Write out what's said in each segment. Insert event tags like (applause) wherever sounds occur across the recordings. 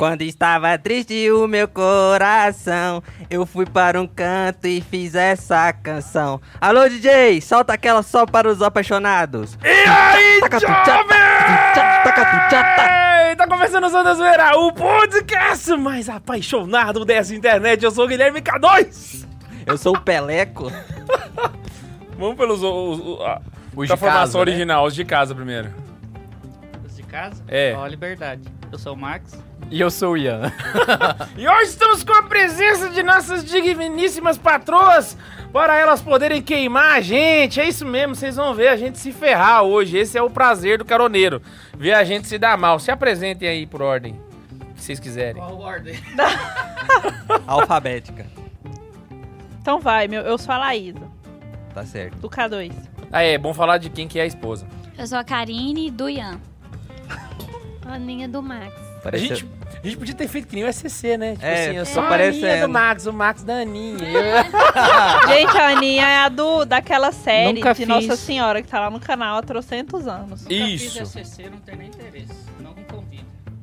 Quando estava triste o meu coração, eu fui para um canto e fiz essa canção. Alô, DJ, solta aquela só para os apaixonados. E aí, jovem! tá. Começando o Santa Zoeira, o podcast mais apaixonado dessa internet. Eu sou o Guilherme K2. Eu sou o Peleco. (laughs) Vamos pelos os, os, a, Os da de formação casa, né? original, os de casa primeiro. Os de casa? É. Ó, liberdade. Eu sou o Max. E eu sou o Ian. (laughs) E hoje estamos com a presença de nossas digníssimas patroas para elas poderem queimar a gente. É isso mesmo, vocês vão ver a gente se ferrar hoje. Esse é o prazer do caroneiro, ver a gente se dar mal. Se apresentem aí por ordem, que vocês quiserem. Qual ordem? (laughs) Alfabética. Então vai, meu, eu sou a Laísa, Tá certo. do K2. Ah, é, bom falar de quem que é a esposa. Eu sou a Karine do Ian. (laughs) Aninha do Max. A Parece... gente, a gente podia ter feito que nem o SCC, né? Tipo É, assim, eu só sou a parecendo. Aninha do Max, o Max da Aninha. (laughs) Gente, a Aninha é a do, daquela série Nunca de fiz. Nossa Senhora, que tá lá no canal há trocentos anos. Isso. Nunca fiz SCC, não tenho nem interesse.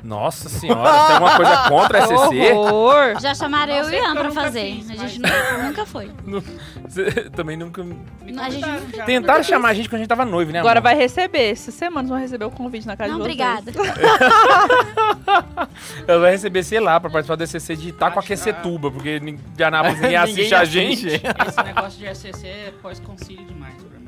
Nossa senhora, tem alguma coisa (laughs) contra a SCC? Horror! Já chamaram eu e Ian pra fazer. fiz, a mas- gente nunca, nunca foi. (laughs) Você também nunca... A gente nunca-. Tentaram chamar a gente quando a gente tava noivo, né, Agora amor? vai receber. Essas semanas vão receber o convite na casa Não, de vocês. obrigada. (laughs) Ela vai receber, sei lá, pra participar do SCC de Itacoaquecetuba, porque de Anápolis ninguém assiste a gente. Esse negócio de SCC é pós-concílio demais pra mim.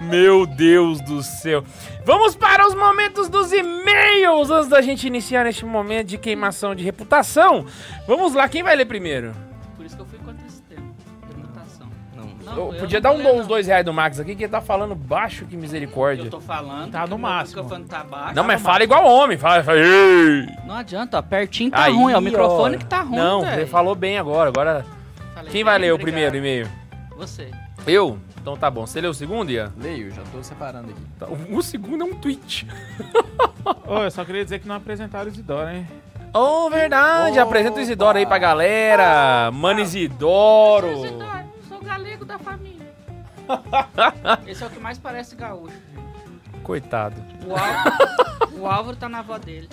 Meu Deus do céu. Vamos para os momentos dos e-mails antes da gente iniciar neste momento de queimação de reputação. Vamos lá, quem vai ler primeiro? Por isso que eu fui contra esse termo. Reputação. Não. Não, Eu eu podia não dar um, uns dois reais do Max aqui, que ele tá falando baixo, que misericórdia. Eu tô falando. Tá no o máximo. microfone tá baixo. Não, mas fala igual homem. Fala, fala Ei! Não adianta, ó, pertinho tá Aí, ruim. É o ó. microfone que tá ruim, Não, velho. você falou bem agora. Agora, Falei quem vai ler o obrigado. primeiro e-mail? Você. Eu? Então tá bom. Você leu o segundo, Ian? Leio, já tô separando aqui. Tá, O segundo é um tweet. Ô, eu só queria dizer que não apresentaram o Isidoro, hein? Oh, verdade. Opa. Apresenta o Isidoro aí pra galera. Mano Isidoro. Sou galego da família. (laughs) Esse é o que mais parece gaúcho. Coitado. O Álvaro, o Álvaro tá na avó dele.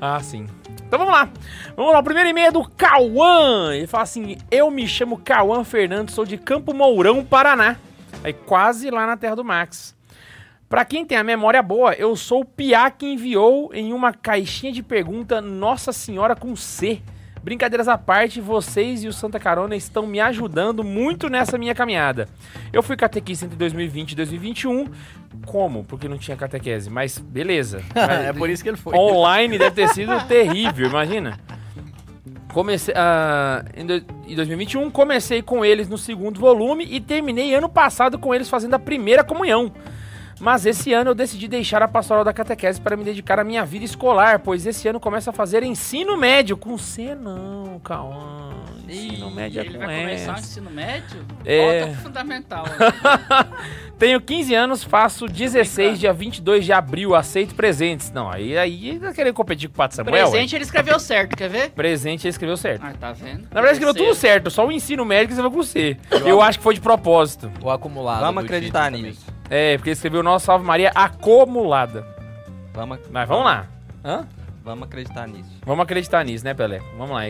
Ah, sim. Então vamos lá. Vamos lá. O primeiro e-mail é do Cauã. Ele fala assim: Eu me chamo Cauã Fernandes, sou de Campo Mourão, Paraná. Aí quase lá na terra do Max. Pra quem tem a memória boa, eu sou o Piá que enviou em uma caixinha de pergunta Nossa Senhora com C. Brincadeiras à parte, vocês e o Santa Carona estão me ajudando muito nessa minha caminhada. Eu fui catequista entre 2020 e 2021. Como? Porque não tinha catequese, mas beleza. (laughs) é por isso que ele foi. Online deve ter sido terrível, imagina. Comecei, ah, em, do- em 2021, comecei com eles no segundo volume e terminei ano passado com eles fazendo a primeira comunhão. Mas esse ano eu decidi deixar a pastoral da catequese para me dedicar à minha vida escolar, pois esse ano começa a fazer ensino médio. Com C não, Cauã. Ensino médio é ele com vai começar o ensino médio? É. Volta fundamental. né? (laughs) Tenho 15 anos, faço 16, dia 22 de abril, aceito presentes. Não, aí, aí vai querer competir com o Pato Samuel. ué. Presente ele escreveu certo, quer ver? Presente ele escreveu certo. Ah, tá vendo? Na verdade, escreveu tudo certo, só o ensino médico você vai com C. Eu acho que foi de propósito. O acumulado. Vamos do acreditar título nisso. É, porque ele escreveu Nossa Salve Maria acumulada. Vamos, Mas vamos lá. Hã? vamos acreditar nisso. Vamos acreditar nisso, né, Pelé? Vamos lá.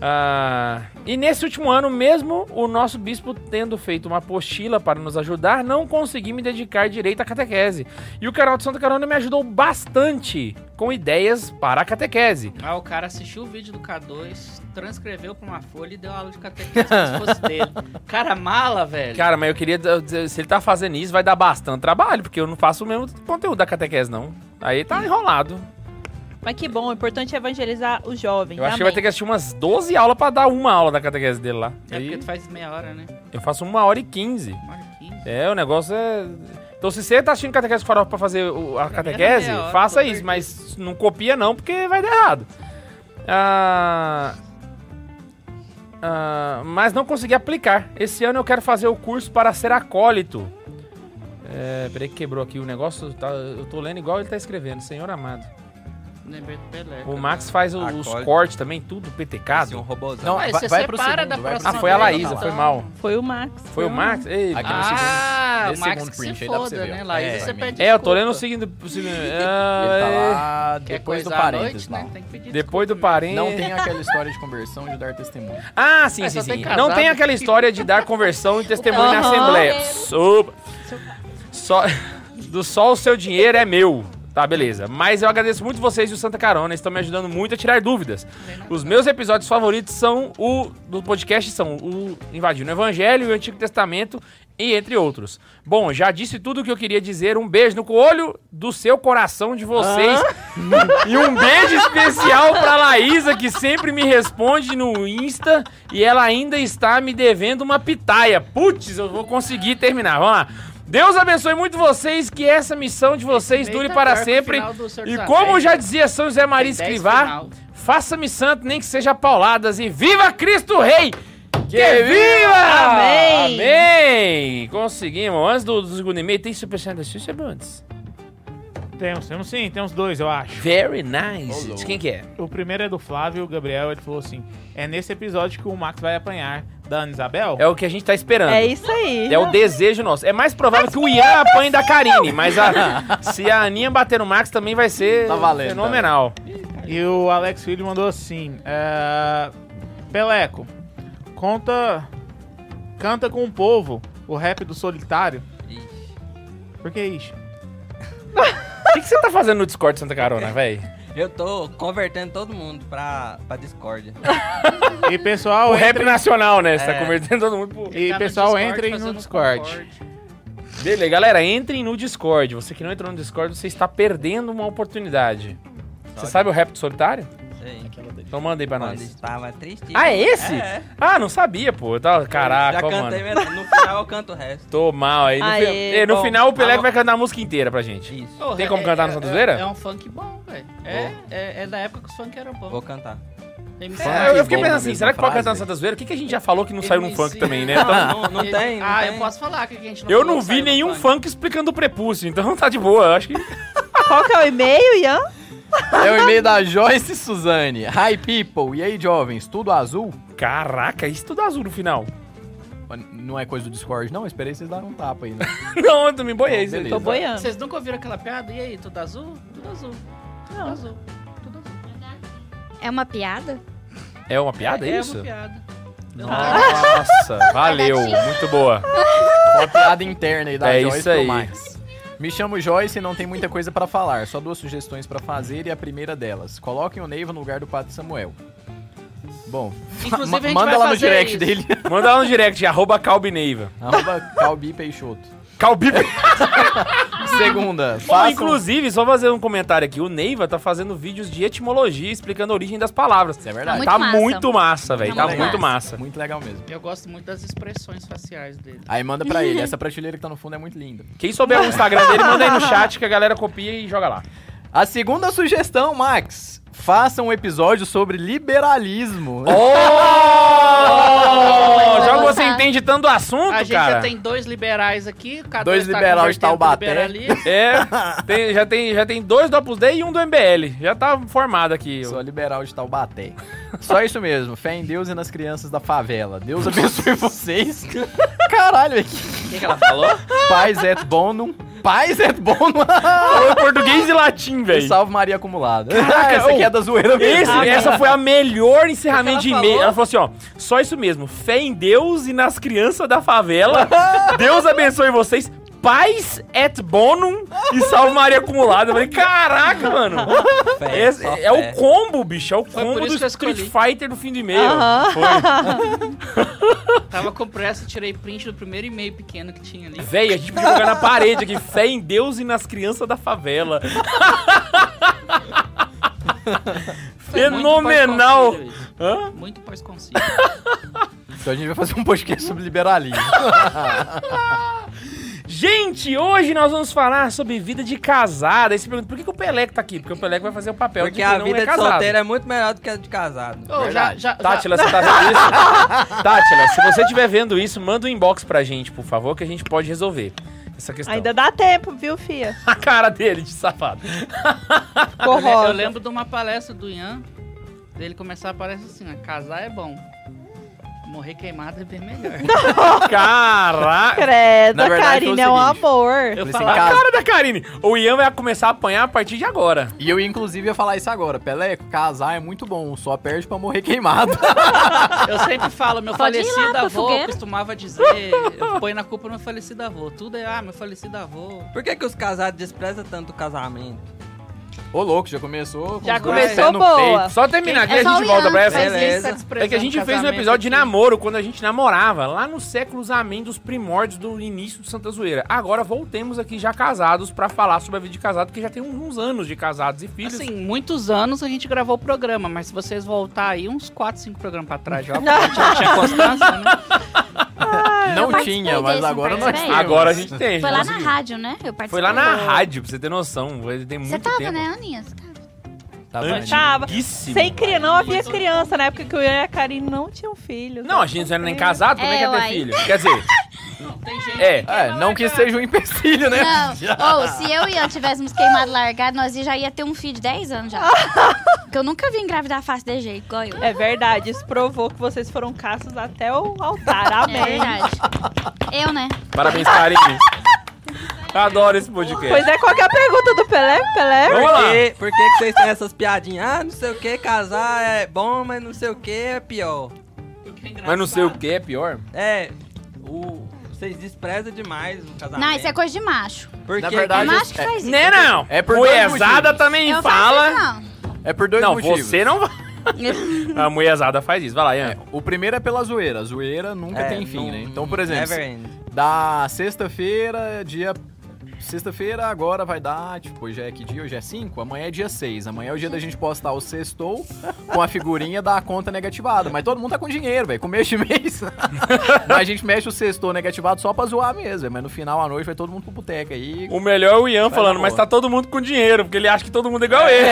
Ah, e nesse último ano, mesmo o nosso bispo tendo feito uma apostila para nos ajudar, não consegui me dedicar direito à catequese. E o canal de Santa Carona me ajudou bastante com ideias para a catequese. Ah, o cara assistiu o vídeo do K2, transcreveu pra uma folha e deu aula de catequese como se fosse (laughs) dele. Cara, mala, velho. Cara, mas eu queria dizer, se ele tá fazendo isso, vai dar bastante trabalho, porque eu não faço o mesmo conteúdo da catequese, não. Aí tá enrolado. Mas que bom, o importante é evangelizar os jovens. Eu acho que vai ter que assistir umas 12 aulas pra dar uma aula da catequese dele lá. É Aí porque tu faz meia hora, né? eu faço uma hora e 15. Uma hora e quinze. É, o negócio é. Então, se você tá assistindo catequese farol pra fazer o- a catequese, hora, faça isso, perdido. mas não copia não, porque vai dar errado. Ah, ah, mas não consegui aplicar. Esse ano eu quero fazer o curso para ser acólito. É, peraí que quebrou aqui o negócio. tá- eu tô lendo igual ele tá escrevendo, Senhor amado. Lembrei do Pelé. O Max faz o- os cortes também, tudo PTK. Esse um robôzão. Não, Mas vai, você vai pro separa segundo, da vai pro próxima Ah, foi a Laísa, então. foi mal. Foi o Max. Foi o Max? Ei, Aqui no Ah, segundo- Max segundo que print se aí dá pra foda, você ver, né? Laísa, É, você pede É, eu tô desculpa. lendo o seguinte. o seguinte- Ele tá ah, lá Quer depois do parênteses. noite, né? lá. Tem que pedir Depois do desculpa parênteses. Não tem aquela história de conversão de dar testemunho. (laughs) Ah, sim, É, sim, sim. Não tem aquela história de dar conversão e (laughs) testemunho na. Assembleia. Sopa. Só, do só o seu dinheiro é meu. Tá, beleza. Mas eu agradeço muito vocês do Santa Carona, estão me ajudando muito a tirar dúvidas. Os meus episódios favoritos são o do podcast são o Invadindo o Evangelho e o Antigo Testamento e entre outros. Bom, já disse tudo o que eu queria dizer. Um beijo no olho do seu coração de vocês. (laughs) E um beijo especial pra Laísa, que sempre me responde no Insta e ela ainda está me devendo uma pitaia. Putz, eu vou conseguir terminar. Vamos lá. Deus abençoe muito vocês, que essa missão de vocês dure para que o sempre. E como já dizia São José Maria Escrivá, faça-me santo, nem que seja pauladas, e viva Cristo Rei! Que, viva! Amém! Amém! Conseguimos. Antes do, do segundo e-mail, tem superchat da Xuxa Bundes. Temos, temos sim, temos dois, eu acho. Very nice. Ô, De quem que é? O primeiro é do Flávio Gabriel, ele falou assim: é nesse episódio que o Max vai apanhar da Ana Isabel? É o que a gente tá esperando. É isso aí. É o desejo nosso. É mais provável que o Ian apanhe da Karine, mas a- se a Aninha bater no Max também vai ser Tá valendo, fenomenal. E o Alex Filho mandou assim: é, Peleco, conta. Canta com o povo o rap do solitário. Ixi. Por que isso? (laughs) O que, que você tá fazendo no Discord Santa Carona, velho? Eu tô convertendo todo mundo pra, pra Discord. (laughs) E pessoal, O rap nacional, né? Você tá É. convertendo todo mundo pro... E Tá no pessoal, Discord entrem no fazendo Discord. Concorde. Beleza, galera, entrem no Discord. Você que não entrou no Discord, você está perdendo uma oportunidade. Você sabe o rap do solitário? Sei. Então manda aí pra Quando nós. estava triste. Ah, é esse? É. Ah, não sabia, pô. Eu tava... Caraca, Já ó, cantei, mano. no final eu canto o resto. Tô mal aí. No, Aê, fi- no bom. final o Peleco Tá vai cantar a música inteira pra gente. Isso. Tem como é- cantar no é- Santa é- Zoeira? É um funk bom, velho. É, é, é da época que os funk eram bons. Vou cantar. MC É, eu, eu fiquei bom pensando assim, será que pode frase? cantar no Santa Zoeira? O que, que a gente já falou que não (laughs) saiu MC. funk também, né? Não, Então, não, não tem, não ah, tem. eu posso falar que a gente não eu falou não que vi saiu no nenhum funk explicando o prepúcio, então tá de boa. Eu acho que. (laughs) Qual que é o e-mail, Ian? É o e-mail da Joyce Suzane. Hi, people. E aí, jovens? Tudo azul? Caraca, isso tudo azul no final. Não é coisa do Discord, não? Eu esperei vocês darem um tapa aí, né? (laughs) Não, eu também boiei isso aí. Beleza. Tô boiando. Vocês nunca ouviram aquela piada? E aí, tudo azul? Tudo azul. Não. azul. Tudo azul. É uma piada? É uma piada, é, é isso? uma piada. Nossa, valeu, (laughs) muito boa. Uma piada interna aí da É Joyce isso aí. pro Max. Me chamo Joyce e não tem muita coisa pra falar. Só duas sugestões pra fazer e a primeira delas. Coloquem o Neiva no lugar do Padre Samuel. Bom, (laughs) Inclusive, ma- a gente manda lá no direct isso. dele. (laughs) Manda lá no direct, arroba Calbineiva. Arroba Calbi Peixoto. Calbi... (laughs) Segunda, façam... inclusive, só fazer um comentário aqui. O Neiva tá fazendo vídeos de etimologia explicando a origem das palavras. Isso é verdade. Muito tá massa. muito massa, velho. Tá Tá muito muito massa. massa. Muito legal mesmo. Eu gosto muito das expressões faciais dele. Aí manda pra ele. Essa (laughs) prateleira que tá no fundo é muito linda. Quem souber o Instagram dele, manda aí no chat que a galera copia e joga lá. A segunda sugestão, Max. Faça um episódio sobre liberalismo. (laughs) Oh! Já que você entende tanto do assunto, A gente cara. já tem dois liberais aqui. Cada Dois tá liberais de Taubaté. É, (laughs) tem- já, tem, já tem dois do Opus Dei e um do MBL. Já tá formado aqui. Sou liberal de Taubaté. Só isso mesmo. Fé em Deus e nas crianças da favela. Deus abençoe (laughs) vocês. Caralho, aqui. O que, que ela falou? Paz et bonum. Paz et bonum. Falou em português e latim, velho. salve Maria acumulada. Caraca, essa aqui ô, é da zoeira mesmo. Esse- essa foi a melhor encerramento de e-mail. Ela falou assim, ó. Só isso mesmo. Fé em Deus e nas crianças da favela. (laughs) Deus abençoe vocês. Paz et bonum e salve Maria acumulada. Eu falei, caraca, mano. Fé, só é o combo, bicho. É o Foi combo do Street. Fighter do fim do e-mail. Aham. Foi. Tava com pressa, tirei print do primeiro e-mail pequeno que tinha ali. Véi, a gente podia jogar na parede aqui. Fé em Deus e nas crianças da favela. (laughs) Muito Fenomenal. Hã? Muito pós-concílio. Então a gente vai fazer um podcast sobre liberalismo. (laughs) Gente, hoje nós vamos falar sobre vida de casada. Aí você pergunta, por que, que o Peleco tá aqui? Porque o Peleco vai fazer o papel Porque de a quem não vida é de casado. solteiro é muito melhor do que a de casado. Ô, já, já, já, Tátila, você tá vendo isso? (laughs) Tátila, se você estiver vendo isso, manda um inbox pra gente, por favor, que a gente pode resolver. essa questão. Ainda dá tempo, viu, fia? (laughs) A cara dele de safado. Eu, lembro de uma palestra do Ian, dele começar a aparecer assim, ó, casar é bom. Morrer queimado é bem melhor. (laughs) Caraca! Credo, Na a verdade, Karine é um amor. Eu Falei falava, cara, Cara da Karine! O Ian vai começar a apanhar a partir de agora. E eu, inclusive, ia falar isso agora. Peleco, casar é muito bom, só perde pra morrer queimado. (laughs) eu sempre falo, meu Pode lá falecido pra avô, fogueira. costumava dizer, eu ponho na culpa no falecido avô. Tudo é, ah, meu falecido avô. Por que, que os casados desprezam tanto o casamento? Ô, louco, já começou. com Já começou boa. peito. Só terminar aqui, É a gente o volta pra que essa. Beleza. isso. É que a gente fez um episódio de namoro quando a gente namorava, lá nos séculos amém dos primórdios do início do Santa Zoeira. Agora voltemos aqui já casados pra falar sobre a vida de casado, porque já tem uns anos de casados e filhos. Assim, muitos anos a gente gravou o programa, mas se vocês voltar aí uns 4, 5 programas pra trás, já, não (laughs) tinha constância, né? Não tinha, mas desse, agora não nós temos. Agora a gente tem. a gente Foi lá na rádio, né? Eu participei. Foi lá na rádio, pra você ter noção. Tem muito Você tava, tempo. né, Aninha? Tava. Antes. Tava. Sem criança, não havia criança na época que o Ian e a Karine não tinham filhos. Não, a gente não era nem casado, como é, É, que ia ter uai. filho? Quer dizer, Não, tem gente é. É, não que seja um empecilho, né? Não, ou se eu e Ian tivéssemos queimado largado, nós já ia ter um filho de 10 anos já. (laughs) Porque eu nunca vi engravidar fácil de jeito, igual eu. É verdade, isso provou que vocês foram caços até o altar. É Amém. verdade. Eu, né? Parabéns, Karine. (laughs) Eu adoro esse podcast. Pois é, qual que é a pergunta do Pelé? Pelé? Vamos Por lá. que, por que, que vocês têm essas piadinhas? Ah, não sei o que, casar é bom, mas não sei o que é pior. Mas não sei o que é pior. É, o, vocês desprezam demais o casamento. Não, isso é coisa de macho. Por Na que É verdade, macho que é- faz isso. Né, não? É por motivos. também Eu fala. É por dois não, motivos. você não vai. não. (laughs) A moezada faz isso. Vai lá, Ian. É, o primeiro é pela zoeira. A zoeira nunca É, tem fim, não- né? Então, por exemplo, da sexta-feira, dia. Sexta-feira agora vai dar, tipo, hoje é que dia? Hoje é 5? Amanhã é dia 6. Amanhã é o dia da gente postar o sextou com a figurinha da conta negativada. Mas todo mundo tá com dinheiro, velho. Começo de mês. (laughs) mas a gente mexe o sextou negativado só pra zoar mesmo. Mas no final à noite vai todo mundo pro boteca aí. O melhor é o Ian falando, mas tá todo mundo com dinheiro, porque ele acha que todo mundo é igual ele.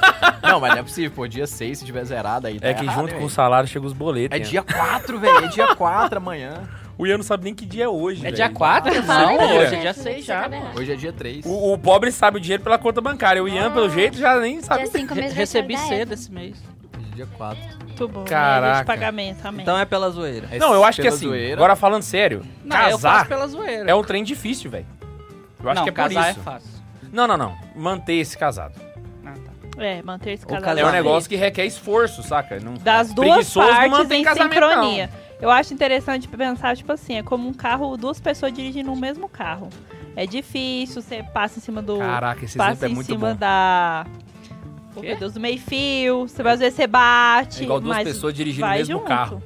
(laughs) Não, mas não é possível, pô. Dia 6, se tiver zerado aí. tá É que errado, junto hein, com o salário chega os boletos. É dia 4, velho. É dia 4 amanhã. O Ian não sabe nem que dia é hoje. É velho. dia 4? falo Não, aí, hoje é né? dia 6 já. Hoje é dia 3. O, o pobre sabe o dinheiro pela conta bancária. O Ian, pelo jeito, já nem sabe. Dia 5 Re- meses Recebi cedo esse mês. Dia 4. Muito bom. Caraca. média de pagamento, amém. Então é pela zoeira. É Não, eu acho que assim, zoeira. agora falando sério, Não, casar pela zoeira. é um trem difícil, velho. Eu acho não, que é por isso. é fácil. Não, não, não. Manter esse casado. Ah, tá. É, manter esse O casal. É um negócio que requer esforço, saca? Não, Das duas preguiçoso não partes mantém em casamento, sincronia. Eu acho interessante pensar, tipo assim, é como um carro, duas pessoas dirigindo o mesmo carro. É difícil, você passa em cima do. Caraca, esse passa exemplo é em muito cima bom. da. Oh, Quê? meu Deus, do meio fio. Você vai às vezes você bate. É igual duas mas pessoas dirigindo o mesmo junto. carro.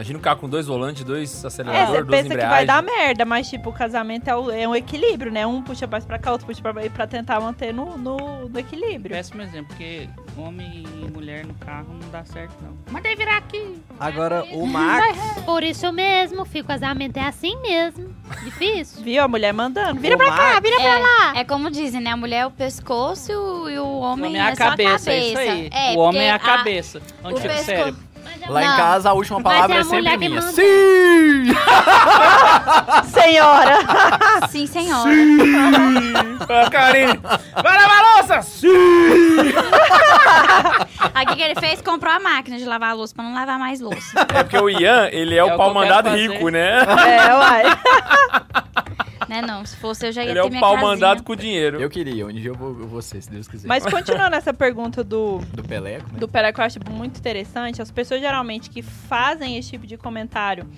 Imagina um carro com dois volantes, dois É, aceleradores, você duas pensa que vai embreagens. dar merda, mas tipo, o casamento é, o- é um equilíbrio, né? Um puxa mais pra cá, outro puxa pra pra, pra tentar manter no, no, no equilíbrio. Péssimo exemplo, porque homem e mulher no carro não dá certo, não. Mandei virar aqui. Agora, o Max, Por isso mesmo, filho, casamento é assim mesmo. Difícil. (laughs) Viu? A mulher mandando. Vira o pra cá, Max, vira pra lá. É como dizem, né? A mulher é o pescoço e o, e o O homem, homem é a só cabeça, é isso aí. É, o homem é a porque cabeça. Onde o fica o pescoço- cérebro? Lá em Não. casa, a última palavra é é, sempre minha. manda. (laughs) Sim! Senhora! Sim, senhora. Ah, Karine, vai lavar a louça! Sim! (laughs) Aqui que ele fez, comprou a máquina de lavar a louça pra não lavar mais louça. É porque o Ian, ele é, É o pau mandado rico, né? é, uai. (laughs) né, não? Se fosse, eu já ia Ele é ter o minha pau casinha. mandado com dinheiro. Eu queria, um dia eu vou, eu vou ser, se Deus quiser. Mas (laughs) continuando essa pergunta do, Do Peleco, né? do Pelé, que eu acho muito interessante, as pessoas geralmente que fazem esse tipo de comentário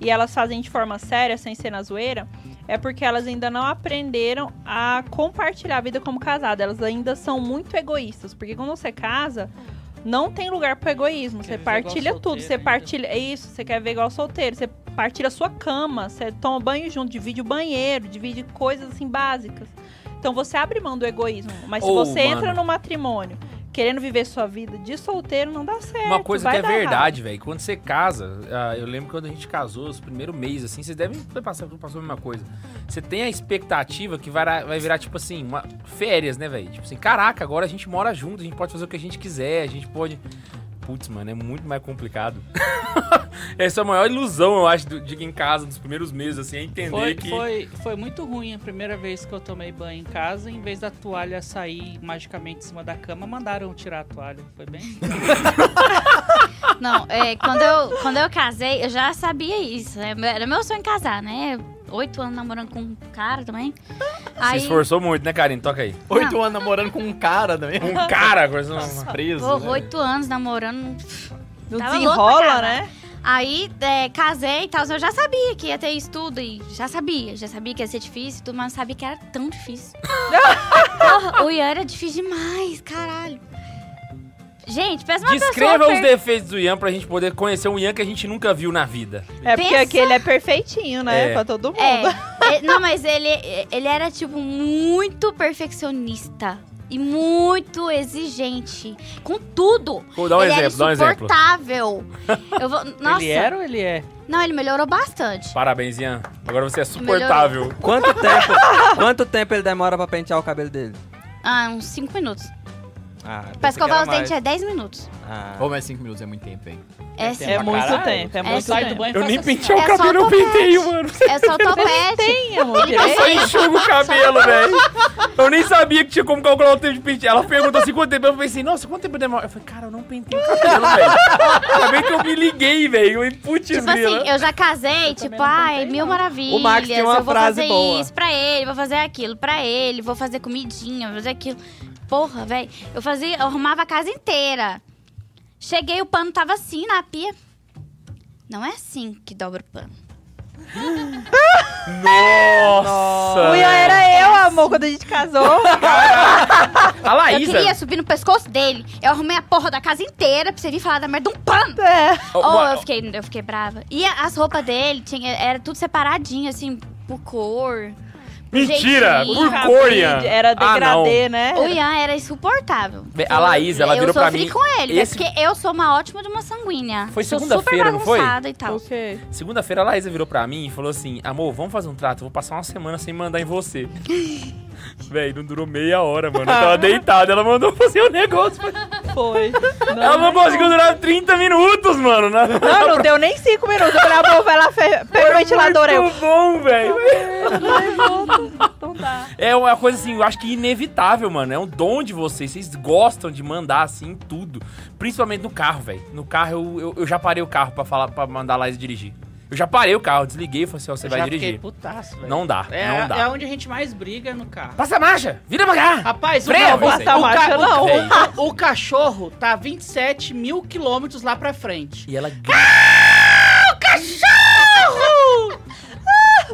e elas fazem de forma séria, sem ser na zoeira, é porque elas ainda não aprenderam a compartilhar a vida como casada. Elas ainda são muito egoístas, porque quando você casa, não tem lugar pro egoísmo. Você partilha tudo, você ainda. partilha. É isso, você quer ver igual solteiro. Você partilha a sua cama, você toma banho junto, divide o banheiro, divide coisas assim básicas. Então você abre mão do egoísmo. Mas se você entra mano. no matrimônio querendo viver sua vida de solteiro, não dá certo. Uma coisa que é verdade, velho. Quando você casa, ah, eu lembro quando a gente casou, os primeiros meses, assim, vocês devem ter passado, passou a mesma coisa. Você tem a expectativa que vai, vai virar, tipo assim, uma, férias, né, velho? Tipo assim, caraca, agora a gente mora junto, a gente pode fazer o que a gente quiser, a gente pode. Putz, mano, é muito mais complicado. (laughs) Essa é a maior ilusão, eu acho, do- de quem em casa nos primeiros meses, assim, é entender Foi, que. foi, foi muito ruim a primeira vez que eu tomei banho em casa. Em vez da toalha sair magicamente em cima da cama, mandaram tirar a toalha. Foi bem. (laughs) Não, é, quando, eu, quando eu casei, eu já sabia isso. né? Era meu sonho casar, né? Oito anos namorando com um cara também. Se esforçou muito, né, Karine? Toca aí. Oito anos namorando com um cara também. Um cara, (laughs) coisa não. Preso. Pô, né? oito anos namorando. Não Tava desenrola, né? Aí, é, casei e tal, eu já sabia que ia ter estudo e já sabia, já sabia que ia ser difícil e tudo, mas não sabia que era tão difícil. (laughs) Porra, o Ian era difícil demais, caralho. Gente, pensa uma Descreva os per- defeitos do Ian pra gente poder conhecer um Ian que a gente nunca viu na vida. É porque Pensa- aqui ele é perfeitinho, né? É. Pra todo mundo. É, é, (laughs) não, mas ele, ele era, tipo, muito perfeccionista. E muito exigente. Com tudo. Pô, dá um ele exemplo, dá um exemplo. insuportável. (laughs) Eu vou, nossa. Ele era ou ele é? Não, ele melhorou bastante. Parabéns, Ian. Agora você é suportável. Quanto tempo, quanto tempo ele demora pra pentear o cabelo dele? Ah, uns 5 minutos. Ah, Pra escovar os dentes mais. é 10 minutos. Ah. Ô, mas cinco minutos é muito tempo, hein? É. É muito caralho. tempo, é É muito do tempo. banho e Eu nem assim, pentei o É cabelo, eu penteio, mano. É só (laughs) topete. Amor, Eu só enxugo o cabelo, velho. Eu nem sabia que tinha como calcular o tempo de pentear. Ela perguntou assim quanto tempo. Eu pensei, nossa, quanto tempo demora? Eu falei, cara, eu não pentei o cabelo, velho. Acabei que eu me liguei, velho. Eu, Putz, Tipo grila. assim, eu já casei, tipo, não ai, mil maravilhas. O Max tem uma eu vou frase fazer boa. isso pra ele, vou fazer aquilo pra ele, vou fazer comidinha, vou fazer aquilo. Porra, velho. Eu fazia, eu arrumava a casa inteira. Cheguei, o pano tava assim na pia. Não é assim que dobra o pano. Nossa. O Ian era eu, amor, quando a gente casou. (laughs) A Eu Laísa. queria subir no pescoço dele. Eu arrumei a porra da casa inteira pra você vir falar da merda de um pano. É. Oh, uma- eu fiquei, eu fiquei brava. E a- as roupas dele, tinha, era tudo separadinho, assim, por cor. Mentira! jeitinho. Por cor, Ian. Era Ah, degradê, né? O Ian era insuportável. A Laísa, ela eu virou pra sofri mim. com ele, né? esse- porque eu sou uma ótima de uma sanguínea. Foi segunda-feira, super não foi? bagunçada e tal. O quê? Segunda-feira a Laísa virou pra mim e falou assim: Amor, vamos fazer um trato, eu vou passar uma semana sem mandar em você. (laughs) Véi, não durou meia hora, mano. Eu tava deitado, ela mandou fazer o negócio. Foi. ela não conseguiu durar 30 minutos, mano. Na... Não, não deu nem cinco minutos. Eu falei, amor, vai lá, pega o ventilador. Eu, Muito bom, velho. não dá. É uma coisa assim, eu acho que inevitável, mano. É um dom de vocês. Vocês gostam de mandar assim tudo. Principalmente no carro, velho. No carro eu, eu, eu já parei o carro pra, falar, pra mandar Laísa dirigir. Eu já parei o carro, desliguei e falei assim: ó, você Eu vai já dirigir. putaço, velho. Não dá, É, não dá. é onde a gente mais briga no carro. Passa a marcha! Vira pra cá! Rapaz, o, Freia, o, você. o, Marcha ca- não. o- o- o cachorro tá 27 mil quilômetros lá pra frente. E ela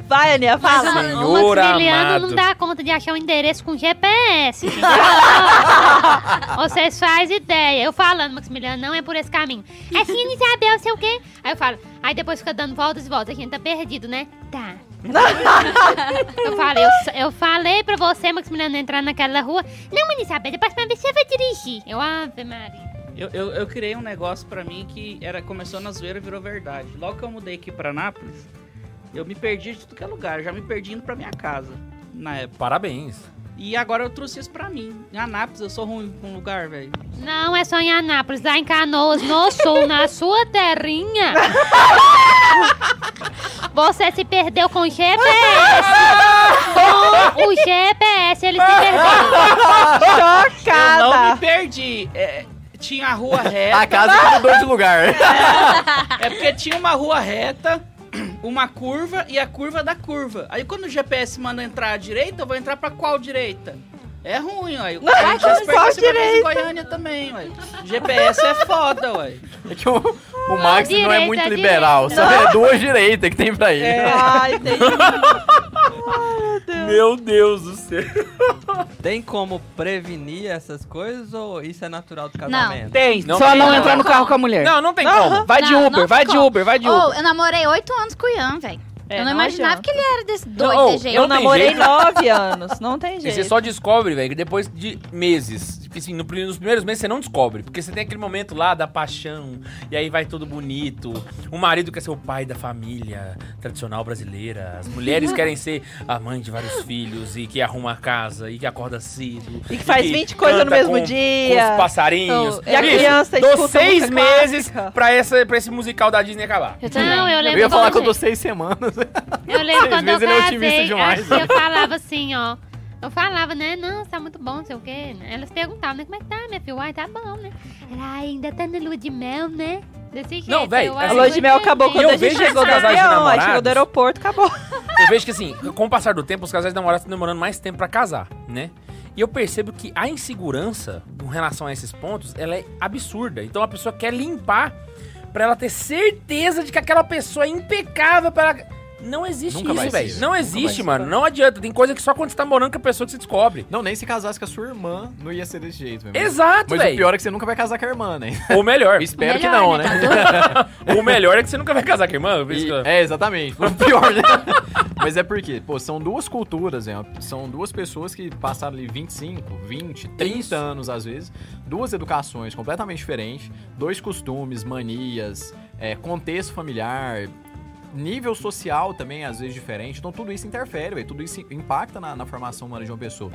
Vai, Aninha, fala. Senhor o Maximiliano amado. não dá conta de achar o endereço com GPS. (laughs) Vocês fazem ideia. Eu falando, Maximiliano, não é por esse caminho. É assim, Isabel, sei o quê. Aí eu falo, aí depois fica dando voltas e voltas. A gente tá perdido, né? Tá. (laughs) eu falei, eu, eu falei pra você, Maximiliano, entrar naquela rua. Não, Ana Isabel, depois pra ver se você vai dirigir. Eu, Ave Maria. Eu, eu, eu criei um negócio pra mim que era, começou na zoeira e virou verdade. Logo que eu mudei aqui pra Nápoles, eu me perdi de tudo que é lugar. Eu já me perdi indo pra minha casa, na época. Parabéns. E agora eu trouxe isso pra mim. Em Anápolis eu sou ruim com lugar, velho. Não, é só em Anápolis, lá em Canoas, no sul, na sua terrinha. Você se perdeu com o GPS. Com o GPS, ele se perdeu. Eu não me Chocada. perdi. É, tinha a rua (laughs) reta. A casa mudou de lugar. É porque tinha uma rua reta, uma curva e a curva da curva. Aí quando o GPS manda entrar à direita, eu vou entrar pra qual direita? É ruim, ué. O Ai, já se em? Goiânia também, ué. GPS é foda, ué. É que o, o Max não é muito é liberal, direita. sabe? É duas direitas que tem pra ele. Ai, entendi. (laughs) Meu Deus do céu. Tem como prevenir essas coisas ou isso é natural do casamento? Tem, Não só tem, não não. entrar no carro com a mulher. Não, não tem como. Vai de Não, Uber, não vai de. Uber, vai de Oh, Uber. eu namorei oito anos com o Ian, velho. É, eu não, não imaginava adianta. que ele era desse doido Não, desse jeito. Eu namorei jeito. nove anos, não tem E jeito. você só descobre, velho, que depois de meses. Assim, no nos primeiros meses você não descobre. Porque você tem aquele momento lá da paixão, e aí vai tudo bonito. O marido quer ser o pai da família tradicional brasileira. As mulheres (laughs) querem ser a mãe de vários filhos e que arruma a casa e que acorda cedo. E que faz 20 coisas no mesmo com- dia. Com os passarinhos. E a Bicho, criança dou escuta seis meses clássica. pra, essa, pra esse musical da Disney acabar. Eu. Não, eu Eu lembro ia falar quando que eu dou eu- seis semanas. Eu lembro Seis quando eu meses ele é otimista casei, tia falava assim, ó. Eu falava, né? Não, tá muito bom, não sei o quê. Elas perguntavam, né? Como é que tá, minha filha? Uai, tá bom, né? Ela "Ai, ainda tá na lua de mel, né? Desse jeito. Não, eu, assim, A "Ai, lua de mel acabou né?" quando eu a gente chegou casais de namorados. chegou do aeroporto, acabou. Eu vejo que assim, com o passar do tempo, os casais namorados estão demorando mais tempo pra casar, né? E eu percebo que a insegurança com relação a esses pontos, ela é absurda. Então a pessoa quer limpar pra ela ter certeza de que aquela pessoa é impecável para ela... Não existe Nunca isso, velho. Não existe, mano. Não adianta. Tem coisa que só quando você tá morando com a pessoa que você descobre. Não, nem se casasse com a sua irmã, não ia ser desse jeito mesmo. Exato, Mas o velho. pior é que você nunca vai casar com a irmã, né? Ou melhor. Eu (laughs) espero que Melhor, não, né? né? (laughs) o melhor é que você nunca vai casar com a irmã. E- que eu- é, exatamente. O pior, né? (laughs) Mas é porque, pô, são duas culturas, né? São duas pessoas que passaram ali 25, 20, 30 Isso. anos às vezes, duas educações completamente diferentes, dois costumes, manias, é, contexto familiar, nível social também às vezes diferente. Então tudo isso interfere, véio, tudo isso impacta na, na formação humana de uma pessoa.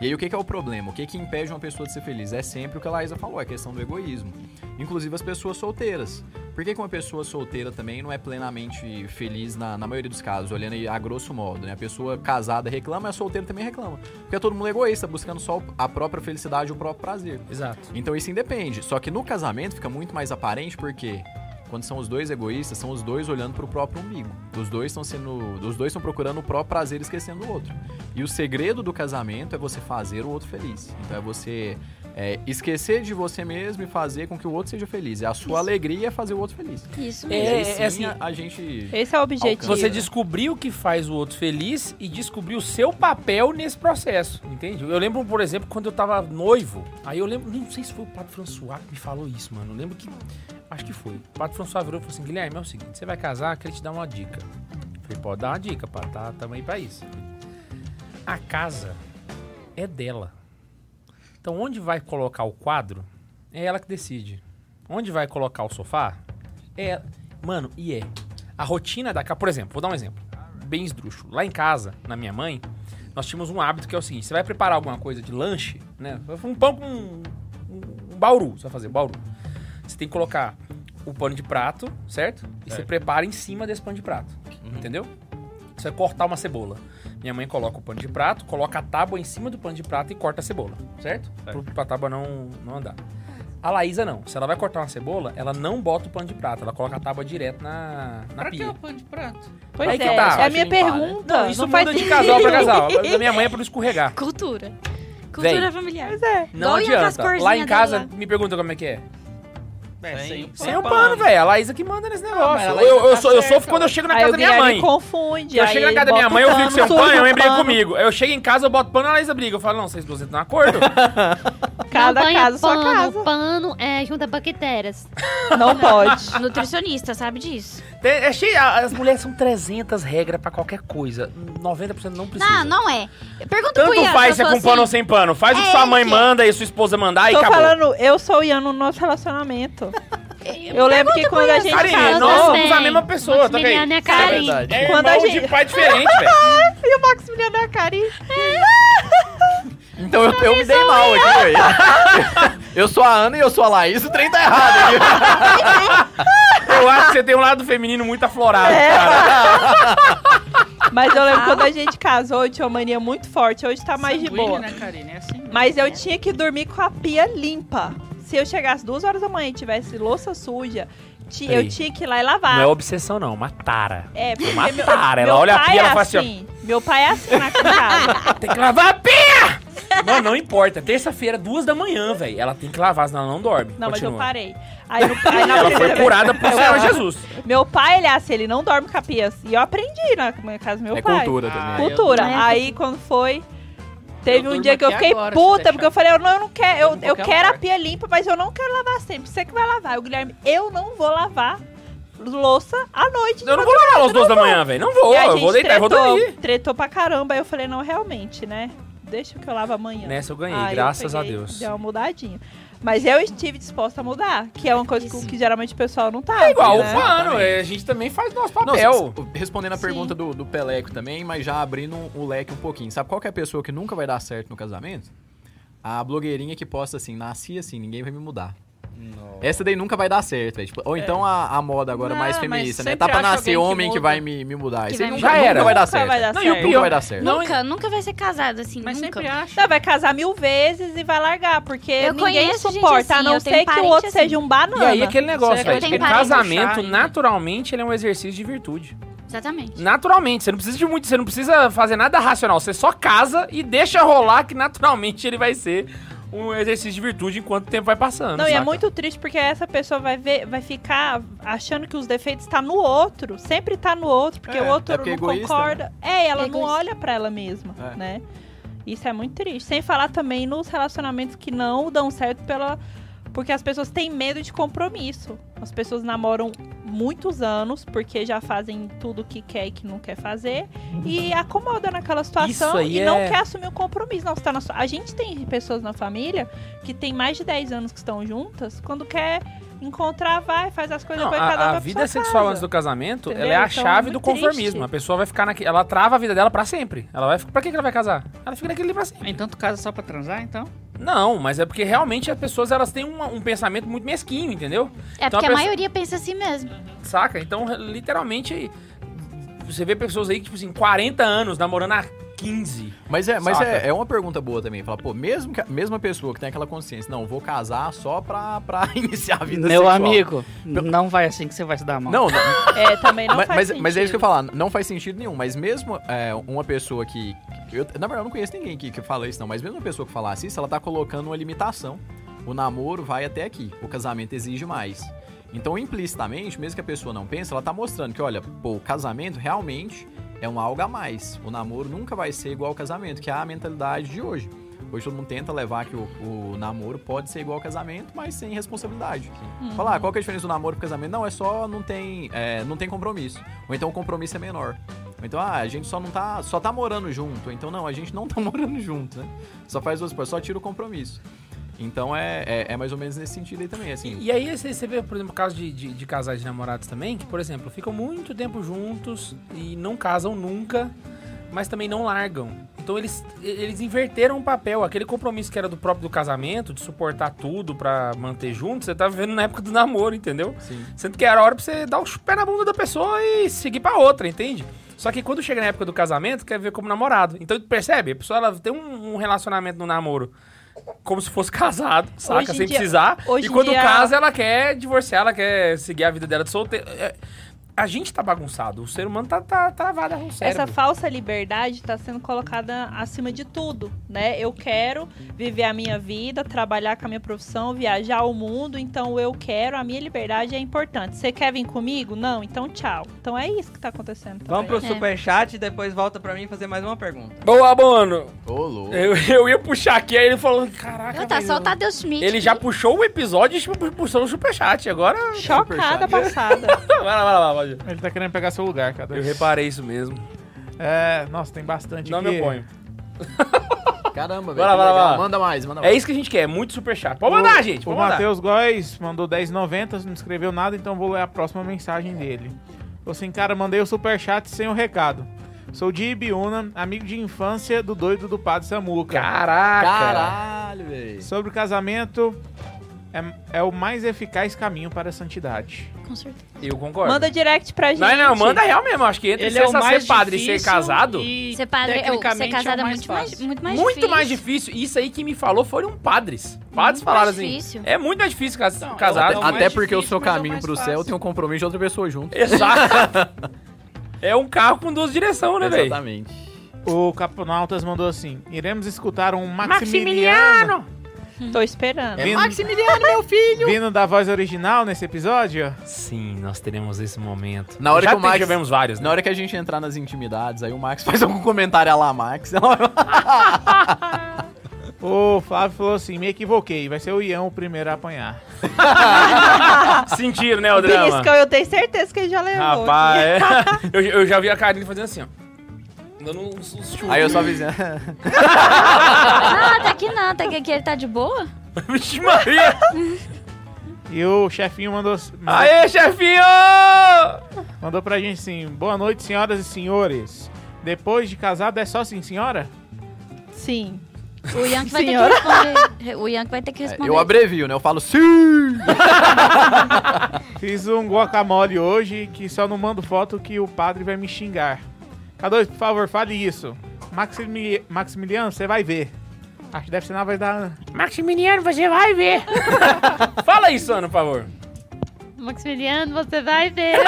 E aí o que, que é o problema? O que, que impede uma pessoa de ser feliz? É sempre o que a Laísa falou, é a questão do egoísmo. Inclusive as pessoas solteiras. Por que, que uma pessoa solteira também não é plenamente feliz na, na maioria dos casos, olhando aí a grosso modo, né? A pessoa casada reclama e a solteira também reclama. Porque é todo mundo egoísta, buscando só a própria felicidade e o próprio prazer. Exato. Então isso independe. Só que no casamento fica muito mais aparente porque quando são os dois egoístas, são os dois olhando pro próprio umbigo. Os dois estão sendo, os dois estão procurando o próprio prazer esquecendo o outro. E o segredo do casamento é você fazer o outro feliz. Então é você é, esquecer de você mesmo e fazer com que o outro seja feliz. E a sua alegria é fazer o outro feliz. Isso É, mesmo. É sim, assim, a, a gente Esse é o objetivo. Você descobriu o que faz o outro feliz e descobriu o seu papel nesse processo, entende? Eu lembro, por exemplo, quando eu tava noivo, aí eu lembro, não sei se foi o Padre François que me falou isso, mano. Eu lembro que, acho que foi. O Padre François virou e falou assim, Guilherme, é o seguinte, você vai casar, queria te dar uma dica. Eu falei, pode dar uma dica, pá, tá, tamo aí pra isso. A casa é dela. Então, onde vai colocar o quadro, é ela que decide. Onde vai colocar o sofá, é... Mano, e é. A rotina da casa... Por exemplo, vou dar um exemplo. Bem esdrúxulo. Lá em casa, na minha mãe, nós tínhamos um hábito que é o seguinte. Você vai preparar alguma coisa de lanche, né? Um pão com... Um, um bauru, você vai fazer bauru. Você tem que colocar o pano de prato, certo? E você prepara em cima desse pano de prato. Entendeu? Você vai cortar uma cebola. Minha mãe coloca o pano de prato, coloca a tábua em cima do pano de prato e corta a cebola, certo? Pro, pra tábua não, não andar. A Laísa não. Se ela vai cortar uma cebola, ela não bota o pano de prato, ela coloca a tábua direto na, na Pra que pia. o pano de prato? Pois Aí que é, tá. é a minha Limpar, né? pergunta. Não, isso não muda faz de casal pra casal. A minha mãe é pra não escorregar. Cultura. Cultura Véi. familiar. Pois é. Não as adianta. Lá em casa, lá. me pergunta como é que é. É, Sem- sem o Sem o pano. pano, velho. A Laísa que manda nesse negócio. mas a eu, eu, tá sou, eu sofro quando eu chego na casa o da minha mãe. confunde. Eu chego na casa da minha mãe, o eu fico sem um pano, o briga comigo. Eu chego em casa, eu boto pano, a Laísa briga. Eu falo, não, vocês duas entram no acordo. (laughs) Cada não casa, sua pano, casa. Pano é, junta bactérias. Não pode. (laughs) Nutricionista, sabe disso. Tem- é cheio, as mulheres são 300 regras pra qualquer coisa. 90% não precisa. Não, não é. Pergunta pro Tanto Ian. faz se é com sou pano ou assim, sem pano. Faz o que É, sua mãe que- manda e sua esposa mandar e Tô acabou. falando, eu sou o Ian no nosso relacionamento. (laughs) Eu lembro que quando a gente Karine, casou... nós somos a mesma pessoa, tá ok? Maximiliano é a Karine. É Quando irmão a de gente- pai diferente, velho. (laughs) E o Maximiliano é a Karine. Então eu, eu me dei mal aqui, velho. (laughs) Eu sou a Ana e eu sou a Laís, o trem tá errado aqui. Eu acho que você tem um lado feminino muito aflorado, É. cara. (laughs) Mas eu lembro quando a gente casou, eu tinha uma mania muito forte. Hoje tá mais de Sanguíneo, boa. né, Karine? É assim. Mas eu tinha que dormir com a pia limpa. Se eu chegasse duas horas da manhã e tivesse louça suja, ti- eu tinha que ir lá e lavar. Não é obsessão, não. Uma tara. É, porque Uma meu, tara. Ela meu olha a pai pia, é ela fala assim, assim. Meu pai é assim na casa. (laughs) Tem que lavar a pia! Mano, não importa. Terça-feira, duas da manhã, velho. Ela tem que lavar, senão ela não dorme. Não, mas eu Continua. parei. Aí, no, aí na (laughs) Ela foi vez- curada por Eu- Senhor Jesus. Meu pai, ele é assim, ele não dorme com a pia. E eu aprendi na minha casa do meu É pai. cultura Ah, também. eu Cultura. durmo- Aí quando foi. Teve Eu um durmo dia que eu aqui fiquei agora, se puta, deixar. porque eu falei, eu não, eu não quero, eu, Durmo em eu qualquer quero a lugar. pia limpa, mas eu não quero lavar sempre. Você que vai lavar. Aí o Guilherme, eu não vou lavar louça à noite. de Eu não vou lavar às duas da manhã, velho. Não vou. E a Eu gente vou deitar e vou tretou, dormir. tretou pra caramba. Aí eu falei, não, realmente, né? Deixa que eu lavo amanhã. Nessa eu ganhei, Aí graças a peguei, Deus. Deu uma mudadinha. Mas eu estive disposta a mudar, que é uma coisa que, Isso. que geralmente o pessoal não tá. É igual né? o fano, Exatamente. é, a gente também faz nosso Não, papel. s- respondendo a Sim. pergunta do, do Peleco também, mas já abrindo o leque um pouquinho. Sabe qual que é a pessoa que nunca vai dar certo no casamento? A blogueirinha que posta assim, nasci assim, ninguém vai me mudar. Essa daí nunca vai dar certo, velho. Tipo, ou então a, a moda agora Não, mais mas feminista, né? sempre Tá pra nascer alguém que homem que, muda. vai me, me mudar. Que Isso aí vai nunca, mudar. Já era. nunca vai dar Nunca certo. vai dar Não, e o certo. Nunca vai dar certo. Não, Nunca, nunca vai ser casado assim, Mas nunca. sempre acha. Não, vai casar mil vezes e vai largar, porque Eu ninguém conheço gente suporta, a assim, não eu tenho ser que o parente outro assim. seja um banana. E aí aquele negócio, velho. tem Porque parente casamento, puxar naturalmente, ele é um exercício de virtude. Exatamente. Naturalmente, você não precisa de muito, você não precisa fazer nada racional. Você só casa e deixa rolar que naturalmente ele vai ser um exercício de virtude enquanto o tempo vai passando. Não, e é saca? muito triste porque essa pessoa vai ver, vai ficar achando que os defeitos estão no outro. Sempre tá no outro, porque É, o outro é porque é não egoísta, concorda. É, e ela não Egoísta. olha pra ela mesma, É. né? Isso é muito triste. Sem falar também nos relacionamentos que não dão certo pela porque as pessoas têm medo de compromisso. As pessoas namoram muitos anos porque já fazem tudo que quer e que não quer fazer e acomoda naquela situação e não é- quer assumir o compromisso. Não, tá na A gente tem pessoas na família que tem mais de 10 anos que estão juntas, quando quer encontrar, vai, faz as coisas, Não, depois cada um a, a vai vida sexual casa. antes do casamento, Entendeu? ela é a Então, chave é do conformismo. triste. A pessoa vai ficar naquele. Ela trava a vida dela pra sempre. Ela vai. Pra que ela vai casar? Ela fica naquele ali pra sempre. Então tu casa só pra transar, então? Não, mas é porque realmente as pessoas elas têm um, um pensamento muito mesquinho, entendeu? É Então porque a a pessoa- maioria pensa assim mesmo. Saca? Então, literalmente, você vê pessoas aí que, tipo assim, 40 anos namorando há 15. Mas é, mas é, é uma pergunta boa também. Fala, pô, mesmo que a mesma pessoa que tem aquela consciência, não, vou casar só pra, pra (laughs) iniciar a vida Meu sexual. amigo, não vai assim que você vai se dar mal. Não, não (laughs) É, também não mas, faz mas, sentido. mas é isso que eu ia falar, não faz sentido nenhum. Mas mesmo é, uma pessoa que. Eu, na verdade, eu não conheço ninguém que, que fala isso, não. Mas mesmo uma pessoa que falasse isso, ela tá colocando uma limitação. O namoro vai até aqui. O casamento exige mais. Então, implicitamente, mesmo que a pessoa não pense, ela tá mostrando que, olha, pô, o casamento realmente é um algo a mais. O namoro nunca vai ser igual ao casamento, que é a mentalidade de hoje. Hoje todo mundo tenta levar que o, o namoro pode ser igual ao casamento, mas sem responsabilidade. Falar, ah, qual que é a diferença do namoro pro casamento? Não, é só não tem, é, não tem compromisso. Ou então o compromisso é menor. Ou então, ah, a gente só não tá, só tá morando junto. Ou então, não, a gente não tá (laughs) morando junto, né? Só faz duas coisas, só tira o compromisso. Então é, é, é mais ou menos nesse sentido aí também, assim. E aí você, vê, por exemplo, casos de, de, de casais de namorados também, que, por exemplo, ficam muito tempo juntos e não casam nunca, mas também não largam. Então eles, eles inverteram o papel. Aquele compromisso que era do próprio do casamento, de suportar tudo pra manter junto, você tá vivendo na época do namoro, entendeu? Sim. Sendo que era a hora pra você dar o pé na bunda da pessoa e seguir pra outra, entende? Só que quando chega na época do casamento, quer ver como namorado. Então, percebe? A pessoa ela tem um, um relacionamento no namoro como se fosse casado, saca? Sem dia- precisar. E quando dia- casa, ela quer divorciar, ela quer seguir a vida dela de solteiro. A gente tá bagunçado. O ser humano tá, tá travado no cérebro. Essa falsa liberdade está sendo colocada acima de tudo, né? Eu quero viver a minha vida, trabalhar com a minha profissão, viajar o mundo, então eu quero, a minha liberdade é importante. Você quer vir comigo? Não, então tchau. Então é isso que tá acontecendo. Vamos pro também. É. superchat e depois volta pra mim fazer mais uma pergunta. Boa, mano. Ô, louco. Eu, eu ia puxar aqui, aí ele falou, caraca, Eu tá velho, só o Tadeu Schmidt. Ele já puxou o episódio e puxou o superchat. Agora... Chocada Superchat. passada. (laughs) vai lá, vai lá, Ele tá querendo pegar seu lugar, cara. Eu reparei isso mesmo. É, nossa, tem bastante Não aqui. me oponho. (laughs) Caramba, velho. vai lá, vai lá. Manda mais, manda É mais. isso que a gente quer, muito superchat. Pode mandar, O- gente, O pode mandar. Matheus Góes mandou 10,90, não escreveu nada, então vou ler a próxima mensagem dele. Falou assim, cara, mandei o superchat sem o recado. Sou de Ibiúna, amigo de infância do doido do Padre Samuca. Caraca. Caralho, velho. Sobre o casamento, é, é o mais eficaz caminho para a santidade. Com certeza. Eu concordo. Manda direct pra gente. Não, não, manda real mesmo. Acho que entre Ele ser, é o mais ser padre e ser casado, e Ser padre, ser tecnicamente casado é é o mais muito mais, muito mais muito difícil. mais difícil. Isso aí que me falou foram padres. Padres Muito falaram mais assim. difícil. É muito mais difícil cas Não, casado. é Até porque o difícil, seu é o caminho mais pro céu fácil. tem um compromisso de outra pessoa junto. Exato. (laughs) é um carro com duas direções, né, velho? Exatamente. O Caponautas mandou assim, iremos escutar um Maximiliano, Maximiliano! Tô esperando. É vindo, Maximiliano, meu filho! vindo da voz original nesse episódio. Sim, nós teremos esse momento. Na hora Já que o Max- tivemos vários, né? Na hora que a gente entrar nas intimidades, aí o Max (laughs) faz algum comentário a lá, Max. (laughs) O Flávio falou assim, me equivoquei, vai ser o Ian o primeiro a apanhar. (laughs) Sentiram, né, o drama? Beliscão, eu tenho certeza que ele já levou. Rapaz, é. eu, eu já vi a Karine fazendo assim, ó. Dando uns, uns chutes. Aí eu só avisei. Não, até que não, até que aqui ele tá de boa. (laughs) Vixe Maria! E o chefinho mandou, mandou, Aê, chefinho! mandou pra gente assim: Boa noite, senhoras e senhores. Depois de casado é só sim, senhora? Sim. O Yankee vai Senhora. ter que responder. O Yankee vai ter que responder. Eu abrevio, né? Eu falo sim! Fiz um guacamole hoje que só não mando foto que o padre vai me xingar. K2, por favor, fale isso. Maximi- Maximiliano, você vai ver. Acho que deve ser na voz da Ana. Maximiliano, você vai ver. (laughs) Fala isso, Ana, por favor. Maximiliano, você vai ver. (laughs)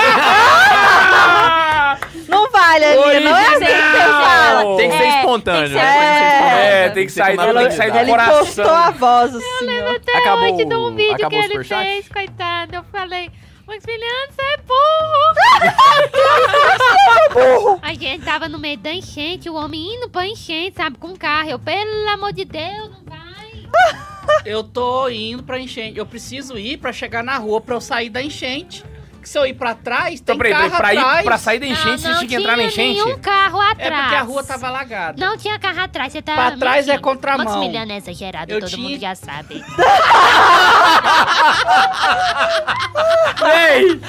Não vale, Aninha. Não é assim que você fala. Tem que ser É, espontâneo. tem que ser né? É, tem que sair do, Ela- tem que sair do Ela coração. impostou a voz, o senhor. Até Acabou hoje de um vídeo que acabou o ele fez, coitado. Eu falei, Maximiliano, você é burro. (laughs) A gente tava no meio da enchente, o homem indo pra enchente, sabe, com o carro. Eu, pelo amor de Deus, não vai. Eu tô indo pra enchente. Eu preciso ir pra chegar na rua pra eu sair da enchente. Que se eu ir pra trás, Então, tem peraí, carro pra, ir, atrás. pra sair da enchente, não, você não tinha que entrar na enchente? nenhum carro É atrás. porque a rua tava alagada. Não tinha carro atrás, você tá... Pra trás é contramão. Maximiliano é exagerado, Eu todo tinha- mundo já sabe. Vem!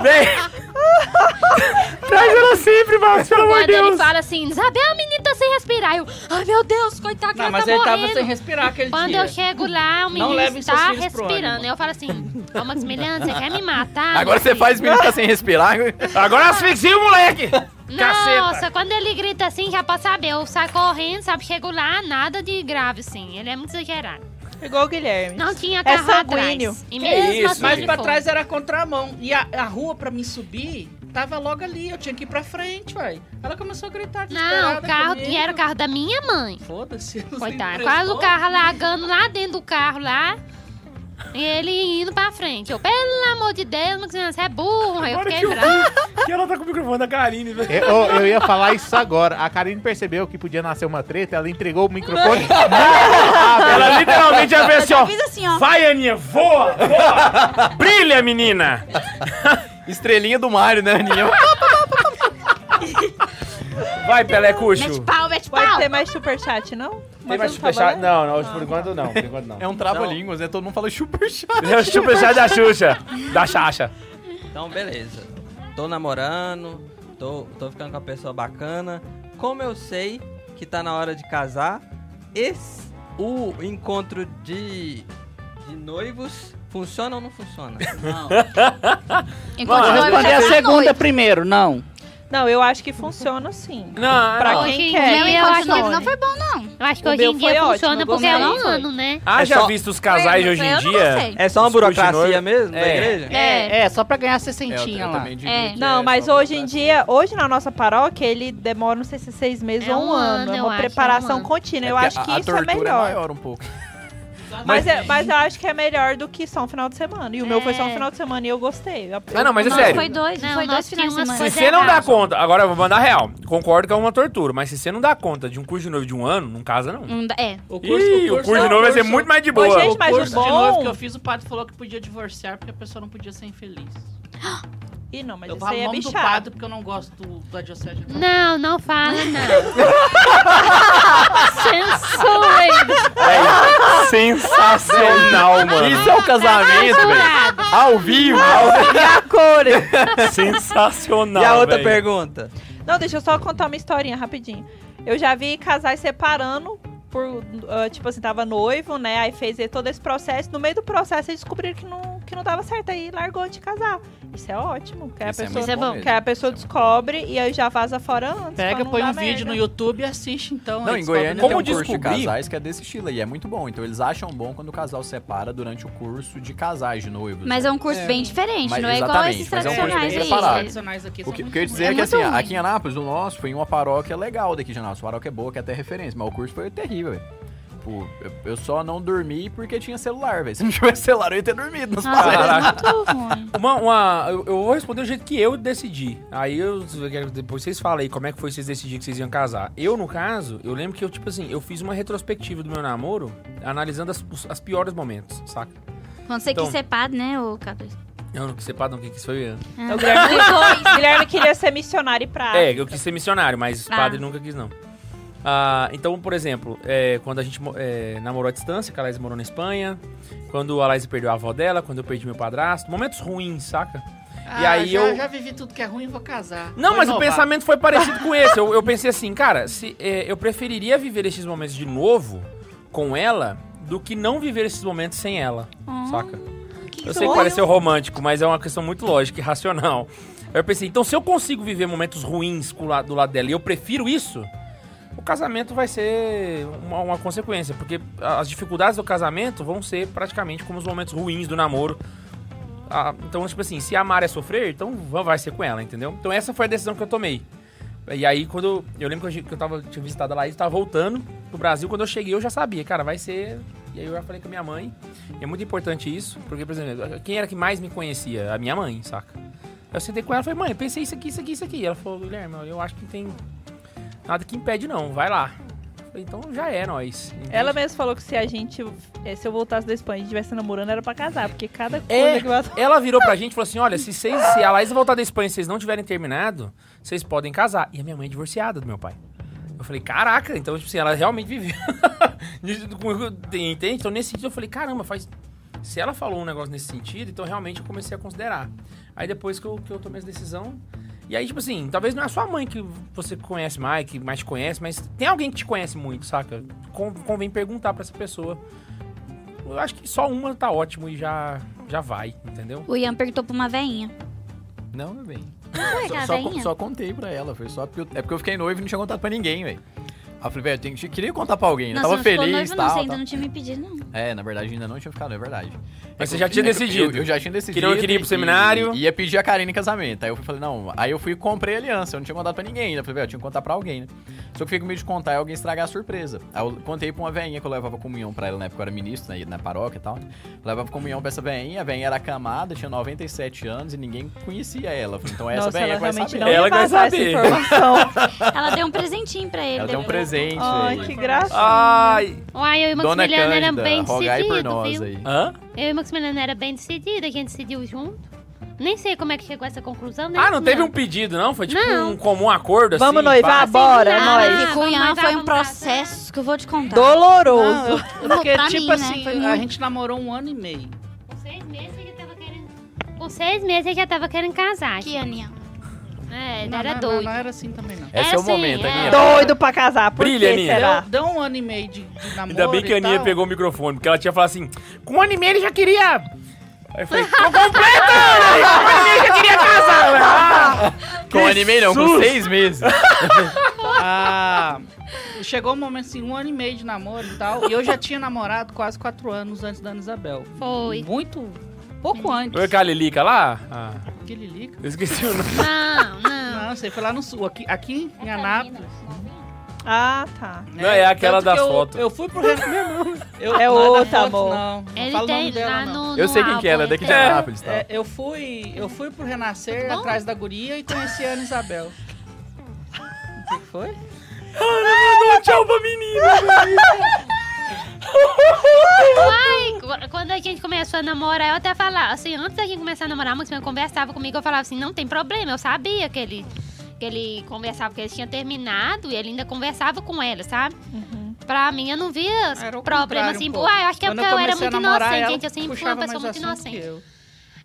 Vem! Traz ela sempre, Max, pelo amor de Quando ele Deus. fala assim, Isabel, a menina tá sem respirar. Eu, ai meu Deus, coitado, que Não, ela mas tá ele morrendo. tava sem respirar aquele Quando dia. eu chego lá, o Não menino está respirando. Eu falo assim, ô Maximiliano, você quer me matar? Agora você filho?" faz o menino tá sem respirar. Agora asfixia o moleque! Caceta. Nossa, quando ele grita assim, já pra saber, eu saio correndo, sabe? Chego lá, nada de grave, assim. Ele é muito exagerado. Igual o Guilherme. Não tinha É carro sanguíneo. atrás. E Que mesmo isso, assim, Mas pra foi. trás era contramão. E a, a rua pra mim subir tava logo ali. Eu tinha que ir pra frente, ué. Ela começou a gritar Não, o carro comigo. e era o carro da minha mãe. Foda-se. se Quase o carro alagando lá dentro do carro lá. E ele indo pra frente. Eu, pelo amor de Deus, você é burro. Aí eu Agora fiquei que eu brava. (laughs) que ela tá com o microfone da Karine, velho. Eu, eu ia falar isso agora. A Karine percebeu que podia nascer uma treta, ela entregou o microfone. (laughs) Ela literalmente ia ver assim, ó. Fiz assim, ó. Vai, Aninha, voa, voa. (laughs) Brilha, menina. Estrelinha do Mario, né, Aninha? Vai, Pelé Mete Cuxo. pau, mete Pode pau. ter mais superchat, não? Tem mais não superchat? Não, não, lendo. por enquanto não, por enquanto não. É um trava-línguas, né? Todo mundo fala superchat. É o superchat da Xuxa, da Xaxa. Então, beleza. Tô namorando, tô, tô ficando com uma pessoa bacana. Como eu sei que tá na hora de casar, esse, o encontro de, de noivos funciona ou não funciona? (laughs) Enquanto Vou noivo, responder a tá segunda noivo. primeiro, não. Não, eu acho que funciona sim. Não, Pra não. quem quer. dia, Meu eu acho, noivo não foi bom, não. eu acho que O hoje em dia ótimo, funciona eu porque é um ano, né? Ah, É já só- visto os casais Eu hoje em não dia? É só uma burocracia mesmo da É. igreja? É. É, só pra ganhar É, eu, sessentinha eu lá. É. que Não, é mas hoje em dia, hoje na nossa paróquia, ele demora, não sei se seis meses É ou um, um ano. ano, É eu uma acho, é um preparação contínua. É Eu acho que isso é melhor. maior um pouco. Mas, é- mas eu acho que é melhor do que só um final de semana. E o meu foi só um É. final de semana e eu gostei. Eu- Ah, não, mas é sério. foi dois, Não, foi nós dois finais de tínhamos semana. Se você não dá conta, agora eu vou mandar real. Concordo que é uma tortura, mas se você não dá conta de um curso de noivo de um ano, não casa não. Não dá- É. O Ih, o curso de noivo vai ser muito mais de boa. gente, mas o curso de bom- noivo que eu fiz, o padre falou que podia divorciar porque a pessoa não podia ser infeliz. (gasps) Ih, não, mas eu isso aí é do bichado. padre porque eu não gosto do, da diocese. Não, não fala, não. (laughs) Censura. É sensacional, mano. Isso é o casamento, velho. Censurado. Ao vivo. E a cores? Sensacional. E a outra velho. pergunta? Não, deixa eu só contar uma historinha rapidinho. Eu já vi casais separando por, ah, tipo assim, tava noivo, né? Aí fez todo esse processo. No meio do processo, eles descobriram que não, que não dava certo. Aí largou de casar. Isso é ótimo. Que, a Isso é pessoa, muito bom que a pessoa descobre e aí já vaza fora antes. Pega, põe um vídeo no merda. YouTube e assiste então. Não, em Goiânia Como tem um curso de casais que é desse estilo e é muito bom. Então eles acham bom quando o casal separa durante o curso de casais de noivos. Mas né? é um curso É. bem diferente, Mas não é igual esses mas é um tradicionais tradicionais aqui O que, o que eu ia dizer É é, que muito assim, ruim. aqui em Anápolis, o nosso foi em uma paróquia legal daqui de Anápolis. Paróquia boa, que é até referência, mas o curso foi terrível, velho. Tipo, eu, eu só não dormi porque tinha celular, velho. Se não tivesse celular, eu ia ter dormido Nossa, palestras. é. (laughs) Uma, uma- eu, eu vou responder do jeito que eu decidi. Aí eu depois vocês falam aí como é que foi vocês decidirem que vocês iam casar. Eu, no caso, eu lembro que eu, tipo assim, eu fiz uma retrospectiva do meu namoro, analisando as, os as piores momentos, saca? Quando você Então. quis ser padre, né, ô K2? Eu não quis ser padre, não, quem quis foi o Ian. O Guilherme, o (laughs) Guilherme queria ser missionário pra. É, eu quis ser missionário, mas Ah. padre nunca quis, não. Ah, então, por exemplo, é, quando a gente é, namorou à distância, que a Laís morou na Espanha, quando a Laís perdeu a avó dela, quando eu perdi meu padrasto, momentos ruins, saca? Ah, E aí já, eu- já vivi tudo que é ruim, vou casar. Não, Vou mas o inovar. pensamento foi parecido (laughs) com esse. Eu, eu pensei assim, cara, se, é, eu preferiria viver esses momentos de novo com ela do que não viver esses momentos sem ela, saca? Eu sei que pareceu romântico, mas é uma questão muito lógica e racional. Eu pensei, então se eu consigo viver momentos ruins o do lado dela e eu prefiro isso, o casamento vai ser uma, uma consequência, porque as dificuldades do casamento vão ser praticamente como os momentos ruins do namoro. Ah, então, tipo assim, se amar é sofrer, então va- vai ser com ela, entendeu? Então essa foi a decisão que eu tomei. E aí, quando. Eu lembro que eu, que eu tava, tinha visitado a Laís, tava voltando pro Brasil. Quando eu cheguei, eu já sabia, cara, vai ser. E aí eu já falei com a minha mãe. E é muito importante isso, porque, por exemplo, quem era que mais me conhecia? A minha mãe, saca? Eu sentei com ela e falei, mãe, pensei isso aqui, isso aqui, isso aqui. Ela falou, Guilherme, eu acho que tem nada que impede, não. Vai lá. Eu então já é, nós. Ela mesmo falou que se a gente. eh, Se eu voltasse da Espanha e estivesse namorando, era pra casar, porque cada coisa É, que vai. ela virou pra gente e falou assim: olha, se, vocês, se a Laís voltar da Espanha e vocês não tiverem terminado, vocês podem casar. E a minha mãe é divorciada do meu pai. Eu falei, caraca, então, tipo assim, ela realmente viveu. (laughs) Entende? Então, nesse sentido, eu falei, caramba, faz. Se ela falou um negócio nesse sentido, então realmente eu comecei a considerar. Aí depois que eu, que eu tomei essa decisão. E aí, tipo assim, talvez não é a sua mãe que você conhece mais, que mais te conhece, mas tem alguém que te conhece muito, saca? Con- Convém perguntar pra essa pessoa. Eu acho que só uma tá ótimo e já, já vai, entendeu? O Ian perguntou pra uma veinha. Não, meu bem. Ué, Só, cara, só, só contei pra ela. Foi só porque eu, é porque eu fiquei noivo e não tinha contado pra ninguém, velho. Aí eu falei, velho, eu tenho que- queria contar pra alguém. né? Tava não feliz noivo, e não, tal. você ainda tal. não tinha me pedido, não. É, na verdade ainda não tinha ficado, é verdade. Mas É você já eu- tinha eu- decidido. Eu, eu já tinha decidido. Que não queria ir pro seminário. E ia pedir a Karine em casamento. Aí eu fui, falei, não. Aí eu fui e comprei a aliança. Eu não tinha contado pra ninguém ainda. Eu falei, velho, eu tinha que contar pra alguém, né? Só que eu fiquei com medo de contar e alguém estragar a surpresa. Aí eu contei pra uma veinha que eu levava comunhão pra ela na época, eu era ministro, né, na paróquia e tal. Eu levava comunhão pra essa veinha. A veinha era acamada, tinha 97 anos e ninguém conhecia ela. Eu falei, então essa Nossa, veinha ela vai saber. não Ela vai saber. informação. (laughs) Ela deu um presentinho pra ele. Ela deu um presente. Ai, que graça. Ai! Uai, eu e Maximiliano era Cândida, bem rogai por decidido, nós viu? aí. Hã? Eu e o Maximiliano era bem decidido, a gente decidiu junto. Nem sei como é que chegou a essa conclusão, né? Ah, não teve um pedido, não? Foi tipo Não. um comum acordo assim? Vamos noivar, pá? bora, Ah, nós. Vamos lá, foi um vamos processo que eu vou te contar. Não, Doloroso. eu- porque, Pra tipo mim, né? assim, Foi a muito. gente namorou um ano e meio. Com seis meses ele já tava querendo. Com seis meses ele já tava querendo casar. Que Aninha. É, Não, era não, doido. Não, era assim também, não. Esse é, É o sim, momento, é. Aninha. Doido pra casar. Por Brilha, que Aninha. será? Deu, deu um ano e meio de, de namoro Ainda bem que a e Aninha tal. pegou o microfone, porque ela tinha falado assim, com um ano e meio ele já queria... Aí eu falei, tô completa! Ana! Com um ano e meio já queria casar! (laughs) Ah, Com anime não, com seis meses. (laughs) Ah, chegou um momento assim, um ano e meio de namoro e tal. E eu já tinha namorado quase quatro anos antes da Ana Isabel. Foi. Muito. Pouco antes. Foi aquela Lilica lá? Ah, Que Lilica. eu esqueci o nome. Não, (laughs) não. Não, você foi lá no sul. Aqui, aqui em Anápolis. Ah, tá. Não, é aquela tanto das eu, fotos. Eu fui pro Renan. (laughs) Eu, É não outra, da amor. Não, não Ele fala o nome tem dela, não. no. Eu no sei quem que é, ela é daqui de ele tem. Anápolis, tá? É, eu fui, eu fui pro Renascer Bom. atrás da guria e conheci a Ana Isabel. O (laughs) que foi? Não, tchau pra menina! Uai, qu- quando a gente começou a namorar, eu até falava, assim, antes da gente começar a namorar, o Maximiliano conversava comigo, eu falava assim, não tem problema, eu sabia que ele, que ele conversava, que ele tinha terminado e ele ainda conversava com ela, sabe? Pra mim, eu não via Era problema, assim, um pouco. uai, eu acho que é porque eu, era comecei a muito namorar inocente, ela, gente, eu sempre fui uma puxava pessoa muito inocente. eu.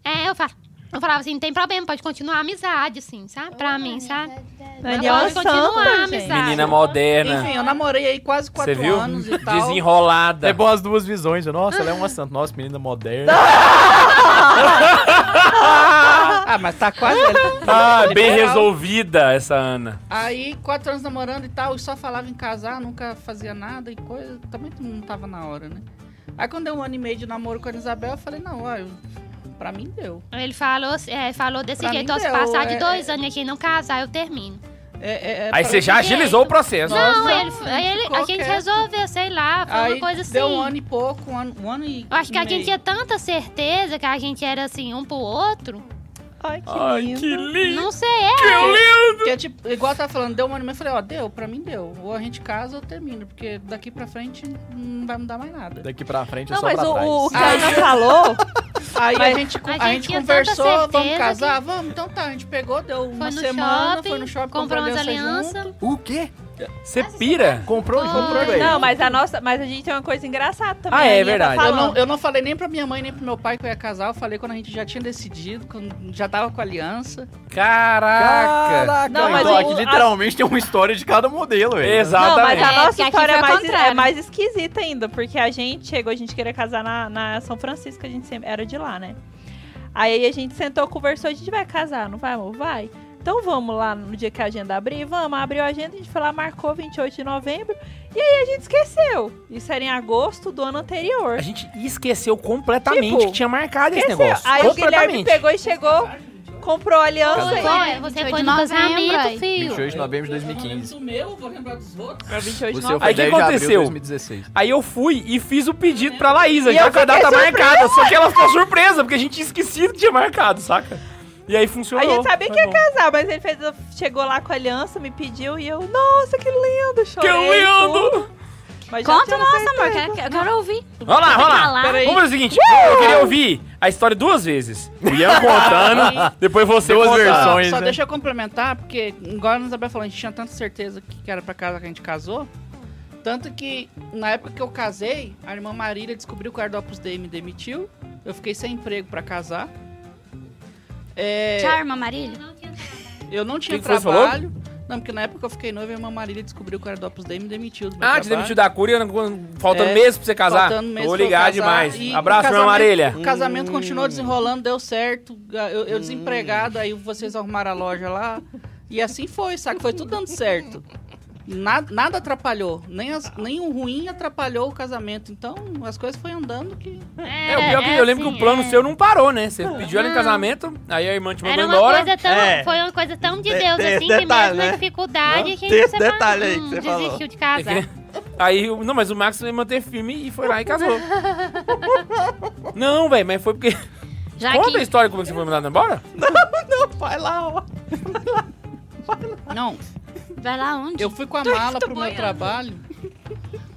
É, eu, fa eu falava assim, não tem problema, pode continuar a amizade, assim, sabe? Pra mim, sabe? Daniel é Pode continuar a santa, amizade. Menina moderna. Enfim, eu namorei aí quase quatro Você viu? anos e tal. Desenrolada. É bom as duas visões. Nossa, ela é uma santa. Nossa, menina moderna. (laughs) (laughs) Ah, mas tá quase. Ah, bem resolvida essa Ana. Aí, quatro anos namorando e tal, e só falava em casar, nunca fazia nada e coisa. Também não tava na hora, né? Aí quando deu um ano e meio de namoro com a Isabel, eu falei, não, olha, pra mim deu. Ele falou, é, falou desse Pra jeito, ó, se passar de é- dois anos aqui e não casar, eu termino. É, é, é Aí você já agilizou o processo. Nossa, Não, ele, aí ele- ficou a gente resolveu, sei lá, foi Aí uma coisa assim. deu um ano e pouco, um ano, um ano e Eu acho que a gente tinha tanta certeza que a gente era assim, um pro outro. Ai, que Ai, lindo. que lindo! Não sei, é. Que lindo! Porque, tipo, igual eu tava falando, deu um e meio, eu falei, ó, deu, pra mim deu. Ou a gente casa ou termina, porque daqui pra frente não vai mudar mais nada. Daqui pra frente é Não, só mas pra o, trás. o, o que a Ana falou, (laughs) Aí a gente, a a gente conversou, vamos casar? Vamos, então tá. A gente pegou, deu uma Foi no semana, shopping, foi no shopping, comprou umas aliança. O quê? Você pira? Comprou Foi. comprou, velho. Não, mas a nossa, mas a gente tem uma coisa engraçada também. Ah, é verdade. Tá Eu não, eu não falei nem pra minha mãe, nem pro meu pai que eu ia casar. Eu falei quando a gente já tinha decidido, quando já tava com a aliança. Caraca! Caraca, Não, mas então o- aqui a- literalmente tem uma história de cada modelo, velho. Não, mas Exatamente. a É, nossa aqui história é o mais, contrário. é mais esquisita ainda, porque a gente chegou, a gente queria casar na, na São Francisco, a gente sempre era de lá, né? Aí a gente sentou, conversou, a gente vai casar, não vai, amor? Vai. Então vamos lá no dia que a agenda abrir, vamos, abriu a agenda, a gente foi lá, marcou 28 de novembro, e aí a gente esqueceu. Isso era em agosto do ano anterior. A gente esqueceu completamente Tipo, que tinha marcado esse Esqueceu. negócio. Aí o Guilherme pegou e chegou, comprou a aliança Foi, e... você 28 foi de no novembro, casamento, filho. 28 de novembro de 2015. do meu, vou lembrar dos outros. Pra 28 de O seu novembro. foi Aí o que 10 de abril de aconteceu? 2016. Aí eu fui e fiz o pedido pra Laísa, E já com a data marcada. Só que ela ficou surpresa, porque a gente tinha esquecido que tinha marcado, saca? E aí A funcionou. gente sabia que ia bom. casar, mas ele fez, chegou lá com a aliança, me pediu e eu, nossa, que lindo, Que chorei. lindo! tudo. Mas Conta nossa, certeza. amor, quero, eu quero ouvir. Vamos lá, vamos lá. Vamos fazer o seguinte, eu queria ouvir a história duas vezes. O Ian contando, (laughs) depois você Duas contando. versões. Só né? deixa eu complementar, porque igual a Isabel falou, a gente tinha tanta certeza que que era pra casa que a gente casou. Tanto que na época que eu casei, a irmã Marília descobriu que o Opus Dei me demitiu. Eu fiquei sem emprego pra casar. É, Tchau, irmã Marília. eu não tinha Que que foi que você falou? trabalho. Não, porque na época eu fiquei noiva, a irmã Marília descobriu que eu era do Opus Dei e me demitiu do meu Ah, te trabalho. demitiu da cúria, faltando É, meses pra você casar? Faltando meses Tô pra eu ligado casar. demais. E Abraço, casamento- Marília. O casamento continuou desenrolando, deu certo. Eu, eu desempregado, aí vocês arrumaram a loja lá. E assim foi, sabe? Foi tudo dando certo. Nada, nada atrapalhou. Nem, as, nem o ruim atrapalhou o casamento. Então, as coisas foram andando que. É, o pior que eu lembro que o plano é. seu não parou, né? Você pediu ela em casamento, aí a irmã te mandou Era uma embora. coisa tão, É. foi uma coisa tão de Tem- Deus, tem esse assim, que detalhe, mesmo na né? dificuldade, que Tem esse você detalhe aí que hum, você desistiu falou. de casar. (laughs) Aí, o- não, mas o Max manteve firme e foi lá e casou. (laughs) não, velho, mas foi porque... Já Conta a que história como que você foi mandado embora. Vai lá, ó. Não, vai lá onde? eu fui com a mala pro meu trabalho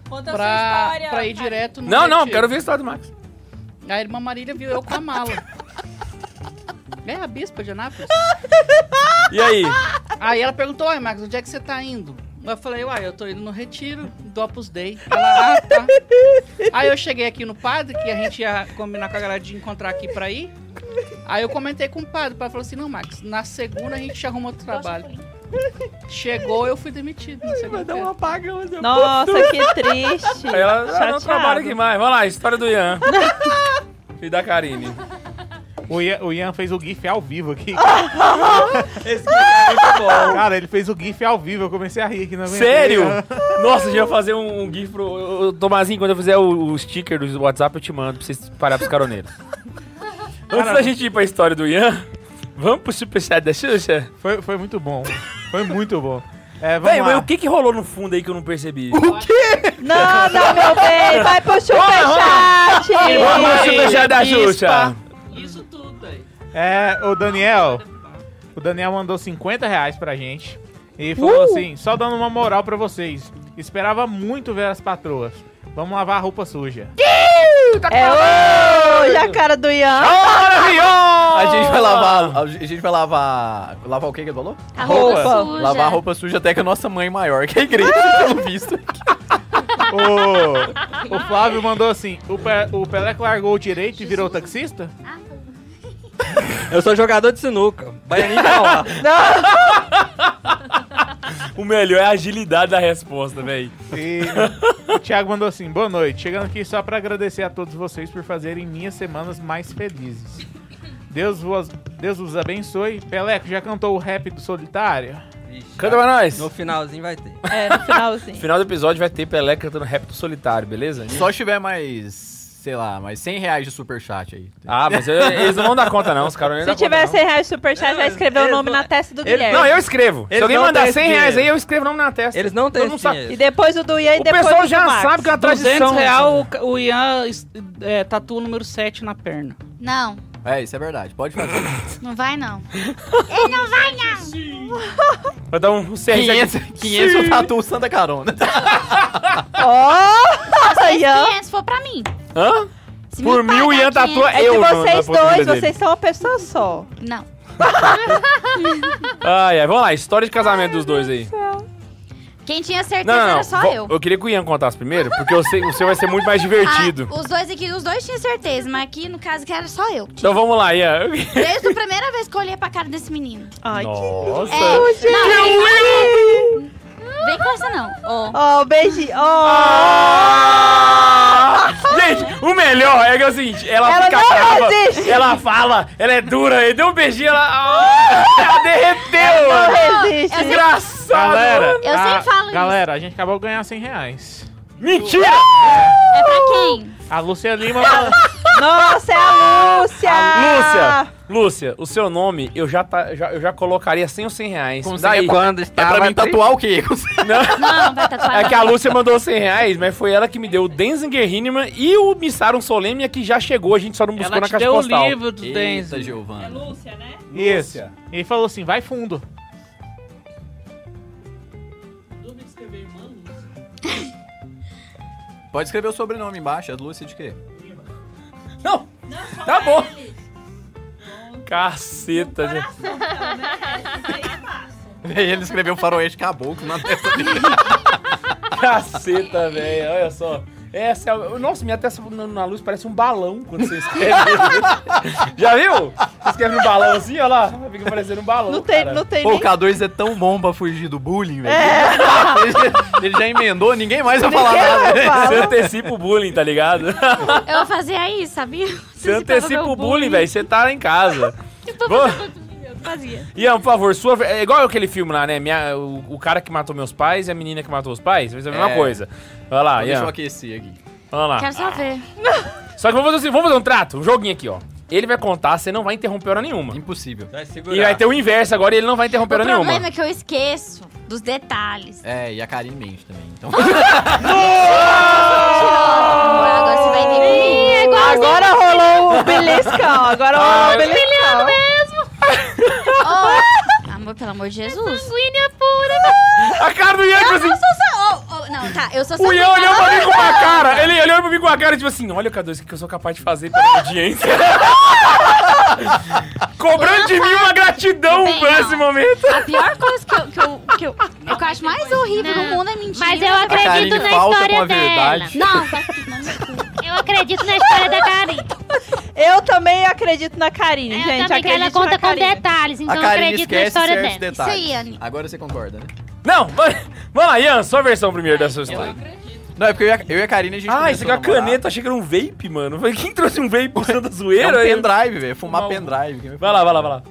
Conta a pra, sua história. pra ir direto no. Não, não, retiro. quero ver a história do Max. A irmã Marília viu eu com a mala. É a bispa de Anápolis. (laughs) E aí? Aí ela perguntou, ai, Marcos, onde é que você tá indo? Eu falei, uai, eu tô indo no retiro do Opus Dei. Ela, ah, tá. Aí eu cheguei aqui no padre, que a gente ia combinar com a galera de encontrar aqui pra ir. Aí eu comentei com o padre, o padre falou assim, não, Max, na segunda a gente arruma outro trabalho. Chegou, eu fui demitido na segunda apagão. Nossa, que triste. Aí (laughs) ela, ela não trabalha aqui mais. Vamos lá, história do Ian. (laughs) Filho da Karine. O Ian, o Ian fez o GIF ao vivo aqui. (laughs) Esse vídeo é muito bom. Cara, ele fez o GIF ao vivo. Eu comecei a rir aqui na Sério? Nossa, a gente vai fazer um, um GIF pro. Tomazinho, quando eu fizer o, o sticker do WhatsApp, eu te mando pra vocês parar pros caroneiros. Antes da gente ir pra história do Ian, vamos pro superchat da Xuxa? Foi, foi muito bom. Foi muito bom. É, vamos Véi, lá. mas o que que rolou no fundo aí que eu não percebi? Não, não, meu bem, vai pro superchat. Vamos pro superchat da. Xuxa. Isso tudo aí. É, o Daniel. O Daniel mandou 50 reais pra gente. E falou assim: só dando uma moral pra vocês. Esperava muito ver as patroas. Vamos lavar a roupa suja. É hoje a cara do Ian. A gente vai lavar. A gente vai lavar. Lavar o que que ele falou? A roupa. roupa suja. Lavar a roupa suja até que a nossa mãe maior, que é a igreja, (laughs) pelo visto. O, o Flávio mandou assim: o, Pe, o Peleco largou o direito e virou taxista? Eu sou jogador de sinuca. Baianinho de Mauá. (laughs) O melhor é a agilidade da resposta, velho. E o Thiago mandou assim: boa noite. Chegando aqui só pra agradecer a todos vocês por fazerem minhas semanas mais felizes. Deus vos, Deus vos abençoe. Peleco, já cantou o rap do Solitário? Canta pra nós. No finalzinho vai ter. É, no No finalzinho. final do episódio vai ter Pelé cantando rap do solitário, beleza? Só se tiver mais, sei lá, mais 100 reais de superchat aí. Ah, mas eu- eles não vão dar conta, não. Os caras não Se tiver conta, 100 reais de superchat, vai escrever o nome não- na testa do Guilherme. não. Não, eu escrevo. Se Eles alguém não mandar têm 100 esse reais aí, eu escrevo o nome na testa. Eles não têm. E depois o do Ian e O depois pessoal o do já Max. sabe que é uma 200 tradição. real, o, o Ian é, tatua o número 7 na perna. Não, É, isso é verdade. Pode fazer. não vai não. (laughs) Vai dar um CR 500, 500 eu tatuo Santa Carona. (laughs) Ó, (laughs) Se Ian. 500 for pra mim. Hã? Se Por me mil, pagar Ian tatua 500 É que eu vocês dois, vocês são uma pessoa só. Não. (laughs) Ai, ai, vamos lá, história de casamento dos dois aí. Quem tinha certeza Não, não, não. era só vo- eu. Eu queria que o Ian contasse primeiro, porque eu sei, o seu vai ser muito mais divertido. Ah, os dois aqui, os dois tinham certeza, mas aqui no caso que era só eu. Então vamos lá, Ian. Desde a primeira vez que eu olhei pra cara desse menino. Ai, que Nossa. É, não, vem com essa não. Ó, Ó, beijinho. Ó. Ah! Gente, o melhor é que é o seguinte, ela, Ela fica não brava, resiste. ela fala, ela é dura, ele deu um beijinho, ela, Ah! ela derreteu, mano. Não resiste. Sei- Engraçado. Galera, Eu a- sempre falo isso. Galera, a gente acabou de ganhar 100 reais. Mentira! é pra quem? A Lúcia Lima (laughs) Nossa, é a Lúcia! Lúcia, Lúcia, o seu nome eu já, tá, já, eu já colocaria sem os 100 reais. Com Daí, Quando É estava pra mim tatuar o quê? Não, vai tatuar. é que a Lúcia mandou 100 reais, mas foi ela que me deu o Denzinger Hinneman e o Missarum Solemnia que já chegou, a gente só não buscou Ela na te caixa deu o postal. livro do Denzel. Giovana. Lúcia, né? Isso. Ele falou assim, vai fundo. Pode escrever o sobrenome embaixo, é Lúcia de quê? Não, tá bom. Caceta, gente. Ele escreveu faroeste caboclo na testa dele. Caceta, velho. Olha só. Essa é a... Nossa, minha testa na- na luz parece um balão quando você escreve. (laughs) Já viu? Você escreve um balão assim, olha lá. Fica parecendo um balão. Não tem, cara. não tem Pô, o nem... K2 é tão bom pra fugir do bullying, velho. Ele, (laughs) ele já emendou, ninguém mais vai falar Ninguém nada. falar. Você antecipa o bullying, tá ligado? Eu fazia isso, sabia? Você antecipa o bullying, velho. Você tá em casa. (laughs) Vou... Fazia. Ian, por favor, sua. ver- É igual aquele filme lá, né? Minha, o, o cara que matou meus pais e a menina que matou os pais. Vai ser a mesma É. coisa. Vai lá, Deixa eu Ian. aquecer aqui. Vamos lá. Quero só ver. Só que vamos fazer assim, vamos fazer um trato, um joguinho aqui, ó. Ele vai contar, você não vai interromper hora nenhuma. Impossível. Vai segurar. E vai ter o inverso agora e ele não vai interromper O hora nenhuma. problema é que eu esqueço dos detalhes. É, e a Karine mente também. Então, (laughs) Agora você vai ver comigo. Agora rolou o beliscão, agora rolou o beliscão. Amor, pelo amor de Jesus. Sanguínea pura. A cara do Ian, tipo assim. Eu sou só... ô, ô, não, tá, eu sou O Ian sanguínea. olhou pra mim com uma cara. Ele olhou pra mim com uma cara, tipo assim: Olha, K2, o que eu sou capaz de fazer pela audiência? (laughs) Cobrando de mim uma gratidão Bem, por não. esse momento. A pior coisa que eu, que eu, que eu, que eu acho mais horrível Não. no mundo é mentira. Mas eu acredito na história dela. Não, cu. Eu acredito na história da Karine. (laughs) Eu também acredito na Karine, Eu gente. também que ela conta com detalhes, então eu acredito na história dela. detalhes. Isso aí, Anny. Agora você concorda, né? Não, vai- vamos lá, Ian, sua versão primeiro da sua história. Não, é porque eu e a, eu e a Karine a gente Ah, isso aqui é uma caneta, achei que era um vape, mano. Falei, Quem trouxe um vape por Santa É Zoeira? um aí? pendrive, velho. Fumar um- pendrive. Vai lá, vai lá, vai lá.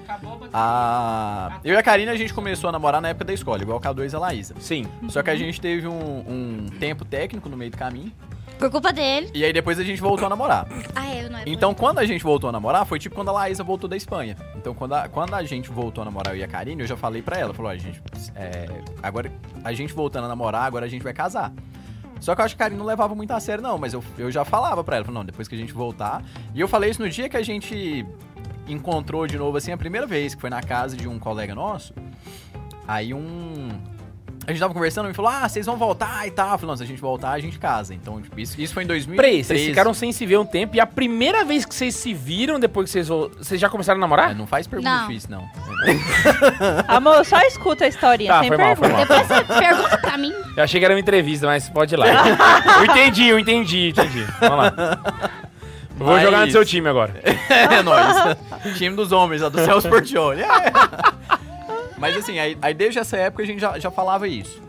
Ah, eu e a Karine a gente começou a namorar na época da escola, igual o K2 e a Laísa. Sim. Só que a gente teve um, um tempo técnico no meio do caminho. Por culpa dele. E aí depois a gente voltou a namorar. Ah, eu não é Então, quando a gente voltou a namorar, foi tipo quando a Laísa voltou da Espanha. Então, quando a, quando a gente voltou a namorar, eu e a Karine, eu já falei pra ela, falou, ó, gente, é, agora a gente voltando a namorar, agora a gente vai casar. Só que eu acho que a Karine não levava muito a sério, não, mas eu, eu já falava pra ela, falei, não, depois que a gente voltar. E eu falei isso no dia que a gente encontrou de novo, assim, a primeira vez, que foi na casa de um colega nosso. Aí um. A gente tava conversando e falou: Ah, vocês vão voltar e tal. Eu falei, não, se a gente voltar, a gente casa. Então, tipo, isso, isso foi em 2013. Peraí, vocês ficaram sem se ver um tempo e a primeira vez que vocês se viram depois que vocês. vo- Vocês já começaram a É, namorar? não faz pergunta Não. difícil, não. (laughs) (laughs) Amor, só escuta a historinha, Tá, sem foi mal, foi pergunta. mal. Depois você pergunta pra mim. Eu achei que era uma entrevista, mas pode ir lá. eu entendi, eu entendi, entendi. Vamos lá. Eu vou Mas- jogar no seu time agora. (laughs) É nóis. Time dos homens, lá do Celso Portioli. É. Mas assim, aí, aí desde essa época a gente já, já falava isso.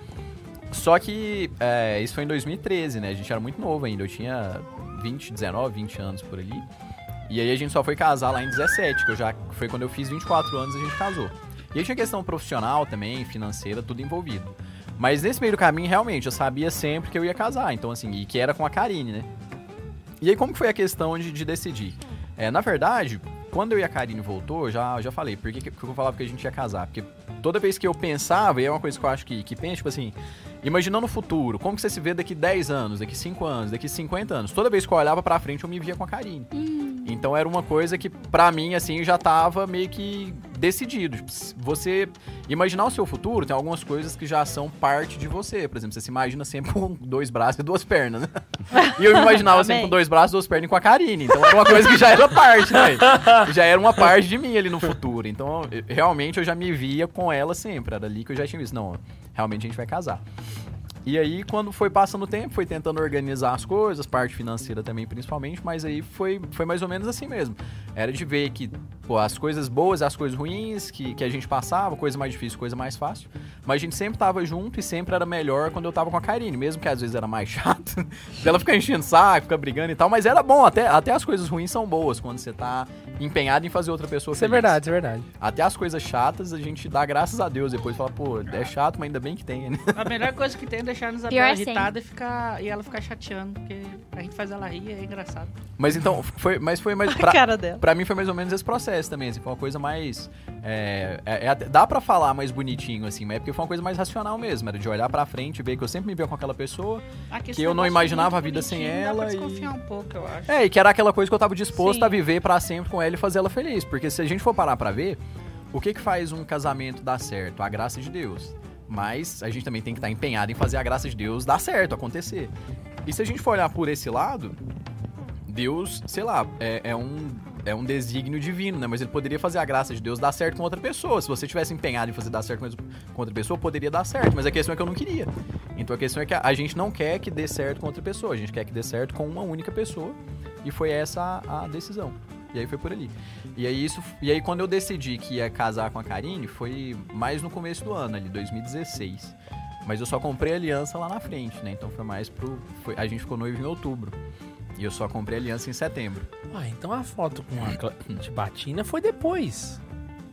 Só que é, isso foi em 2013, né? A gente era muito novo ainda. Eu tinha 20, 19, 20 anos por ali. E aí a gente só foi casar lá em 17, que eu já foi quando eu fiz 24 anos a gente casou. E aí tinha questão profissional também, financeira, tudo envolvido. Mas nesse meio do caminho, realmente, eu sabia sempre que eu ia casar. Então, assim, e que era com a Karine, né? E aí, como foi a questão de, de decidir? É, na verdade, quando eu e a Karine voltou, já, já falei, por que, que eu falava que a gente ia casar? Porque toda vez que eu pensava, e é uma coisa que eu acho que, que pensa, tipo assim, imaginando o futuro, como que você se vê daqui 10 anos, daqui 5 anos, daqui 50 anos? Toda vez que eu olhava pra frente, eu me via com a Karine. Então era uma coisa que, pra mim, assim, já tava meio que decidido. Você imaginar o seu futuro, tem algumas coisas que já são parte de você. Por exemplo, você se imagina sempre com dois braços e duas pernas, né? E eu me imaginava sempre com dois braços e duas pernas e com a Karine. Então era uma coisa que já era parte, né? Já era uma parte de mim ali no futuro. Então, eu- realmente, eu já me via com ela sempre. Era ali que eu já tinha visto. Não, realmente a gente vai casar. E aí, quando foi passando o tempo, foi tentando organizar as coisas, parte financeira também, principalmente, mas aí foi, foi mais ou menos assim mesmo. Era de ver que pô, as coisas boas e as coisas ruins que, que a gente passava, coisa mais difícil, coisa mais fácil. Mas a gente sempre tava junto e sempre era melhor quando eu tava com a Karine, mesmo que às vezes era mais (laughs) chato. dela ficar enchendo saco, ficar brigando e tal, mas era bom, até, até as coisas ruins são boas quando você tá empenhado em fazer outra pessoa Isso é feliz. verdade, isso é verdade. Até as coisas chatas a gente dá graças a Deus depois fala, pô, é chato, mas ainda bem que tem, né? A melhor coisa que tem é deixar a Pior é sempre. irritada e, ficar, e ela ficar chateando, porque a gente faz ela rir e é engraçado. Mas então, foi, mas foi mais. (laughs) A Pra, cara dela. pra mim foi mais ou menos esse processo também, assim, foi uma coisa mais. é, é- é dá pra falar mais bonitinho, assim, mas é porque foi uma coisa mais racional mesmo, era de olhar pra frente e ver que eu sempre me via com aquela pessoa. Aqui, Que eu não negócio imaginava a vida sem ela Dá pra e- desconfiar um pouco, eu acho. É, e que era aquela coisa que eu tava disposto Sim. a viver pra sempre com ela e fazer ela feliz. Porque se a gente for parar pra ver, o que que faz um casamento dar certo? A graça de Deus. Mas a gente também tem que estar empenhado em fazer a graça de Deus dar certo, acontecer. E se a gente for olhar por esse lado, Deus, sei lá, é, é um, é um desígnio divino, né? Mas ele poderia fazer a graça de Deus dar certo com outra pessoa. Se você tivesse empenhado em fazer dar certo com outra pessoa, poderia dar certo. Mas a questão é que eu não queria. Então a questão é que a, a gente não quer que dê certo com outra pessoa. A gente quer que dê certo com uma única pessoa. E foi essa a, a decisão. E aí foi por ali. E aí, isso, e aí quando eu decidi que ia casar com a Karine, foi mais no começo do ano, ali, 2016. Mas eu só comprei a aliança lá na frente, né? Então foi mais pro. foi- a gente ficou noivo em outubro. E eu só comprei a aliança em setembro. Ah, então a foto com a (clears throat) de batina foi depois.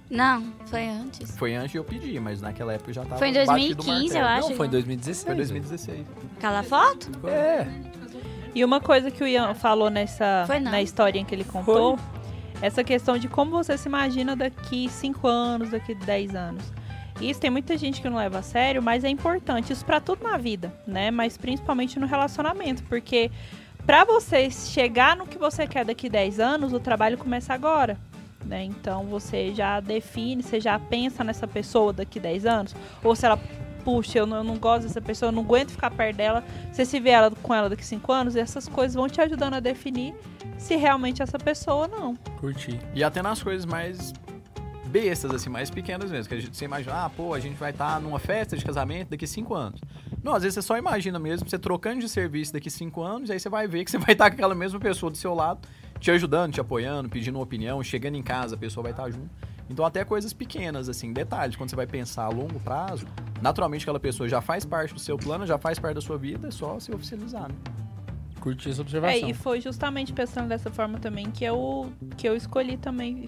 Não, foi antes. Foi antes de eu pedir, mas naquela época eu já tava. Foi em batido o 2015, eu acho. Não, foi em 2016. Foi 2016. Aquela foto? É. E uma coisa que o Ian falou nessa Foi na historinha que ele contou, essa questão de como você se imagina daqui 5 anos, daqui 10 anos. Isso tem muita gente que não leva a sério, mas é importante. Isso pra tudo na vida, né? Mas principalmente no relacionamento, porque pra você chegar no que você quer daqui 10 anos, o trabalho começa agora. Né? Então você já define, você já pensa nessa pessoa daqui 10 anos, ou se ela puxa, eu não, eu não gosto dessa pessoa, eu não aguento ficar perto dela, você se vê ela, com ela daqui 5 anos, essas coisas vão te ajudando a definir se realmente essa pessoa ou não. Curti. E até nas coisas mais bestas, assim, mais pequenas mesmo. Que a gente, você imagina, ah, pô, a gente vai estar numa festa de casamento daqui cinco anos. Não, às vezes você só imagina mesmo, você trocando de serviço daqui cinco anos, e aí você vai ver que você (laughs) vai estar com aquela mesma pessoa do seu lado, te ajudando, te apoiando, pedindo uma opinião, chegando em casa, a pessoa vai estar junto. Então até coisas pequenas, assim, detalhes, quando você vai pensar a longo prazo, naturalmente aquela pessoa já faz parte do seu plano, já faz parte da sua vida, é só se oficializar, né? Curti essa É, observação. e foi justamente pensando dessa forma também que eu, que eu escolhi também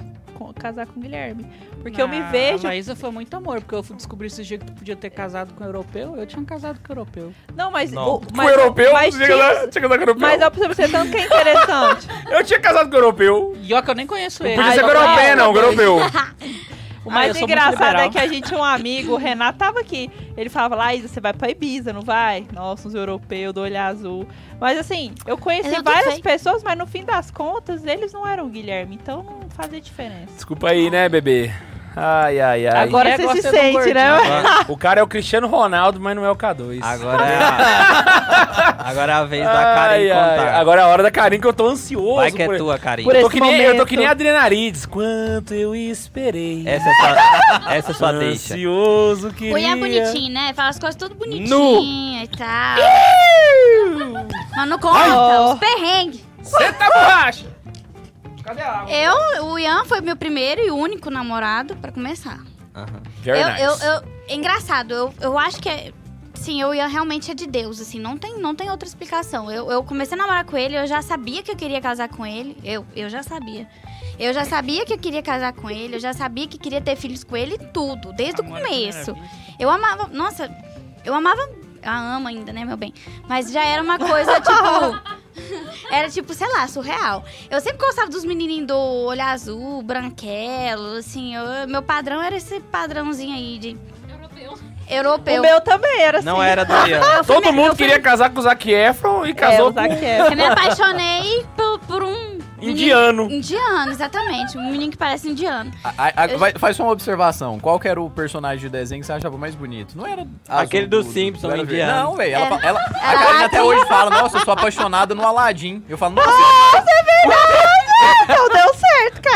casar com o Guilherme. Porque eu me Ah, vejo. A Laísa foi muito amor, porque eu fui descobrir esse dia que tu podia ter casado com um europeu, eu tinha casado com um europeu. Não, mas. Não. o- Com mas, europeu? mas Tinha tinha- casado- tinha casado com europeu? Mas pra você tanto que é interessante. (laughs) Eu tinha casado com europeu. E ó que eu nem conheço Não ele. podia ser com europeu, não, com europeu. (laughs) O Ah, mais muito engraçado é que a gente tinha um amigo, o Renato tava aqui. Ele falava, Laísa, você vai pra Ibiza, não vai? Nossa, uns europeus do olho azul. Mas assim, eu conheci eu várias sei. pessoas, mas no fim das contas, eles não eram o Guilherme, então não fazia diferença. Desculpa aí, né, bebê? Ai, ai, ai. Agora É, você se sente, né? Agora, O cara é o Cristiano Ronaldo, mas não é o K2. agora, é a, (laughs) agora é a vez da Karen Ai, ai, contar. Agora é a hora da Karen que eu tô ansioso. Vai que é por- tua, Karen. por Eu tô, que nem, eu tô que nem a Adrenarides. Quanto eu esperei. Essa é sua, essa é sua deixa. Ansioso, queria. O Ian é bonitinho, né? Fala as coisas tudo Nu. bonitinho e tal. Mas não conta, Ai. os perrengues. Senta a borracha. Cadê a água? Eu, o Ian foi meu primeiro e único namorado pra começar. Aham. Very eu, nice. eu, eu- é engraçado, eu, eu acho que é. Sim, eu Ian realmente é de Deus, assim, não tem, não tem outra explicação. Eu, eu comecei a namorar com ele, eu já sabia que eu queria casar com ele. Eu, eu já sabia. Eu já sabia que eu queria casar com ele, eu já sabia que queria ter filhos com ele, tudo, desde o Amor à começo. Eu amava, nossa, eu amava, a amo ainda, né, meu bem? Mas já era uma coisa, (laughs) tipo, era tipo, sei lá, surreal. Eu sempre gostava dos menininhos do olho azul, branquelo, assim, eu- meu padrão era esse padrãozinho aí de europeu. O meu também era assim. Não era do Todo mundo queria casar com o Zac Efron e É, casou o Zac com... Efron. Eu me apaixonei Indiano. indiano. Exatamente. Um menino que parece indiano. A- a- a- vai- faz só uma observação. Qual que era o personagem de desenho que você achava mais bonito? Não era azul Aquele do Simpsons, não era indiano. Não, velho. Ela, ela, a era Karine até hoje fala, nossa, eu sou apaixonada no Aladdin. Eu falo, nossa, Então deu certo,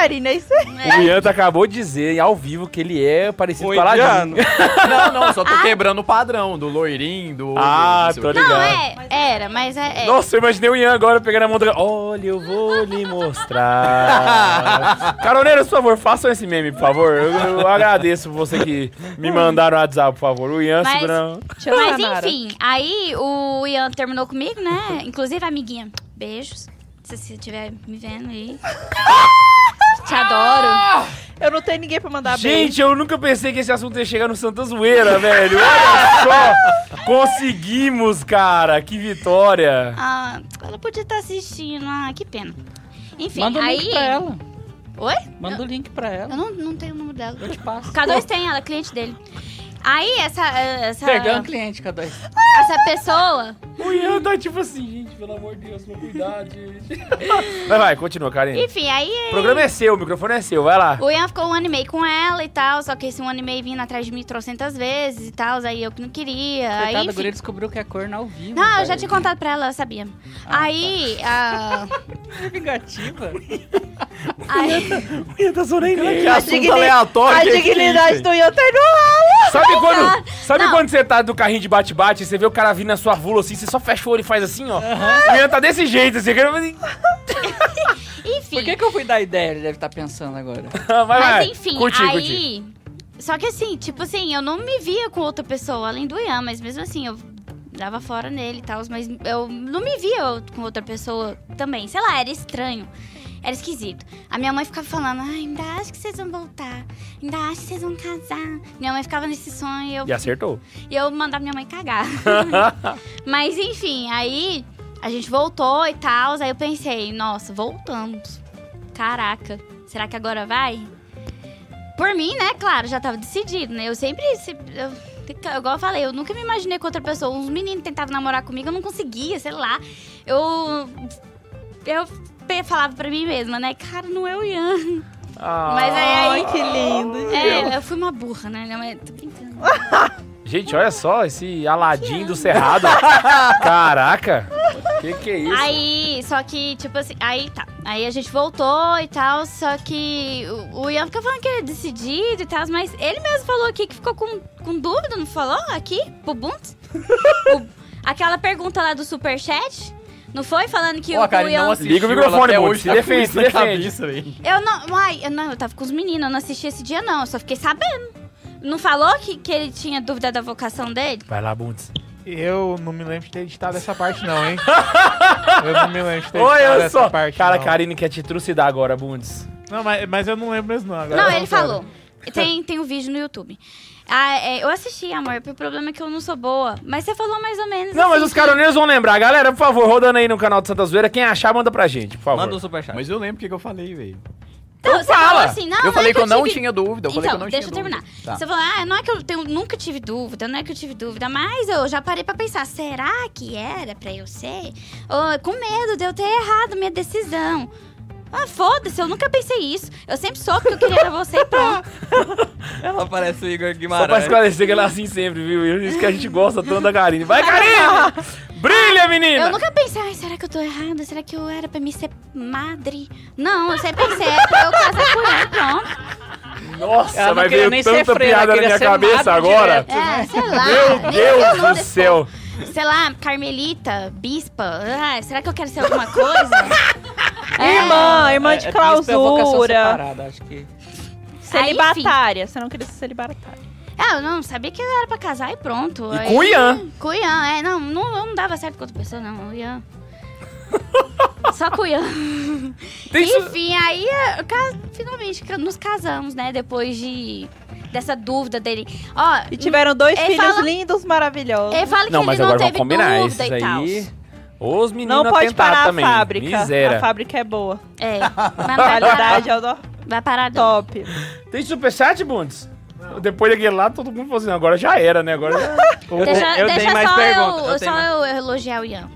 Karina. É isso aí. O Ian acabou de dizer ao vivo que ele é parecido com o Aladdin. indiano. não, não, só tô quebrando o padrão do loirinho, do... Ah, do- tô ligado. Não, é, era, mas é. é. Nossa, eu imaginei o Ian agora pegando a mão do... Olha, eu vou lhe mostrar. (laughs) Caroneiros, por favor, façam esse meme, por favor. Eu, eu agradeço você que me mandaram o WhatsApp, por favor. O Ian Mas- segurando... Mas enfim, aí o Ian terminou comigo, né? Inclusive, amiguinha, beijos. Se você estiver me vendo aí. (laughs) Te adoro. Eu não tenho ninguém pra mandar beijo. Gente, eu nunca pensei que esse assunto ia chegar no Santa Zoeira, velho. Olha só. Conseguimos, cara. Que vitória. Ah, ela podia estar assistindo. Ah, que pena. Enfim, Manda o aí. link pra ela. Oi? Manda o link pra Eu ela. não, não tenho o número dela. Eu te passo. K2 tem, ela é cliente dele. Aí, essa. essa Perdeu um cliente, K2. essa pessoa. O Ian tá tipo assim, gente, pelo amor de Deus, cuidar, gente. (laughs) Vai, vai, continua, Karine. Enfim, aí. O programa é seu, o microfone é seu, vai lá. O Ian ficou um ano e meio com ela e tal, só que esse um ano e meio vindo atrás de mim trocentas vezes e tal, aí eu que não queria. Aí, Coitada, a enfim. guria descobriu que é corno ao vivo. Não, eu já tinha contado pra ela, ela sabia. Ah, aí, a. Que (laughs) vingativa. aí- (laughs) O Ian tá sorrindo. Que A assunto digni- aleatório. A é dignidade do Ian tá indo lá. Sabe quando, sabe Não. quando você tá do carrinho de bate-bate e você vê o cara vindo na sua vula assim, você só fecha o olho e faz assim, ó. O Ian tá desse jeito, assim. querendo fazer- (laughs) enfim. Por que, que eu fui dar ideia? Ele deve estar pensando agora. (laughs) Vai, vai. Mas enfim, Curti, aí. curti. Só que assim, tipo assim, eu não me via com outra pessoa além do Ian, mas mesmo assim, eu dava fora nele e tal, mas eu não me via com outra pessoa também. Sei lá, era estranho. Era esquisito. A minha mãe ficava falando, ai, ainda acho que vocês vão voltar. Ainda acho que vocês vão casar. Minha mãe ficava nesse sonho e eu, E acertou. e eu mandava minha mãe cagar. (laughs) Mas enfim, aí a gente voltou e tal. Aí eu pensei, nossa, voltamos. Caraca, será que agora vai? Por mim, né? Claro, já tava decidido, né? Eu sempre. se- Eu, igual eu falei, eu nunca me imaginei com outra pessoa. Uns meninos tentavam namorar comigo, eu não conseguia, sei lá. Eu. Eu falava pra mim mesma, né? Cara, não é o Ian. Ah. Mas aí. aí Ai, que lindo. é, eu fui uma burra, né? Minha mãe- Tô brincando. (laughs) Gente, olha só esse Aladim do Cerrado. (laughs) Caraca. Que que é isso? Aí, só que, tipo assim, aí tá. Aí a gente voltou e tal, só que o, o Ian fica falando que ele é decidido e tal, mas ele mesmo falou aqui que ficou com, com dúvida, não falou? Aqui, pro (laughs) aquela pergunta lá do superchat, não foi? Falando que Pô, a o, o Karine não Ian... assistiu, Liga o microfone, hoje se tá defende, isso se defende. cabeça, velho. Eu não, uai, eu não, eu tava com os meninos, eu não assisti esse dia não, eu só fiquei sabendo. Não falou que, que ele tinha dúvida da vocação dele? Vai lá, Bundes. Eu não me lembro de ter editado essa parte, não, hein? (laughs) Eu não me lembro de ter editado Olha essa só. parte. Cara, não. Karine quer te trucidar agora, Bundes. Não, mas, mas eu não lembro mesmo, não. Agora Não, eu ele falou. Tem, tem um vídeo no YouTube. Ah, é, eu assisti, amor. O problema é que eu não sou boa. Mas você falou mais ou menos. Não, mas assim, os caroneiros vão lembrar. Galera, por favor, rodando aí no canal do Santa Zoeira. Quem achar, manda pra gente, por favor. Manda um superchat. Mas eu lembro o que, que eu falei, velho. Então, Então você fala. falou assim, não, Eu não falei é que eu não tive- tinha dúvida. Eu falei então, que eu não deixa eu tinha terminar. dúvida. Tá. Você falou, ah, não é que eu tenho, nunca tive dúvida, não é que eu tive dúvida, mas eu já parei pra pensar, será que era pra eu ser? Ou, com medo de eu ter errado minha decisão. Ah, foda-se, eu nunca pensei isso. Eu sempre soube que eu queria era você e pronto. (laughs) Ela parece o Igor Só pra Guimarães. esclarecer que ela é assim sempre, viu? Isso que a gente gosta tanto da Karine. Vai, Karine! (laughs) Brilha, menina! Eu nunca pensei, ai, será que eu tô errada? Será que eu era pra me ser madre? Não, eu sempre pensei, é pra eu casar com ele, pronto. Nossa, vai ver tanta freira, piada na minha cabeça agora. direto. É, sei lá. Meu Deus do céu. Sei lá, Carmelita, Bispa. Ah, será que eu quero ser alguma coisa? (laughs) É. Irmã, irmã de É, é é clausura. separada, acho que... Celibatária. Você não queria ser celibatária. É, eu não sabia que era pra casar e pronto. E Aí- com o Ian. Com o Ian, é. Não, não, não dava certo com outra pessoa, não. O Ian. (laughs) Só com o Ian. Tem su- Enfim, aí eu ca- finalmente nos casamos, né? Depois de dessa dúvida dele. Ó, E tiveram dois Ele filhos fala- lindos, maravilhosos. ele fala que Não, ele mas não agora vamos teve combinar. dúvida e tal. aí. Os meninos Não pode parar também. a fábrica. Miséria. A fábrica é boa. É. (laughs) Mas não Qualidade parar, é o vai parar não. top. Tem superchat, Bundes? Depois daquele lá, todo mundo falou assim, agora já era, né? Agora já... (laughs) Deixa, eu deixa tenho mais só, perguntas, eu, eu só eu elogiar o Ian.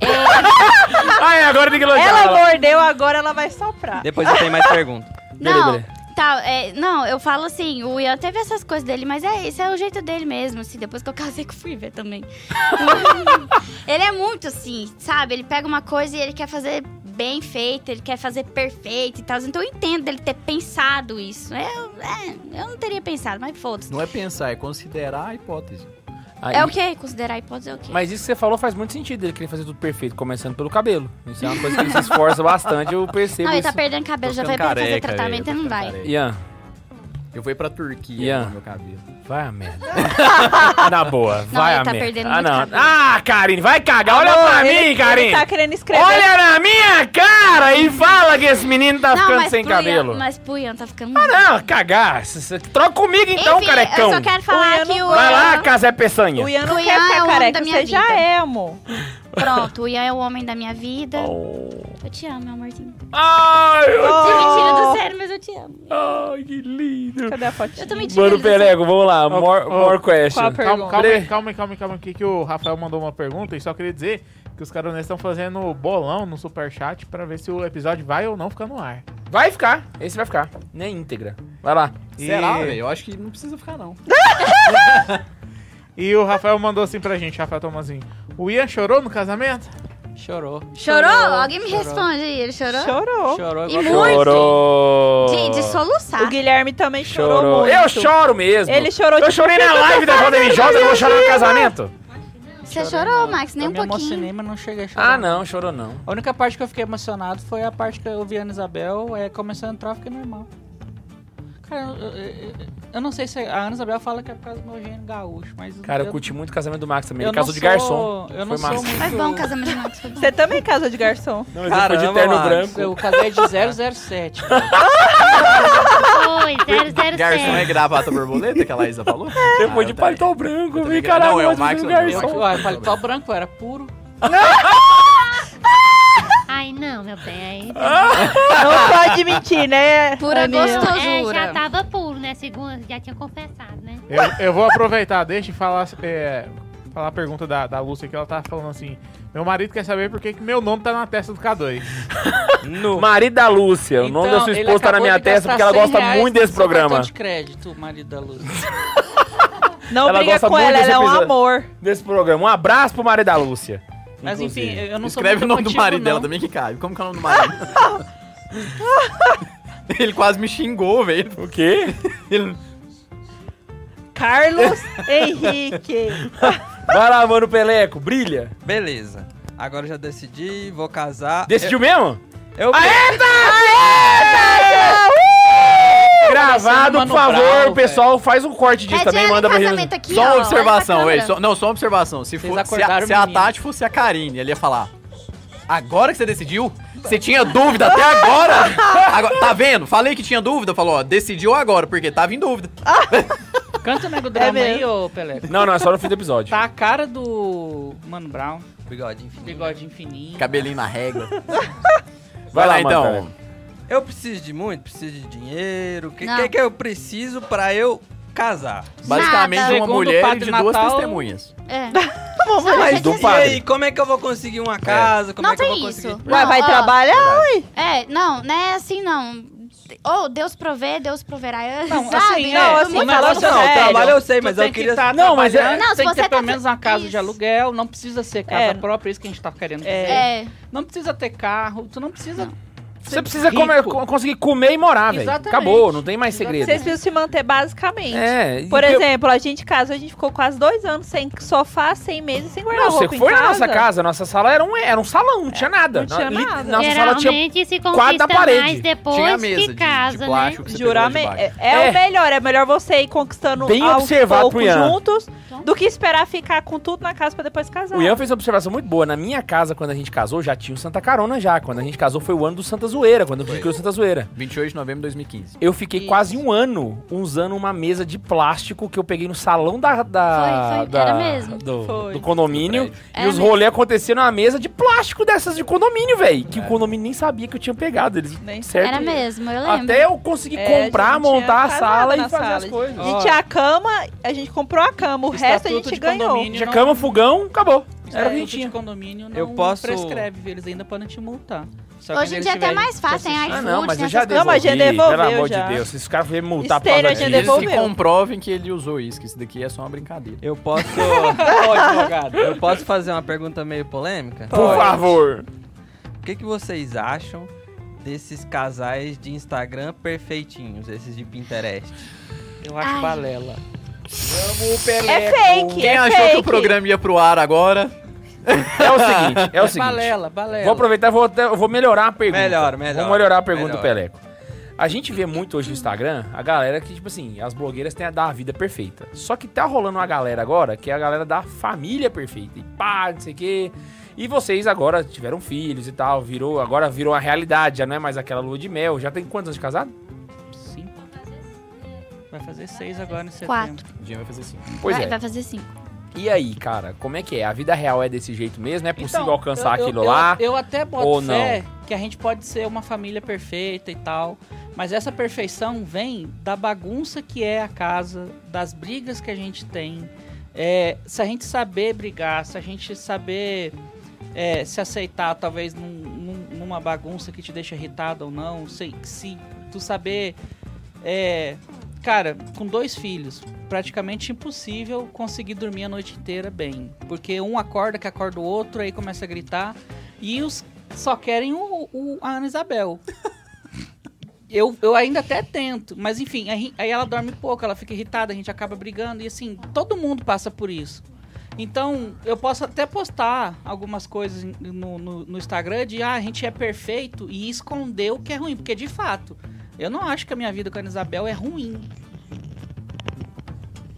(laughs) Ai, agora tem que elogiar Ela ela. mordeu, agora ela vai soprar. Depois eu tenho mais perguntas. Não, beleza. tá, é, não, eu falo assim, o Ian teve essas coisas dele, mas é esse é o jeito dele mesmo, assim, depois que eu casei que eu fui ver também. (laughs) ele é muito assim, sabe? Ele pega uma coisa e ele quer fazer bem feito, ele quer fazer perfeito e tal. Então eu entendo dele ter pensado isso. Eu, é, eu não teria pensado, mas foda-se. Não é pensar, é considerar a hipótese. Aí- É o quê? Considerar a hipótese é o quê? Mas isso que você falou faz muito sentido, ele querer fazer tudo perfeito, começando pelo cabelo. Isso é uma coisa que ele se esforça bastante, eu percebo não, ele isso. tá perdendo cabelo, Tô já vai pra fazer careca, tratamento e não vai. ficando careca. Eu vou ir pra Turquia Ian. com meu cabelo. vai a merda. (laughs) Na boa, vai ele a tá merda. perdendo ah, muito não. cabelo. Ah, Karine, vai cagar. Olha Amor, pra ele- mim, Karine. Ele tá querendo escrever. Olha na minha cara e fala que esse menino tá não, ficando sem pro Ian- cabelo. mas pro Ian tá ficando... Ah, não, cagar. C- c- Troca comigo então, Enfim, carecão. eu só quero O falar Ian que não o Vai lá, Ian- Casé Peçanha. O Ian não O quer Ian é o ficar homem careca, da você minha já vida. é, amor. Pronto, o Ian é o homem da minha vida. Oh. Eu te amo, meu amorzinho. Ai, eu... Tô mentindo Oh, do sério, mas eu te amo. Ai, que lindo. Cadê a fotinha? Eu tô mentindo. Mano. Pelego, vamos lá. Ô, More, ô, more question. qual a Calma, calma, aí, calma, aí, calma, aí, calma, aí, que o Rafael mandou uma pergunta e só queria dizer que os caronesas estão fazendo bolão no superchat pra ver se o episódio vai ou não ficar no ar. Vai ficar. Esse vai ficar. Nem íntegra. Vai lá. E- Será, velho? Eu acho que não precisa ficar, não. (laughs) E o Rafael mandou assim pra gente, Rafael Tomazinho. O Ian chorou no casamento? Chorou. Chorou? Alguém me Chorou. responde aí. Ele chorou? Chorou. Chorou E muito. Chorou. De, de soluçar. O Guilherme também chorou, Chorou. muito. Eu choro mesmo. Ele chorou Eu tipo, chorei na "O eu live da Jovem Josa, eu vou chorar no casamento. Você chorou, Max? Nem Eu um me pouquinho. emocionei, mas não cheguei a chorar. Ah, não, chorou não. A única parte que eu fiquei emocionado foi a parte que eu vi a Ana Isabel é, começando a entrar, eu fiquei normal. Cara, eu, eu- eu- eu não sei se a Ana Isabel fala que é por causa do meu gênio gaúcho, mas. Cara, eu curti muito o casamento do Max também. eu Ele casou de garçom. Eu não Foi sou massa. muito. Mas bom, casamento de Max foi bom. Você também casa de garçom. Não, mas ele foi de Caramba, terno Max. branco. Eu casei de 007. Oi, 007. Garçom é gravata borboleta, que a Laísa falou? (laughs) Depois de Ah, eu paletó branco, gra- caralho. Não, é o de Max, eu- eu- garçom. Eu, ué, paletó branco, era puro. (laughs) Ai, não, meu bem. Aí... (laughs) Não pode mentir, né? Pura Aninha? É, gostosura. já tava puro, né? Segundo, já tinha confessado, né? Eu, eu vou aproveitar, deixa e falar, é, falar a pergunta da, da Lúcia, que ela tá falando assim. Meu marido quer saber por que, que meu nome tá na testa do K2. No. Marido da Lúcia. o nome da sua ele esposa tá na acabou minha de testa gastar porque ela 100 gosta reais muito desse no seu cartão programa. de crédito, marido da Luz. (laughs) Não Ela briga gosta com muito ela, desse ela é um episódio. amor. Desse programa. Um abraço pro marido da Lúcia. Mas enfim, inclusive. eu não sou Escreve muito o nome do marido não. dela também que cabe. Como que é o nome do marido? (laughs) (laughs) Ele quase me xingou, velho. O quê? (laughs) Ele- Carlos Henrique. (laughs) Vai lá, mano Peleco, brilha. Beleza. Agora eu já decidi, vou casar. Decidiu mesmo? Eu, eu, Gravado, por favor, Brown, o pessoal faz um corte disso É também, manda pra gente. aqui, Só uma observação, velho. Só- não, só uma observação. Se, Vocês for, se, a, se a. Tati fosse a Karine, ele ia falar. Agora que você decidiu? Você tinha dúvida até agora? (laughs) Agora- Tá vendo? Falei que tinha dúvida. Falou, ó, decidiu agora, porque tava em dúvida. (laughs) Canta o nego drama aí, ô Pelé. Não, não, é só no fim do episódio. Tá a cara do Mano Brown, bigode, enfim. bigodinho fininho. Cabelinho na régua. (laughs) Vai lá, lá, mano, então. Peleco. Eu preciso de muito, preciso de dinheiro. O que, que que eu preciso pra eu casar? Basicamente, Nada. uma Segundo mulher de duas Natal- testemunhas. É. (laughs) Mas do E padre. aí, como é que eu vou conseguir uma casa? Como Não é que eu vou isso. conseguir? Ué, Não, vai ó, trabalhar, ui. É, não, não é assim não. Ou Deus provê, Deus proverá. Não, (laughs) sabe? assim, não, é, assim, o falando negócio Não, é, trabalho eu sei, mas eu que queria... tá Não, mas é- Não, tem que ter pelo tá- menos uma casa de Isso. aluguel, não precisa ser casa É. própria, isso que a gente tá querendo dizer. É. É. Não precisa ter carro, tu não precisa Você precisa comer- co- conseguir comer e morar, velho. Exatamente. Acabou, não tem mais segredo. Vocês precisam se manter basicamente. É, e Por eu- exemplo, a gente casou, a gente ficou quase dois anos sem sofá, sem mesa, sem Não, guarda-roupa você em foi na nossa casa, nossa sala era um, era um salão, não tinha nada. não tinha nada. Nossa sala tinha. Geralmente se conquista da parede. mais depois Tinha mesa que de, casa, de né? plástico você de Juramente, baixo. é, é É. o melhor, é melhor você ir conquistando Bem aos poucos juntos do que esperar ficar com tudo na casa pra depois casar. O Ian fez uma observação muito boa. Na minha casa, quando a gente casou, já tinha o Santa Carona já. Quando a gente casou, foi o ano do Santa Zoeira, quando eu Foi. criou o Santa Zoeira. 28 de novembro de 2015. Eu fiquei Isso. quase um ano usando uma mesa de plástico que eu peguei no salão da, da, Foi, foi, da- era mesmo. Do, Foi. do condomínio. Do prédio. e Era os rolês aconteciam numa mesa de plástico dessas de condomínio, velho. Que o condomínio nem sabia que eu tinha pegado. Eles, Nem certo? Era mesmo, eu lembro. Até eu conseguir É, comprar, a montar a sala na e fazer sala. as coisas. A gente tinha a cama, a gente comprou a cama, o resto a gente ganhou. Tinha cama, fogão, acabou. Era tinha. de condomínio não Eu posso- prescreve, eles ainda podem te multar. Só Hoje em dia é até mais fácil, tem assistir. Ah, não, mas eu já essas devolvi. Não, mas já devolveu, pelo amor já. de Deus. Se esses caras me multar por causa já disso. Que devolveu. comprovem que ele usou isso, que isso daqui é só uma brincadeira. Eu posso. (laughs) Ô, advogado. eu posso fazer uma pergunta meio polêmica? Por favor. O que, que vocês acham desses casais de Instagram perfeitinhos, esses de Pinterest? Eu acho Ai. balela. É fake, Quem é achou fake. que o programa ia pro ar agora? É o seguinte, é o (laughs) seguinte. Balela, balela. Vou aproveitar e vou, até- vou melhorar a pergunta. Melhor, melhor. Vou melhorar a pergunta Melhor. do Peleco. A gente vê muito hoje no Instagram a galera que, tipo assim, as blogueiras têm a dar a vida perfeita. Só que tá rolando uma galera agora que é a galera da família perfeita. E pá, não sei o quê. E vocês agora tiveram filhos e tal, virou, agora virou a realidade, já não é mais aquela lua de mel. Já tem quantos anos de casado? Cinco. Vai fazer seis agora em setembro. Quatro. O dia vai fazer assim. Pois vai, é. vai fazer cinco. E aí, cara, como é que é? A vida real é desse jeito mesmo? É possível Então, alcançar eu- aquilo eu, lá? Eu, eu até boto ou fé que a gente pode ser uma família perfeita e tal. Mas essa perfeição vem da bagunça que é a casa, das brigas que a gente tem. É, se a gente saber brigar, se a gente saber é, se aceitar, talvez num- num- numa bagunça que te deixa irritado ou não, se, se tu saber. é, cara, com dois filhos, praticamente impossível conseguir dormir a noite inteira bem. Porque um acorda que acorda o outro, aí começa a gritar. E os só querem o, o- a Ana Isabel. (laughs) Eu, eu ainda até tento, mas enfim, aí, aí ela dorme pouco, ela fica irritada, a gente acaba brigando, e assim, todo mundo passa por isso. Então, eu posso até postar algumas coisas no, no, no Instagram de ah, a gente é perfeito e esconder o que é ruim, porque de fato, eu não acho que a minha vida com a Ana Isabel é ruim.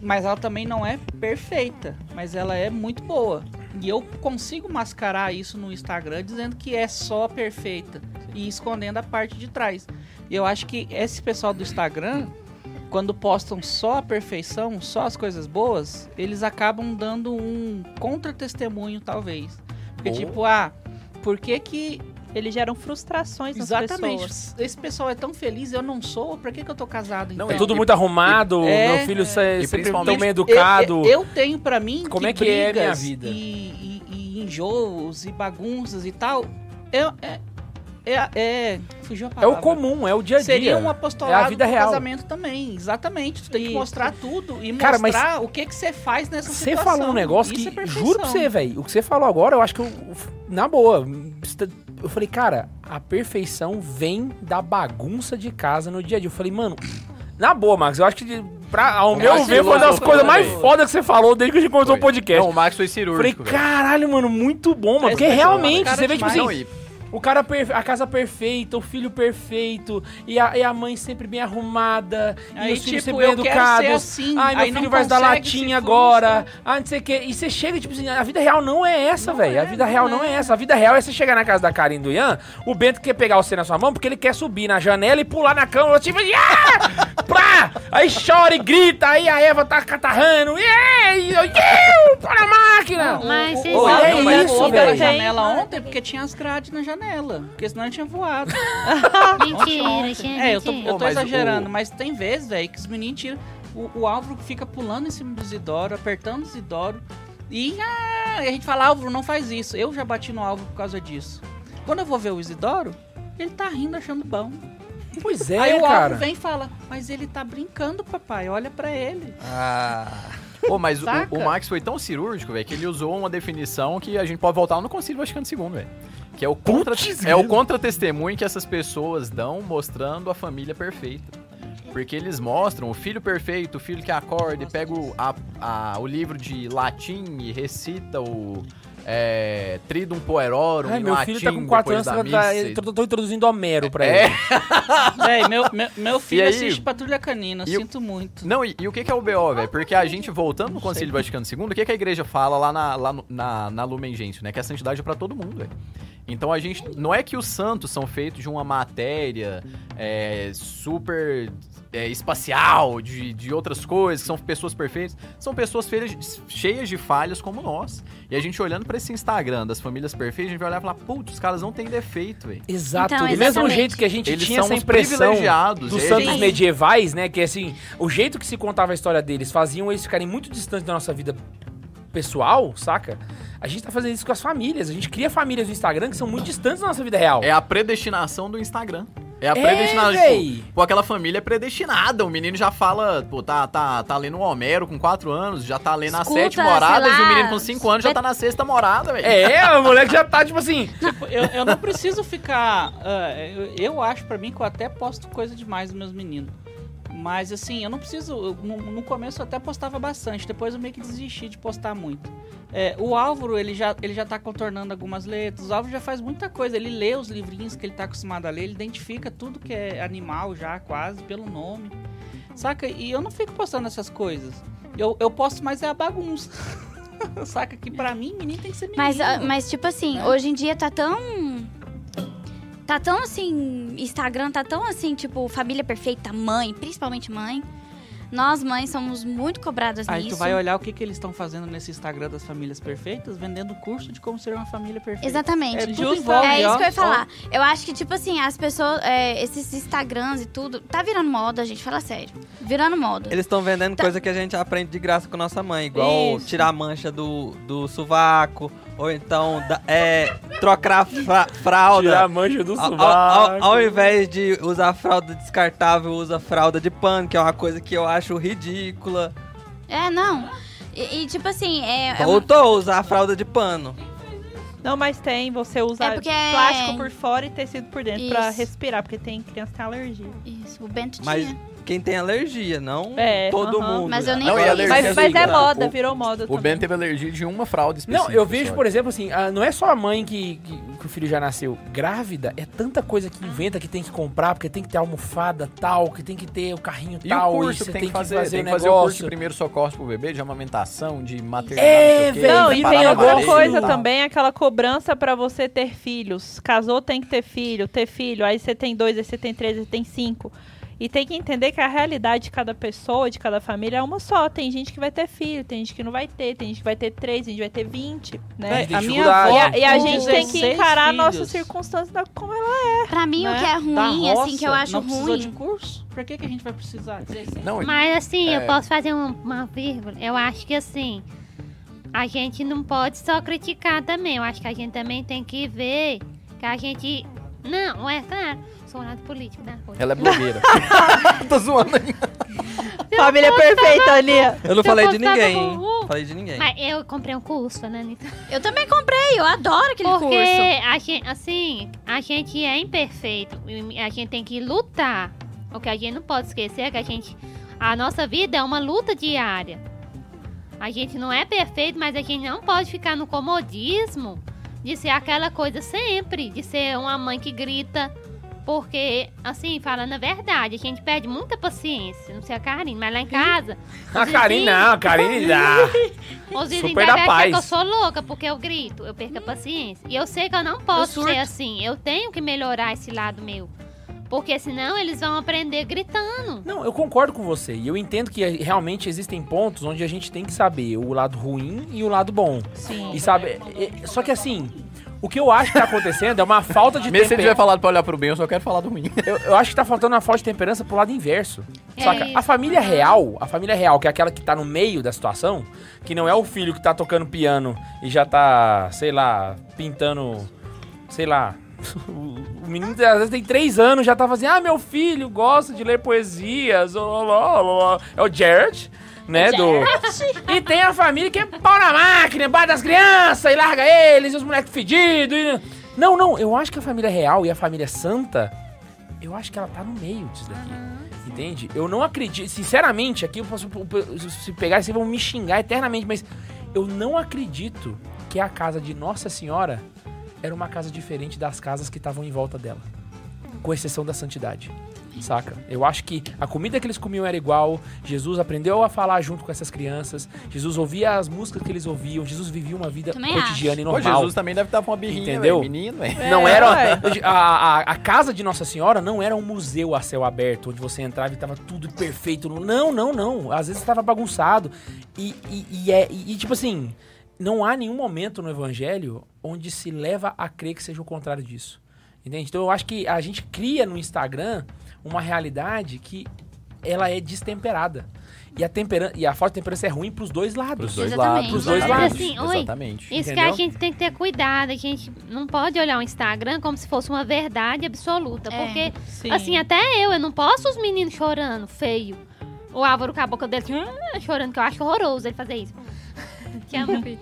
Mas ela também não é perfeita, mas ela é muito boa. E eu consigo mascarar isso no Instagram dizendo que é só perfeita e escondendo a parte de trás. E eu acho que esse pessoal do Instagram, quando postam só a perfeição, só as coisas boas, eles acabam dando um contra-testemunho, talvez. Porque, tipo, ah, por que que Eles geram frustrações nas Exatamente. pessoas. Esse pessoal é tão feliz, eu não sou. Pra que, que eu tô casado então? É tudo muito arrumado, É, meu filho é, e sempre tão principalmente- bem educado. Eu, eu tenho pra mim Como que é que é a minha vida? E, e, e enjoos e bagunças e tal. Eu, é, é, é, fugiu a É palavra. o comum, é o dia a dia. Seria um apostolado É a vida real. casamento também, exatamente. Tu tem que mostrar tudo e Cara, mas mostrar o que que você faz nessa Você situação. falou um negócio Isso que, é juro pra você, velho, o que você falou agora, eu acho que, eu, na boa, eu falei, cara, a perfeição vem da bagunça de casa no dia a dia. Eu falei, mano, na boa, Max, eu acho que, de- pra, ao meu ver, foi uma das coisas mais também. fodas que você falou desde que a gente começou o podcast. Não, o Max foi Eu falei, cirúrgico, velho. caralho, mano, muito bom, mano. Esse Porque realmente, você vê, tipo assim, Não, e o cara, a casa perfeita, o filho perfeito, e a, e a mãe sempre bem arrumada, e Aí, os filhos tipo, sempre bem educados. assim. Ai, meu aí filho vai dar latinha agora. Ah, não sei o que. E você chega, tipo assim, a vida real não é essa, velho. é, a vida não real não é. é essa. A vida real é você chegar na casa da Karen do Ian, o Bento quer pegar você na sua mão porque ele quer subir na janela e pular na cama, tipo, ah! Plá! Aí chora e grita, aí a Eva tá catarrando, yeah! E eu, yeah! Para a máquina! Mas vocês Ô, é não, mas isso, velho. janela ontem porque tinha as grades na janela. Porque senão ele tinha voado. (laughs) Mentira, gente. É, eu tô, eu tô Pô, mas exagerando, o- mas tem vezes, velho, que os meninos tiram. O, o Álvaro fica pulando em cima do Isidoro, apertando o Isidoro. E, ah, e a gente fala, Álvaro, não faz isso. Eu já bati no Álvaro por causa disso. Quando eu vou ver o Isidoro, ele tá rindo, achando bom. Pois é, Aí o cara. Álvaro vem e fala, mas ele tá brincando, papai, olha pra ele. Ah. Pô, mas o, o Max foi tão cirúrgico, velho, que ele usou uma definição que a gente pode voltar no Concílio Vaticano II, velho. Que é o contra é o contra-testemunho que essas pessoas dão mostrando a família perfeita. Porque eles mostram o filho perfeito, o filho que acorda e pega o, a- a- o livro de latim e recita o é, Tridum Poerorum Ai, meu filho tá com 4 depois anos, tá, eu tô, tô introduzindo Homero pra É. ele. (laughs) Véi, meu, meu, meu filho aí? assiste Patrulha Canina, E o- sinto muito. Não, e, e o que, que é o BO, velho? Porque a gente, voltando no Concílio Vaticano II, o que, que a igreja fala lá na, lá no- na, na Lumen Gentium, né? Que a santidade é pra todo mundo, velho. Então a gente. Não é que os santos são feitos de uma matéria é, super é, espacial, de, de outras coisas, são pessoas perfeitas. São pessoas feias- cheias de falhas como nós. E a gente olhando pra esse Instagram das famílias perfeitas, a gente vai olhar e falar, putz, os caras não têm defeito, velho. Exato. Então, Do mesmo jeito que a gente Eles tinha são essa os impressão privilegiados. dos e a santos medievais, né? Que assim, o jeito que se contava a história deles faziam eles ficarem muito distantes da nossa vida pessoal, saca? A gente tá fazendo isso com as famílias. A gente cria famílias no Instagram que são muito distantes da nossa vida real. É a predestinação do Instagram. É a É, predestinação. véi. Tipo, pô, aquela família é predestinada. O menino já fala, pô, tá, tá, tá lendo o Homero com 4 anos, já tá lendo as Escuta, sete moradas, sei e o menino com 5 anos já tá na sexta morada, velho. É, (laughs) o moleque já tá, tipo assim. Tipo, eu, eu não preciso ficar. ah, eu, eu acho pra mim que eu até posto coisa demais dos meus meninos. Mas assim, eu não preciso. eu- no, no começo eu até postava bastante, depois eu meio que desisti de postar muito. É, o Álvaro, ele já, ele já tá contornando algumas letras. O Álvaro já faz muita coisa. Ele lê os livrinhos que ele tá acostumado a ler, ele identifica tudo que é animal já, quase, pelo nome. Saca? E eu não fico postando essas coisas. Eu, eu posto mais é a bagunça. (laughs) Saca? Que pra mim, menino tem que ser menino. Mas, ah, mas tipo assim, Né? hoje em dia tá tão. Tá tão assim. Instagram tá tão assim, tipo, família perfeita, mãe, principalmente mãe. Nós, mães, somos muito cobradas Aí nisso. tu vai olhar o que, que eles estão fazendo nesse Instagram das famílias perfeitas, vendendo curso de como ser uma família perfeita. Exatamente. É, tudo Justo. envolve, É isso que eu ia ó. falar. Eu acho que, tipo assim, as pessoas. é, esses Instagrams e tudo. Tá virando moda, gente. Fala sério. Virando moda. Eles estão vendendo Tá. coisa que a gente aprende de graça com nossa mãe, igual Isso. tirar a mancha do, do sovaco, ou então da- é, trocar a fra- fralda. Tirar a mancha do Ao, sovaco. ao- ao- ao invés de usar fralda descartável, usa fralda de pano, que é uma coisa que eu acho ridícula. É, não. E, e, tipo assim, é. é Voltou a usar a fralda de pano. Não, mas tem, você usa É porque é- plástico por fora e tecido por dentro pra Isso. respirar, porque tem criança que tem alergia. Isso, o Bento Mas tinha. Quem tem alergia, não É, todo aham. mundo. Mas eu nem Não, e alergia Mas, é mas é moda, O- virou moda O também. Ben teve alergia de uma fralda específica. Não, eu vejo, só. por exemplo, assim, ah, não é só a mãe que, que, que o filho já nasceu grávida, é tanta coisa que inventa que tem que comprar, porque tem que ter almofada tal, que tem que ter o carrinho E tal, o curso você que tem que fazer? tem o que fazer o curso de negócio. primeiro socorro pro bebê, de amamentação, de maternidade, É, velho, Não, e tem a aparelho e coisa tal. também, aquela cobrança pra você ter filhos. Casou, tem que ter filho, ter filho. Aí você tem dois, aí você tem três, aí você tem cinco. E tem que entender que a realidade de cada pessoa, de cada família, é uma só. Tem gente que vai ter filho, tem gente que não vai ter, tem gente que vai ter três, tem gente que vai ter vinte, né? É, a minha avó E a, e a gente tem que 16 encarar a nossa filhos, circunstância da como ela Pra mim, o né, que é ruim, assim, que eu roça, acho não precisou de ruim. curso? Pra que, que a gente vai precisar? Dizer assim? Não, Mas assim, É. eu posso fazer um- uma vírgula. Eu acho que assim, a gente não pode só criticar também. Eu acho que a gente também tem que ver que a gente. Não, é claro. Sou político coisa. ela é blogueira. (laughs) Tô zoando aí. Família perfeita, Aninha. Eu não falei de ninguém, hein? Falei de ninguém. Mas eu comprei um curso, né, Anitta? Eu também comprei, eu adoro aquele Porque curso. a gente, assim, a gente é imperfeito. e A gente tem que lutar. O que a gente não pode esquecer é que a gente. A nossa vida é uma luta diária. A gente não é perfeito, mas a gente não pode ficar no comodismo de ser aquela coisa sempre, de ser uma mãe que grita. Porque, assim, falando a verdade, a gente perde muita paciência. Não sei a Karine, mas lá em casa. A Karine não, a Karine dá. (laughs) os vizinhos Super da paz. que eu sou louca porque eu grito, eu perco a paciência. E eu sei que eu não posso surto. ser assim. Eu tenho que melhorar esse lado meu. Porque senão eles vão aprender gritando. Não, eu concordo com você. E eu entendo que realmente existem pontos onde a gente tem que saber o lado ruim e o lado bom. Sim. E sabe, eh, só que assim, o que eu acho que tá acontecendo é uma falta de (laughs) Mesmo se ele tiver falado pra olhar pro bem, eu só quero falar do ruim. Eu, eu acho que tá faltando uma falta de temperança pro lado inverso. É Saca? isso. A família real, a família real, que é aquela que tá no meio da situação, que não é o filho que tá tocando piano e já tá, sei lá, pintando, sei lá. (laughs) O menino às vezes tem três anos, já tá fazendo, ah, meu filho gosta de ler poesias. ó, ó, ó, ó." É o Jared, né? Do... E tem a família que é pau na máquina, bate as crianças e larga eles, e os moleques fedidos. E... Não, não, eu acho que a família real e a família santa, eu acho que ela tá no meio disso daqui. Entende? Eu não acredito, sinceramente, aqui eu posso se pegar vocês vão me xingar eternamente, mas eu não acredito que a casa de Nossa Senhora era uma casa diferente das casas que estavam em volta dela. Com exceção da santidade. Saca? Eu acho que a comida que eles comiam era igual. Jesus aprendeu a falar junto com essas crianças. Jesus ouvia as músicas que eles ouviam. Jesus vivia uma vida Também cotidiana e Pô, normal. Jesus também deve estar com uma birrinha, Entendeu? velho. Menino. Não É, era. ué. (laughs) A, a, a casa de Nossa Senhora não era um museu a céu aberto, onde você entrava e tava tudo perfeito. Não, não, não. Às vezes estava bagunçado. E, e, e é, e, e, tipo assim, não há nenhum momento no Evangelho onde se leva a crer que seja o contrário disso. Entende? Então eu acho que a gente cria no Instagram uma realidade que ela é destemperada. E a, tempera e a forte temperança é ruim pros dois lados. Pros dois Exatamente. lados. Pros dois exatamente, lados. Assim, oi. Exatamente. Isso Entendeu? que a gente tem que ter cuidado. A gente não pode olhar o Instagram como se fosse uma verdade absoluta. É. Porque, Sim. assim, até eu, eu não posso os meninos chorando, feio. O Álvaro com a boca dele "Hum", chorando, que eu acho horroroso ele fazer isso. (laughs) Te amo, filho.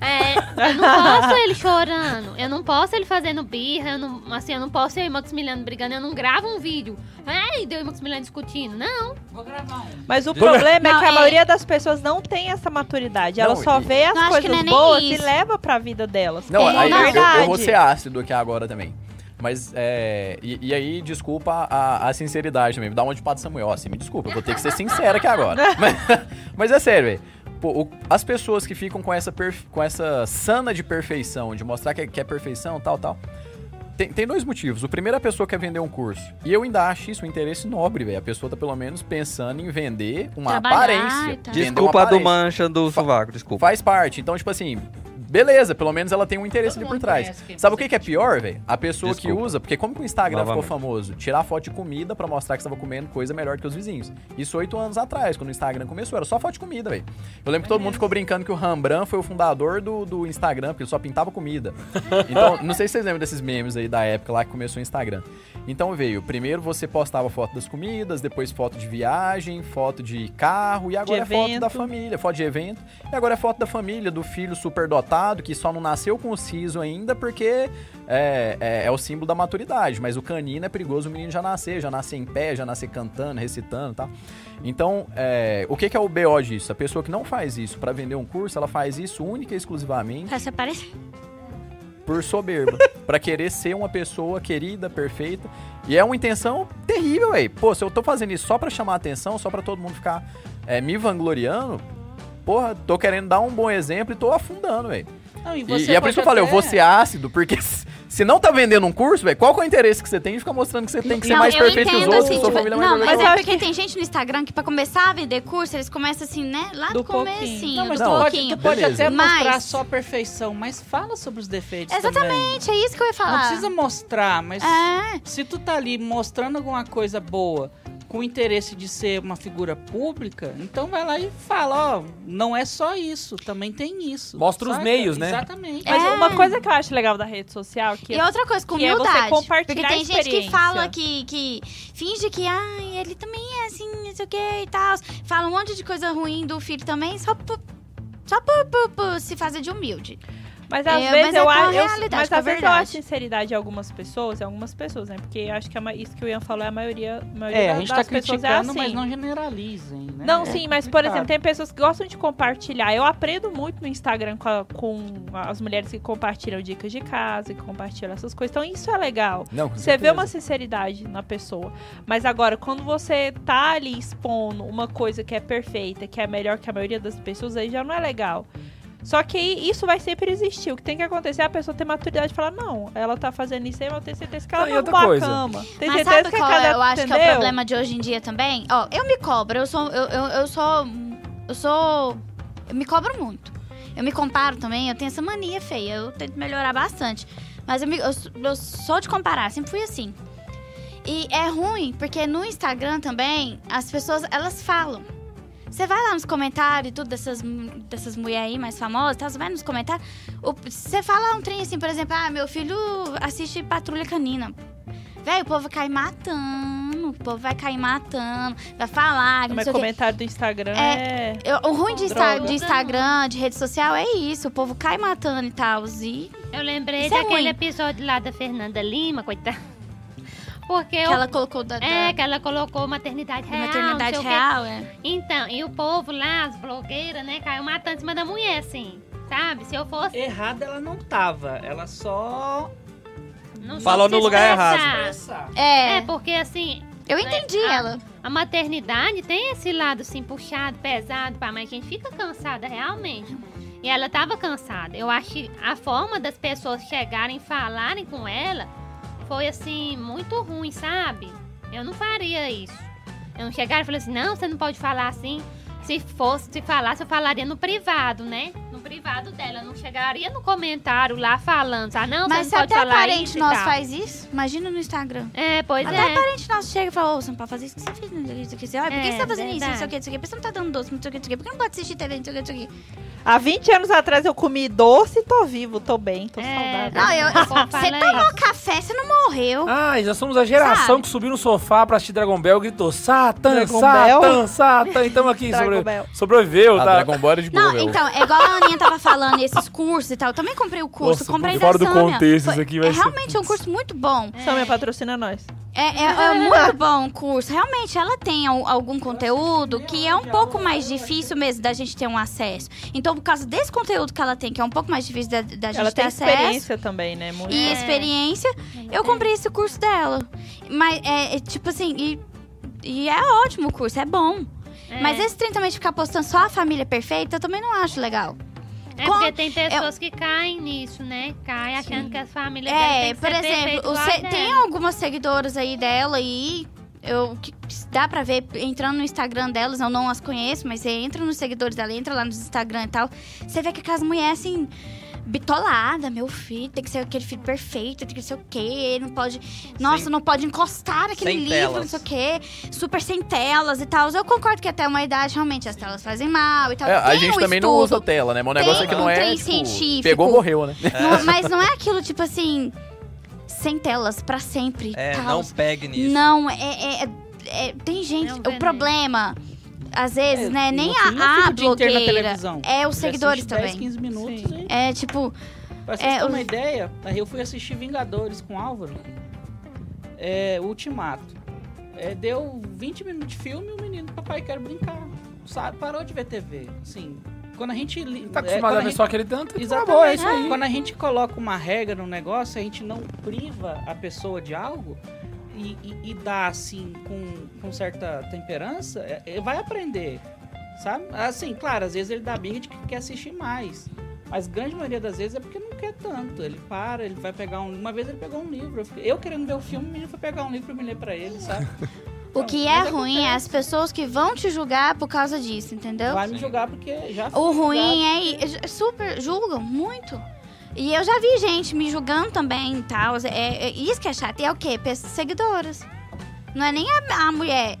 É, eu não posso ele chorando, eu não posso ele fazendo birra, eu não, assim, eu não posso eu e o Maximiliano brigando, eu não gravo um vídeo. Ai, deu e o Maximiliano discutindo. Não. Vou gravar um. Mas o problema é Não, que a é- maioria das pessoas não tem essa maturidade. Ela Não, só vê as coisas não é boas isso. e leva pra vida delas. Não, É, aí eu- eu, vou ser ácido aqui agora também. Mas, é. E, e aí, desculpa a, a sinceridade também. Me dá uma de Pato Samuel. Assim, me desculpa, eu vou ter que ser sincero aqui agora. (laughs) mas, mas é sério, velho. Pô, o- as pessoas que ficam com essa, perfe- com essa sana de perfeição, de mostrar que é, que é perfeição, tal, tal. Tem, tem dois motivos. O primeiro, a pessoa quer vender um curso. E eu ainda acho isso um interesse nobre, velho. A pessoa tá pelo menos pensando em vender uma Trabalhar aparência. Vender uma Desculpa a do aparência. mancha do sovaco, desculpa. Faz parte. Então, tipo assim, beleza, pelo menos ela tem um interesse Todo ali por trás. Sabe o que, que é pior, velho? A pessoa que Desculpa. usa, porque como que o Instagram Novamente. ficou famoso? Tirar foto de comida pra mostrar que você tava comendo coisa melhor que os vizinhos. Isso oito anos atrás, quando o Instagram começou, era só foto de comida, velho. Eu lembro que todo mundo ficou brincando que o Rembrandt foi o fundador do, do Instagram, porque ele só pintava comida. (laughs) Então, não sei se vocês lembram desses memes aí da época lá que começou o Instagram. Então veio, primeiro você postava foto das comidas, depois foto de viagem, foto de carro, e agora é foto da família, foto de evento. E agora é foto da família, do filho superdotado, que só não nasceu com o siso ainda, porque é, é, é o símbolo da maturidade. Mas o canino é perigoso o menino já nascer, já nascer em pé, já nascer cantando, recitando e tal. Então, é, o que, que é o BO disso? A pessoa que não faz isso pra vender um curso, ela faz isso única e exclusivamente se aparecer. por soberba. (laughs) pra querer ser uma pessoa querida, perfeita. E é uma intenção terrível, velho. Pô, se eu tô fazendo isso só pra chamar atenção, só pra todo mundo ficar é, me vangloriando, porra, tô querendo dar um bom exemplo e tô afundando, velho. Não, e, E, e é por isso que eu falei, eu vou ser ácido, porque (laughs) se, não tá vendendo um curso, velho, qual que é o interesse que você tem de ficar mostrando que você tem que ser Não, mais perfeito que os entendo, outros, assim, sua tipo, família é mais Não, mas é porque tem gente no Instagram que pra começar a vender curso, eles começam assim, né? Lá do, Do pouquinho. comecinho, Não, mas do pode, pouquinho. tu pode Beleza. até mostrar Mas- só a perfeição, mas fala sobre os defeitos Exatamente, é isso que eu ia também. falar. Não precisa mostrar, mas É, se tu tá ali mostrando alguma coisa boa, com o interesse de ser uma figura pública, então vai lá e fala, ó, não é só isso, também tem isso. Mostra os meios, né? Exatamente. Mas É. uma coisa que eu acho legal da rede social que e outra coisa, com que é você humildade. compartilhar porque tem a gente que fala que, que finge que, ai, ele também é assim, não sei o que e tal. Fala um monte de coisa ruim do filho também, só por, só por, por- por se fazer de humilde. Mas às É, vezes mas é eu a acho. eu- Mas a às vezes eu acho sinceridade em algumas pessoas, em algumas pessoas, né? Porque acho que a ma- isso que o Ian falou é a maioria, a maioria É, a da- gente das tá pessoas é criticando, assim. mas não generalizem, né? Não, É sim, mas por exemplo, tem pessoas que gostam de compartilhar. Eu aprendo muito no Instagram com, a- com as mulheres que compartilham dicas de casa, que compartilham essas coisas. Então isso é legal. Não, com Você vê certeza. uma sinceridade na pessoa. Mas agora, quando você tá ali expondo uma coisa que é perfeita, que é melhor que a maioria das pessoas, aí já não é legal. Só que isso vai sempre existir. O que tem que acontecer é a pessoa ter maturidade e falar, não, ela tá fazendo isso aí, mas eu tenho certeza que ela Não, outra arrumou coisa? a cama. Tem Mas certeza sabe que a qual casa, eu acho que é o entendeu? problema de hoje em dia também? Ó, eu me cobro, eu sou. Eu, eu, eu sou. Eu sou. Eu me cobro muito. Eu me comparo também, eu tenho essa mania feia. Eu tento melhorar bastante. Mas eu, me- eu, eu sou de comparar, sempre fui assim. E é ruim, porque no Instagram também, as pessoas, elas falam. Você vai lá nos comentários e tudo dessas, dessas mulheres aí mais famosas, tal, você vai nos comentários. Você fala um trem assim, por exemplo, ah, meu filho assiste Patrulha Canina. Velho, o povo cair matando, o povo vai cair matando, vai falar, que não Mas comentário do Instagram É. é... O ruim de, Insta- de Instagram, de rede social, é isso. O povo cai matando e tal. E Eu lembrei Isso é daquele ruim. episódio lá da Fernanda Lima, coitada. Porque que eu- ela colocou da, da- É, que ela colocou maternidade da real. maternidade real, é. Então, e o povo lá, as blogueiras, né, caiu matando em cima da mulher, assim. Sabe? Se eu fosse. Errada ela não tava, ela só... Não Falou no lugar. Expressar. É, É, porque assim, eu entendi Ah, ela. a maternidade tem esse lado assim, puxado, pesado, pá, mas a gente fica cansada realmente. E ela tava cansada. Eu acho que a forma das pessoas chegarem e falarem com ela foi assim, muito ruim, sabe? Eu não faria isso. Eu não chegar e falar assim, não, você não pode falar assim. Se fosse, se falasse, eu falaria no privado, né? No privado dela. Não chegaria no comentário lá falando, ah, não, Mas você se não pode até falar parente isso nosso faz isso, imagina no Instagram. É, pois Até é. parente nosso chega e fala, ô, você não pode fazer isso que você fez, não sei o que, não por que É, você tá fazendo isso, não sei o que, não sei o que. Por que você não tá dando doce, não sei o que, não sei o que. Por que não pode assistir TV, não sei o que, não sei o que. Há 20 anos atrás eu comi doce e tô vivo, tô bem, tô É, saudável. Não, eu, você tomou isso. café, você não morreu. Ah, já somos a geração Sabe? que subiu no sofá pra assistir Dragon Bell e gritou Satan, Dragon Satan, Bell? Satan. E tamo aqui, (laughs) sobre... Bell. sobreviveu, A tá? Dragon Ball era de boa, Não, velho. então, é igual a Aninha tava falando, esses cursos e tal. Eu também comprei o curso, Nossa, comprei fora da do Samia. contexto isso aqui vai é ser- realmente um curso muito bom. Samia patrocina nós. É, é- é muito bom o curso. Realmente, ela tem al- algum conteúdo que é um pouco mais difícil mesmo da gente ter um acesso. Então, por causa desse conteúdo que ela tem, que é um pouco mais difícil da, da gente Ela ter tem acesso experiência também, né? Muito. e É. experiência, eu comprei esse curso dela. Mas, é, é tipo assim, e, e é ótimo o curso, é bom. É. Mas esse trem também de ficar postando só a família perfeita, eu também não acho legal. É Com- porque tem pessoas que caem nisso, né? Caem achando que as famílias dela É, que por exemplo, se- a tem algumas seguidoras aí dela e eu que dá pra ver entrando no Instagram delas, eu não as conheço, mas você entra nos seguidores dela, entra lá nos Instagram e tal, você vê que aquelas mulheres assim bitolada, meu filho, tem que ser aquele filho perfeito, tem que ser o quê, não pode, nossa, Sem- não pode encostar naquele sem livro, telas. não sei o quê, super sem telas e tal. Eu concordo que até uma idade realmente as telas fazem mal e tal. É, a gente um também não estudo. usa tela, né? Mas o negócio é que não é, tipo, científico. pegou, morreu, né? Não- mas não é aquilo, tipo assim, sem telas pra sempre. É, tal. não pegue nisso. Não, é, é- é- é- Tem gente. É um o problema, às vezes, É, né? Nem a, a blogueira. televisão. É os seguidores assiste 10, também. 15 minutos Sim. e... É tipo. Pra vocês É, terem os- uma ideia, aí eu fui assistir Vingadores com o Álvaro. É, o Ultimato. É, deu 20 minutos de filme e o menino, papai, quero brincar. Sabe? Parou de ver TV. Assim, quando a gente... Tá é, acostumado quando a ver gente- só aquele tanto? Tá Exatamente. bom, é isso aí. Quando a gente coloca uma regra no negócio, a gente não priva a pessoa de algo e, e- e dá assim com, com certa temperança, é- é, vai aprender. Sabe? Assim, claro, às vezes ele dá birra de que quer assistir mais. Mas grande maioria das vezes é porque não quer tanto. Ele para, ele vai pegar um. Uma vez ele pegou um livro. Eu, fiquei- eu querendo ver o filme, o menino foi pegar um livro pra me ler pra ele, sabe? (laughs) O que Mas é ruim é as pessoas que vão te julgar por causa disso, entendeu? Vai me julgar porque já O ruim é, é super julgam muito. E eu já vi gente me julgando também e tal. É, é isso que é chato. E é o quê? Pessoas seguidoras. Não é nem a, a mulher,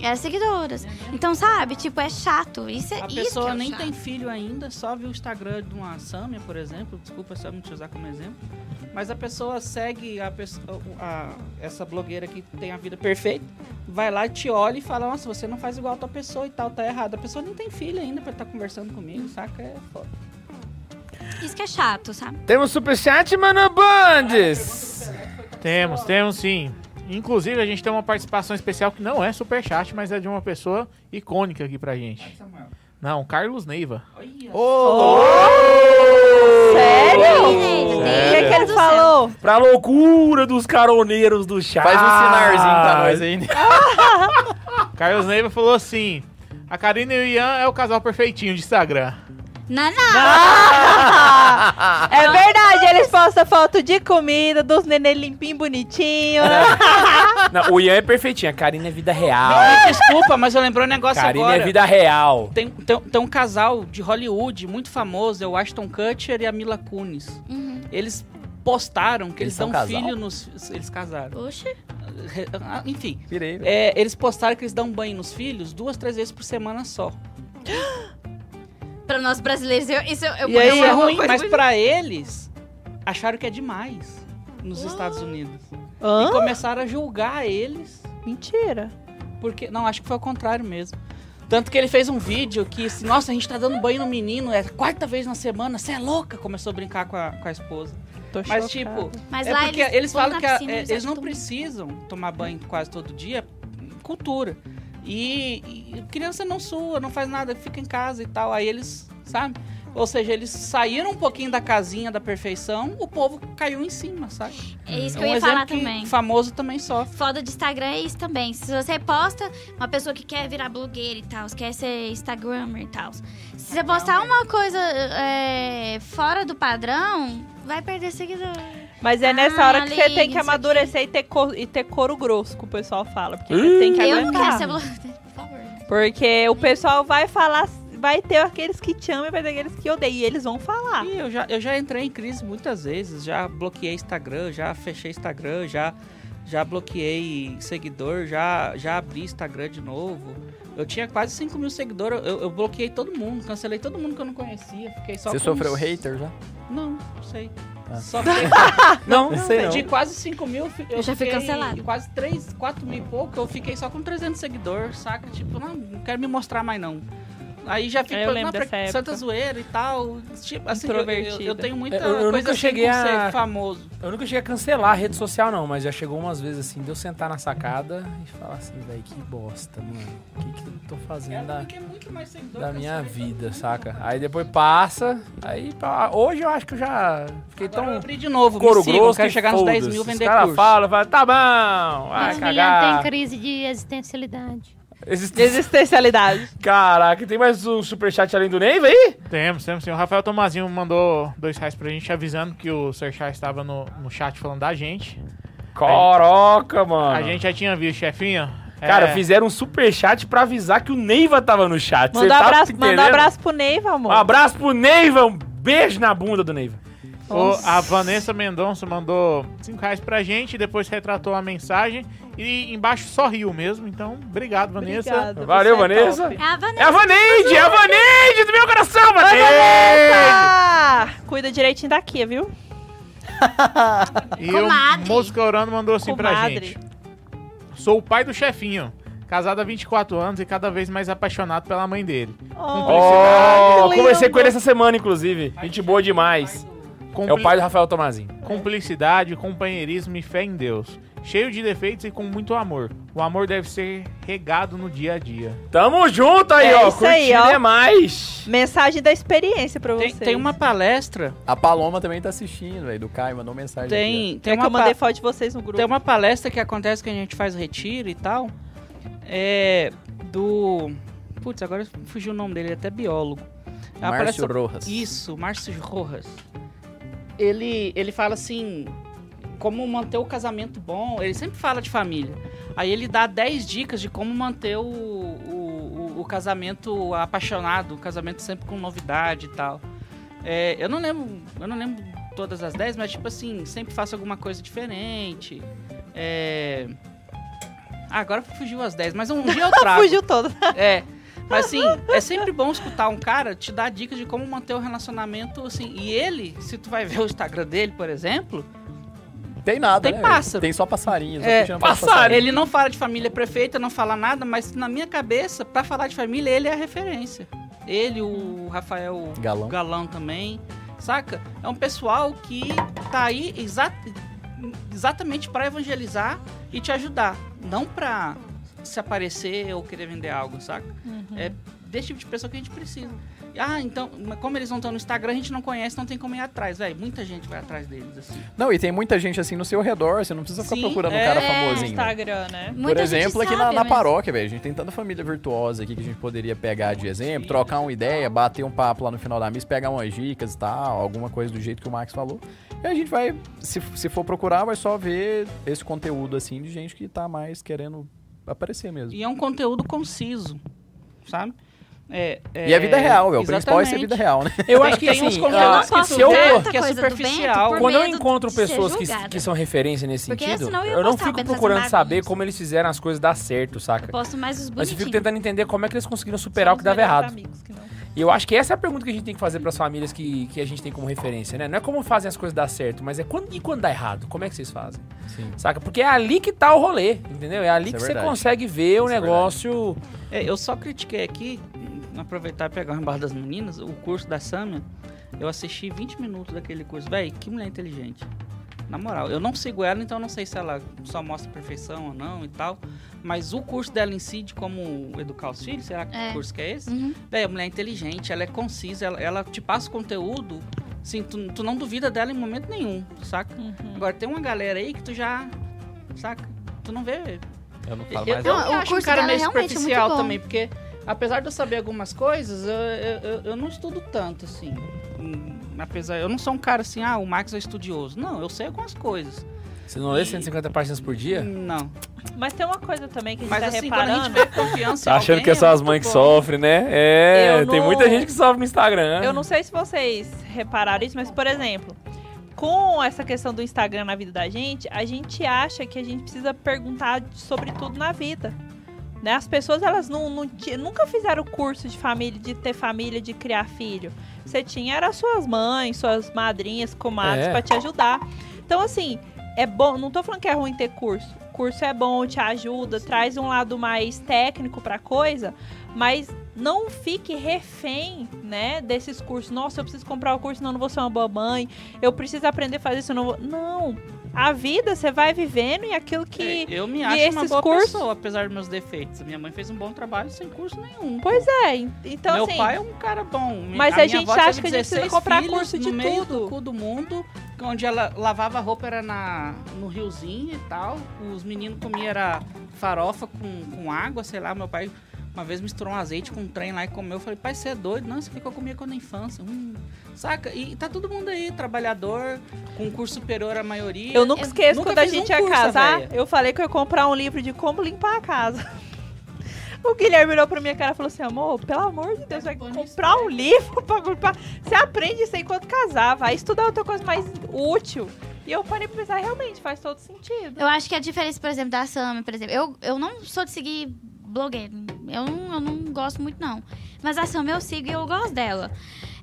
é as seguidoras. Então, sabe, tipo, é chato. Isso é A isso pessoa que é nem chato. tem filho ainda, só viu o Instagram de uma Samia, por exemplo. Desculpa só me te usar como exemplo. Mas a pessoa segue a pessoa, a- essa blogueira que tem a vida perfeita, vai lá, te olha e fala: Nossa, você não faz igual a tua pessoa e tal, tá errado. A pessoa nem tem filho ainda pra estar conversando comigo, saca? É foda. Isso que é chato, sabe? Temos superchat, mano Bandes. Temos, temos sim. Inclusive, a gente tem uma participação especial que não é superchat, mas é de uma pessoa icônica aqui pra gente. Não, Carlos Neiva. Sério? Sério? O que, que ele falou? Pra loucura dos caroneiros do chat. Faz um sinarzinho pra nós aí. né? (laughs) Carlos Neiva falou assim: A Karina e o Ian é o casal perfeitinho de Instagram. Não. (laughs) É verdade, eles postam foto de comida, dos neném limpinho, bonitinho. (laughs) Não, o Ian é perfeitinho, a Karina é vida real. Me desculpa, mas eu lembrei um negócio Karina agora. é vida real. Tem, tem, tem um casal de Hollywood muito famoso, é o Ashton Kutcher e a Mila Kunis. Uhum. Eles postaram que Eles eles, são dão casal? filho nos. Eles casaram. Re- ah, Enfim, Pirei, velho. é, eles postaram que eles dão banho nos filhos duas, três vezes por semana só. (gasps) Nós brasileiros, eu, isso eu, eu E aí, é é ruim, mas muito- pra eles, acharam que é demais nos Estados Unidos. E começaram a julgar eles, Mentira. porque. Não, acho que foi o contrário mesmo. Tanto que ele fez um vídeo que, assim, nossa, a gente tá dando banho no menino, é a quarta vez na semana, você é louca! Começou a brincar com a, com a esposa. Tô Mas, chocada. tipo, Mas é lá porque eles, eles, falam que a- é, eles não precisam tomar banho quase todo dia, cultura. E, e criança não sua, não faz nada, fica em casa e tal. Aí eles, sabe? Ou seja, eles saíram um pouquinho da casinha da perfeição, o povo caiu em cima, sabe? É isso É que eu um ia falar também. famoso também sofre. Foda de Instagram é isso também. Se você posta uma pessoa que quer virar blogueira e tal, quer ser Instagrammer e tal. Se você postar uma coisa é, fora do padrão, vai perder seguidor. Mas é nessa Ah, hora que você tem que amadurecer e ter, cor, e ter couro grosso, que o pessoal fala. Porque você tem que Eu não quero aguentar. ser blogueira, por favor. Porque o pessoal vai falar, vai ter aqueles que te amam e vai ter aqueles que odeiam. E eles vão falar. E eu já, eu já entrei em crise muitas vezes, já bloqueei Instagram, já fechei Instagram, já, já bloqueei seguidor, já, já abri Instagram de novo. Eu tinha quase 5 mil seguidores, eu, eu bloqueei todo mundo, cancelei todo mundo que eu não conhecia, fiquei só Você com sofreu uns- hater já? Não, não sei. Ah. Só (laughs) fiquei, Não, não sei não. de quase 5 mil, eu, Eu já fui fiquei cancelado. Quase 3, 4 mil e pouco, eu fiquei só com 300 seguidores, saca? Tipo, não, não quero me mostrar mais não. Aí já Eu lembro não, pra- dessa Santa zoeira e tal. Tipo, assim, eu, eu, eu tenho muita Eu- eu coisa nunca assim cheguei a- ser famoso. Eu nunca cheguei a cancelar a rede social, não, mas já chegou umas vezes assim, de eu sentar na sacada e falar assim, velho, que bosta, mano. O que, que eu tô fazendo da, é muito mais seguidor da que minha eu vida, saca? Aí depois passa, aí pá, hoje eu acho que eu já fiquei Agora eu tão abri de novo, couro me sigam, grosso quero que chegar nos 10 foda-se. mil Os vender cara curso. fala, fala, tá bom, vai cagar. tem crise de existencialidade. Existe- Existencialidade. Caraca, tem mais um superchat além do Neiva aí? Temos, temos sim. O Rafael Tomazinho mandou dois reais pra gente avisando que o Sr. Chá estava no, no chat falando da gente. Coroca, mano. A gente já tinha visto, chefinho. Cara, É, fizeram um superchat pra avisar que o Neiva tava no chat. Manda tá abraço, manda abraço pro Neiva, amor. Um abraço pro Neiva, um beijo na bunda do Neiva. O- a Vanessa Mendonça mandou 5 reais pra gente, depois retratou a mensagem e embaixo só riu mesmo. Então, obrigado, Vanessa. Obrigada, Valeu, é Vanessa. É a Vanessa. É a Vaneide, é a Vaneide do meu coração, Oi, Vaneide! Vanessa! Cuida direitinho daqui, viu? E Comadre. o Música Orando mandou assim pra Comadre. gente. Sou o pai do chefinho, casado há 24 anos e cada vez mais apaixonado pela mãe dele. Oh, que conversei com ele essa semana, inclusive. Gente boa demais. É o pai do Rafael Tomazinho. Cumplicidade, companheirismo e fé em Deus. Cheio de defeitos e com muito amor. O amor deve ser regado no dia a dia. Tamo junto aí, É ó. isso aí, ó. demais. Mensagem da experiência pra Tem, vocês. tem uma palestra, A Paloma também tá assistindo, velho. Do Caio mandou mensagem. aqui, tem, tem É que uma eu mandei pa- foto de vocês no grupo. Tem uma palestra que acontece que a gente faz retiro e tal. É. Do. Putz, agora fugiu o nome dele, ele é até biólogo. É Márcio palestra- Rojas. Isso, Márcio Rojas. Ele, ele fala assim. Como manter o casamento bom. Ele sempre fala de família. Aí ele dá 10 dicas de como manter o, o, o- casamento apaixonado, o casamento sempre com novidade e tal. É, eu não lembro. Eu não lembro todas as 10, mas tipo assim, sempre faça alguma coisa diferente. É. Ah, agora fugiu as 10, mas um dia eu (laughs) trago. Fugiu todo. É. Mas assim, é sempre bom escutar um cara te dar dicas de como manter o relacionamento assim. E ele, se tu vai ver o Instagram dele, por exemplo, Tem nada, Tem né, pássaro. Tem só passarinhos. É, pra passarinho. ele não fala de família perfeita, não fala nada, mas na minha cabeça, pra falar de família, ele é a referência. Ele, o Rafael Galão. Galão também, saca? É um pessoal que tá aí exa- exatamente pra evangelizar e te ajudar, não pra se aparecer ou querer vender algo, saca? É desse tipo de pessoa que a gente precisa. Ah, então, como eles não estão no Instagram, a gente não conhece, não tem como ir atrás, velho. Muita gente vai atrás deles, assim. Não, e tem muita gente assim no seu redor, você não precisa ficar Sim, procurando um é, cara É, famosinho. Instagram, né? Por Muita gente exemplo, aqui na, na paróquia, velho, a gente tem tanta família virtuosa aqui que a gente poderia pegar de exemplo, trocar uma ideia, bater um papo lá no final da missa, pegar umas dicas e tal, alguma coisa do jeito que o Max falou. E a gente vai, se, se for procurar, vai só ver esse conteúdo assim de gente que tá mais querendo aparecer mesmo. E é um conteúdo conciso, sabe? É, E a vida real, velho. O principal é ser a vida real, né? Eu acho que tem uns assim, conteúdos Eu não posso se eu, que é superficial. Quando eu encontro pessoas que, que são referência nesse Porque sentido, eu eu não fico procurando saber como eles fizeram as coisas dar certo, saca? Posto mais os Mas eu bonitinhos. fico tentando entender como é que eles conseguiram superar o que dava errado. amigos que não. E eu acho que essa é a pergunta que a gente tem que fazer pras famílias que, que a gente tem como referência, né? Não é como fazem as coisas dar certo, mas é quando e quando dá errado, como é que vocês fazem? Sim. Saca? Porque é ali que tá o rolê, entendeu? É ali Isso é que você verdade. consegue ver o Isso é negócio. É, eu só critiquei aqui, aproveitar e pegar o embalo das meninas, o curso da Samia. Eu assisti 20 minutos daquele curso. Véi, que mulher inteligente. Na moral, eu não sigo ela, então eu não sei se ela só mostra perfeição ou não e tal. Mas o curso dela em si, de como educar os filhos, será que É. curso que é esse? Uhum. Véi, a mulher é inteligente, ela é concisa, ela, ela te passa o conteúdo, assim, tu, tu não duvida dela em momento nenhum, saca? Uhum. Agora tem uma galera aí que tu já, saca? Tu não vê Eu não falo eu, mais eu nada. o acho um curso cara meio é muito superficial bom. também, porque apesar de eu saber algumas coisas, eu, eu, eu- eu não estudo tanto, assim. Apesar, eu não sou um cara assim, ah, o Max é estudioso. Não, eu sei algumas coisas. Você não lê E- 150 páginas por dia? Não. Mas tem uma coisa também que a gente Mas tá assim, quando a reparando. gente vê confiança em Tá achando alguém, que é só as muito mães que sofrem, né? É, Eu tem não- muita gente que sofre no Instagram. Eu não sei se vocês repararam isso, mas, por exemplo, com essa questão do Instagram na vida da gente, a gente acha que a gente precisa perguntar sobre tudo na vida. Né? As pessoas, elas não, não nunca fizeram curso de família, de ter família, de criar filho. Você tinha era suas mães, suas madrinhas, comadres É. pra te ajudar. Então, assim, é bom. Não tô falando que é ruim ter curso. Curso é bom, te ajuda, traz um lado mais técnico pra coisa, mas não fique refém, né, desses cursos. Nossa, eu preciso comprar o curso, senão não vou ser uma boa mãe. Eu preciso aprender a fazer isso, eu não vou. Não. A vida você vai vivendo e aquilo que. É, eu me acho uma boa cursos- pessoa, apesar dos meus defeitos. Minha mãe fez um bom trabalho sem curso nenhum. Pois é, en- então Meu assim. pai é um cara bom. Mas a minha gente acha que a gente precisa 16 comprar curso de no meio tudo. do do mundo, onde ela lavava roupa era na, no riozinho e tal. Os meninos comiam era farofa com, com água, sei lá. Meu pai uma vez misturou um azeite com um trem lá e comeu. Eu falei, pai, você é doido? Não, isso aqui que eu comia quando na infância. Hum, saca? E tá todo mundo aí, trabalhador, com curso superior a maioria. Eu nunca esqueço nunca quando a gente um ia curso, casar, véia. eu falei que eu ia comprar um livro de como limpar a casa. (laughs) O Guilherme olhou pra minha cara e falou assim, amor, pelo amor de Deus, vai comprar um livro pra limpar. Você aprende isso enquanto casar, vai estudar outra coisa mais útil. E eu parei pra pensar, realmente, faz todo sentido. Eu acho que a diferença, por exemplo, da Sam, por exemplo, eu, eu não sou de seguir blogueiro. Eu não, eu não gosto muito, não. Mas a Sam eu sigo e eu gosto dela.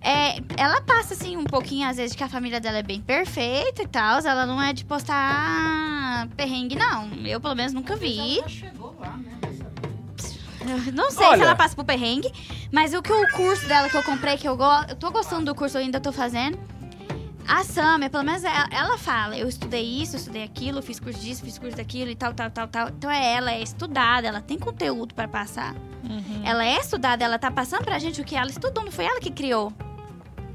É, ela passa, assim, um pouquinho, às vezes, que a família dela é bem perfeita e tal. Ela não é de postar perrengue, não. Eu, pelo menos, nunca vi. Ela chegou lá, né? Eu (laughs) Não sei Olha. se ela passa por perrengue, mas o que o curso dela que eu comprei, que eu gosto. Eu tô gostando do curso, eu ainda tô fazendo. A Samia, pelo menos ela, ela fala, eu estudei isso, eu estudei aquilo, fiz curso disso, fiz curso daquilo e tal, tal, tal, tal. Então é ela, é estudada, ela tem conteúdo pra passar. Ela é estudada, ela tá passando pra gente o que ela estudou, não foi ela que criou.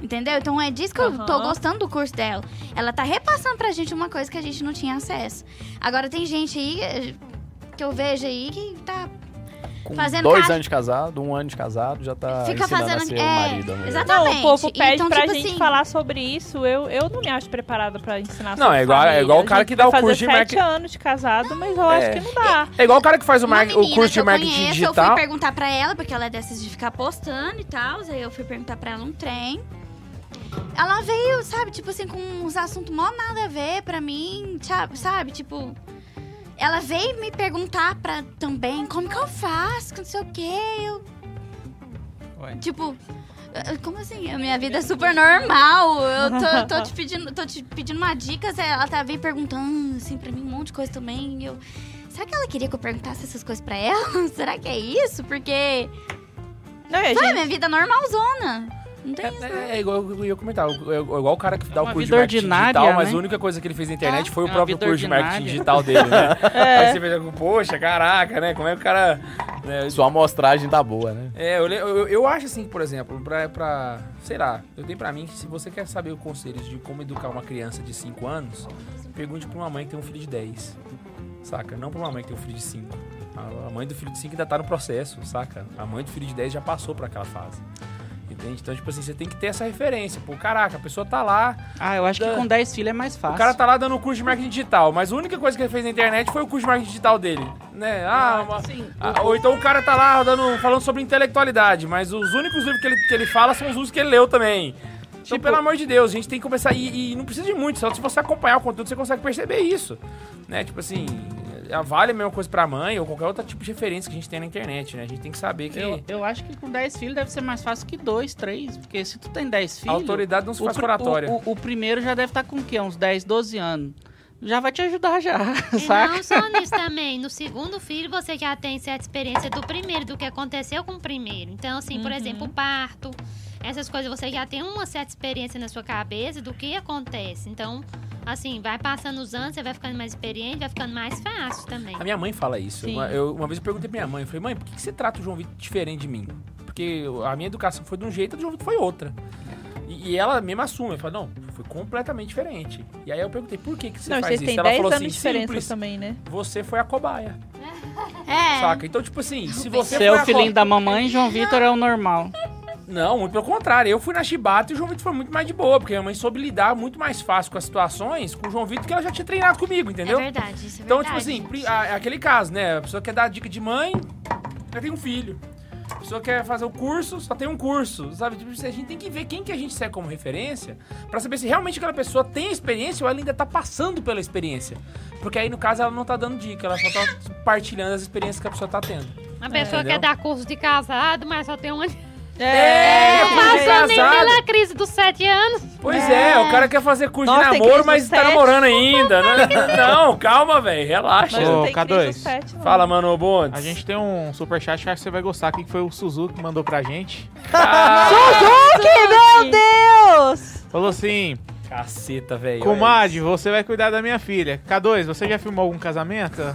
Entendeu? Então é disso que eu tô gostando do curso dela. Ela tá repassando pra gente uma coisa que a gente não tinha acesso. Agora tem gente aí eh, que eu vejo aí que tá Com Fazendo dois caixa- anos de casado, um ano de casado, já tá Fica ensinando fazendo- a ser é, marido. exato. Não, o Exatamente. povo pede Então, pra tipo gente assim- falar sobre isso. Eu, eu não me acho preparada pra ensinar Não, sobre é igual- é igual o cara que dá o curso de marketing- anos de casado, mas eu É. acho que não dá. É igual o cara que faz o, mar... o curso de marketing conheço, digital. Eu fui perguntar pra ela, porque ela é dessas de ficar postando e tal. Aí eu fui perguntar pra ela um trem. Ela veio, sabe, tipo assim, com uns assuntos mó nada a ver pra mim, sabe? Tipo, ela veio me perguntar pra também como que eu faço, que não sei o quê. Eu, Ué. tipo, eh, como assim? A minha vida é super normal. Eu tô, tô te pedindo, tô te pedindo uma dica, ela tá veio perguntando assim pra mim um monte de coisa também. Eu, será que ela queria que eu perguntasse essas coisas pra ela? (laughs) será que é isso? Porque, Não, e a sabe, gente- minha vida é normalzona. Não tem isso. É, é igual eu ia comentar, é igual o cara que dá o uma curso de vida marketing ordinária, digital, mas né? a única coisa que ele fez na internet foi o é uma próprio vida curso de marketing ordinária. digital dele, né? (laughs) É. Aí você vê, poxa, caraca, né? Como é que o cara. né, Sua amostragem tá boa, né? É, eu, le- eu, eu acho assim, por exemplo, pra, pra. Sei lá, eu tenho pra mim que se você quer saber conselhos de como educar uma criança de 5 anos, pergunte pra uma mãe que tem um filho de 10. Saca? Não pra uma mãe que tem um filho de 5. A a mãe do filho de 5 ainda tá no processo, saca? A mãe do filho de 10 já passou por aquela fase. Entende? Então, tipo assim, você tem que ter essa referência. Pô, caraca, a pessoa tá lá, Ah, eu acho que Da- com 10 filhos é mais fácil. o cara tá lá dando curso de marketing digital, mas a única coisa que ele fez na internet foi o curso de marketing digital dele, né? Ah, uma- Assim, ah, ou então o cara tá lá dando, falando sobre intelectualidade, mas os únicos livros que ele, que ele fala são os únicos que ele leu também. Então, Tipo- pelo amor de Deus, a gente tem que começar. E, e não precisa de muito, só se você acompanhar o conteúdo, você consegue perceber isso. Né? Tipo assim, vale a mesma coisa pra mãe ou qualquer outro tipo de referência que a gente tem na internet, né? A gente tem que saber que Eu, eu acho que com 10 filhos deve ser mais fácil que 2, 3. Porque se tu tem 10 a filhos. autoridade não se o, faz oratória. o, o- o primeiro já deve estar com o quê? Uns 10, 12 anos. Já vai te ajudar já, E (laughs) saca? não só nisso também. No segundo filho, você já tem certa experiência do primeiro, do que aconteceu com o primeiro. Então, assim, por exemplo, o parto, essas coisas, você já tem uma certa experiência na sua cabeça do que acontece. Então, assim, vai passando os anos, você vai ficando mais experiente, vai ficando mais fácil também. A minha mãe fala isso. Uma, eu- uma vez eu perguntei pra minha mãe, eu falei, mãe, por que, que você trata o João Vitor diferente de mim? Porque a minha educação foi de um jeito, a do João Vitor foi outra. E, e ela mesma assume, ela fala, não, foi completamente diferente. E aí eu perguntei, por que, que você Não, faz isso? ela 10 falou anos assim, de diferença simples, também, né? você foi a cobaia, É. saca? Então, tipo assim, se você Você é o filhinho da mamãe, João Vitor é o normal. (laughs) Não, muito pelo contrário. Eu fui na chibata e o João Vitor foi muito mais de boa, porque a minha mãe soube lidar muito mais fácil com as situações com o João Vitor, que ela já tinha treinado comigo, entendeu? É verdade, isso é Então, verdade. tipo assim, a- é aquele caso, né? A pessoa quer dar dica de mãe, já tem um filho. A pessoa quer fazer o curso, só tem um curso, sabe? Tipo, a gente tem que ver quem que a gente segue como referência pra saber se realmente aquela pessoa tem experiência ou ela ainda tá passando pela experiência. Porque aí, no caso, ela não tá dando dica, ela só tá (laughs) partilhando as experiências que a pessoa tá tendo. A pessoa Entendeu? quer dar curso de casado, mas só tem um ano. É, Passou nem pela crise dos sete anos. Pois é, o cara quer fazer curso Nossa, de namoro, mas tá sete. namorando ainda. Né? Não, calma, velho, relaxa. Não Ô, tem K2. crise do sete, não. Fala, mano, Bondes. A gente tem um superchat que acho que você vai gostar que foi o Suzuki que mandou pra gente. Suzuki, meu Deus! Falou assim, Caceta, velho. comadre, você vai cuidar da minha filha. K2, você já filmou algum casamento? (laughs)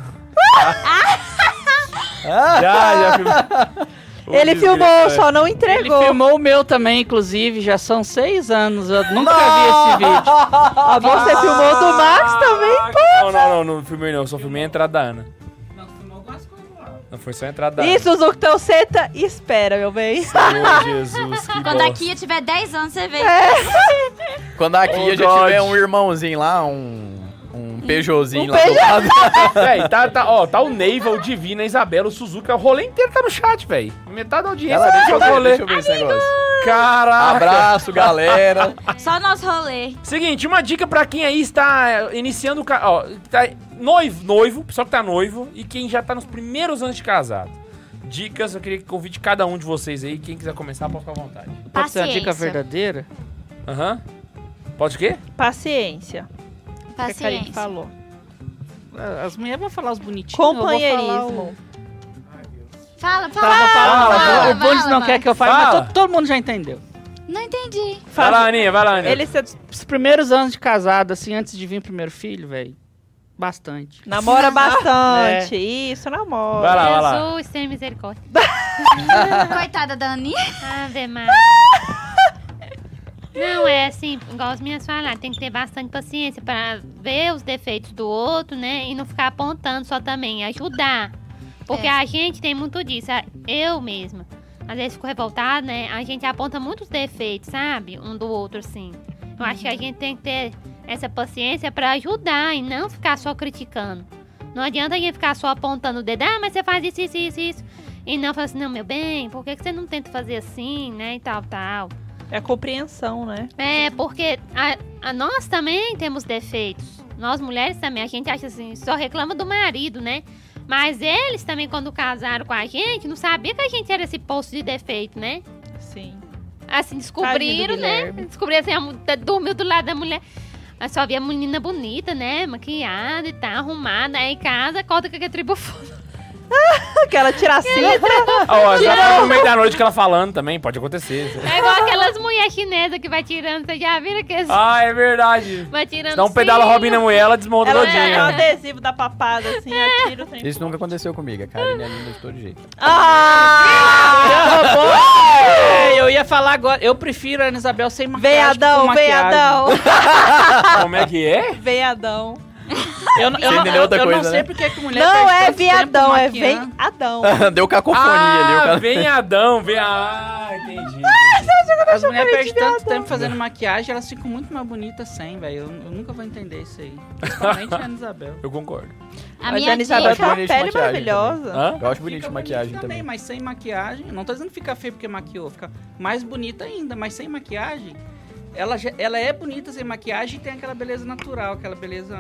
Já, já filmou. (laughs) Ele filmou, só não Ele entregou. filmou o meu também, inclusive, já são seis anos. Eu nunca vi esse vídeo. Ah, você filmou do Max também? Não, não, não, não filmei não, só filmei a entrada da Ana. Não, filmou algumas coisas lá. Não foi só a entrada da Ih, Suzuki, então senta e espera, meu bem. Senhor Jesus, que (laughs) Quando bosta. a Kia tiver 10 anos, você vê. (laughs) Quando a Kia Ô, já Dodge. tiver um irmãozinho lá, um, um Peugeotzinho Um lá do lado. (laughs) Véi, tá, tá, ó, tá o Neiva, o Divina, a Isabela, o Suzuki, o rolê inteiro tá no chat, velho. Metade da audiência Ela, deixa eu no ver, rolê. deixa eu ver esse negócio. Caraca. Abraço, galera. (laughs) Só nosso rolê. Seguinte, uma dica pra quem aí está é, iniciando o ca... ó, tá noivo, noivo, pessoal que tá noivo e quem já tá nos primeiros anos de casado. Dicas, eu queria que convide cada um de vocês aí, quem quiser começar pode ficar à vontade. Pode ser uma dica Paciência. verdadeira? Aham. Pode o quê? Paciência. Que a Karine Paciência. falou. Ah, As mulheres vão falar os bonitinhos. Companheirismo. Fala, Tá, fala. fala, o fala, não quer que eu fale, Fala. mas todo, todo mundo já entendeu. Não entendi. Vai lá, Aninha, vai lá, Aninha. Ele Os primeiros anos de casado, assim, antes de vir o primeiro filho, velho, bastante. namora bastante. Isso, namora. Vai lá, vai lá. Jesus, sem misericórdia. (laughs) Coitada da Aninha. Ave Maria. (laughs) Não, é assim, igual as minhas falaram, tem que ter bastante paciência pra ver os defeitos do outro, né? E não ficar apontando só também, ajudar. Porque É. a gente tem muito disso, eu mesma. Às vezes fico revoltada, né? A gente aponta muitos defeitos, sabe? Um do outro, assim. Eu acho que a gente tem que ter essa paciência pra ajudar e não ficar só criticando. Não adianta a gente ficar só apontando o dedo, ah, mas você faz isso, isso, isso, isso. E não falar assim, não, meu bem, por que, que você não tenta fazer assim, né? E tal, tal. É compreensão, né? É, porque a, a- nós também temos defeitos. Nós mulheres também, a gente acha assim, só reclama do marido, né? Mas eles também, quando casaram com a gente, não sabiam que a gente era esse poço de defeito, né? Sim. Assim, descobriram, do né? Descobriram assim, a dormiu do lado da mulher. Aí só via a menina bonita, né? Maquiada e tal, arrumada. Aí em casa, acorda com aquele tribufundo. (laughs) Aquela tiracinha. Ó, já tá no meio da noite que ela falando também, pode acontecer. É igual aquelas mulheres chinesas que vai tirando, você já viram que Ah, é verdade. vai tirando Dá um pedala. Robin na mulher, ela desmonta Ela pega o todinha. adesivo da papada, assim, atira o trem. Isso nunca aconteceu comigo. A Karine é linda de todo jeito. Ah! Eu ia falar agora, eu prefiro a Ana Isabel sem maquiagem. Veiadão, veiadão. Como é que é? Veiadão. Eu, não- eu, não- eu não coisa, sei né? porque que mulher Não é viadão, é maquiando. veiadão. (laughs) Deu cacofonia ali. O Ah, cara... venhadão, vem... Ah, entendi. entendi. As mulheres perdem tanto tempo fazendo maquiagem, elas ficam muito mais bonitas sem, velho. Eu, eu nunca vou entender isso aí. Principalmente a (laughs) Ana Isabel. Eu concordo. A Mas minha a Isabel dica... tem uma de pele maravilhosa. Hã? Eu acho bonito maquiagem bonito também. Mas sem maquiagem, não tô dizendo que fica feio porque maquiou, fica mais bonita ainda, mas sem maquiagem, ela, ela é bonita sem maquiagem e tem aquela beleza natural, aquela beleza.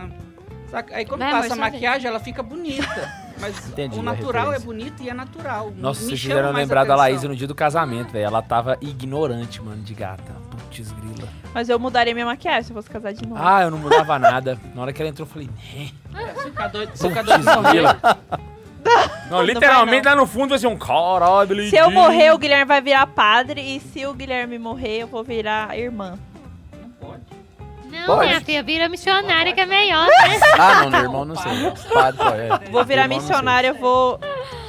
Saca? Aí quando Vai, amor, passa a vez. maquiagem, ela fica bonita. Mas (laughs) Entendi o natural é bonito e é natural. Nossa, Me vocês fizeram lembrar da. Laís no dia do casamento, velho. Ela tava ignorante, mano, de gata. Putz, grila. Mas eu mudaria minha maquiagem se eu fosse casar de novo. Ah, eu não mudava nada. Na hora que ela entrou, eu falei, né? Se doido, Putz, não grila. Não, vai literalmente não. lá no fundo vai ser um caralho. Se eu morrer, o Guilherme vai virar padre. E se o Guilherme morrer, eu vou virar irmã. Não, Pode. minha filha, vira missionária que é melhor, né? Ah, não, meu irmão não sei. (laughs) Padre, pô, é. Vou virar missionária, eu vou.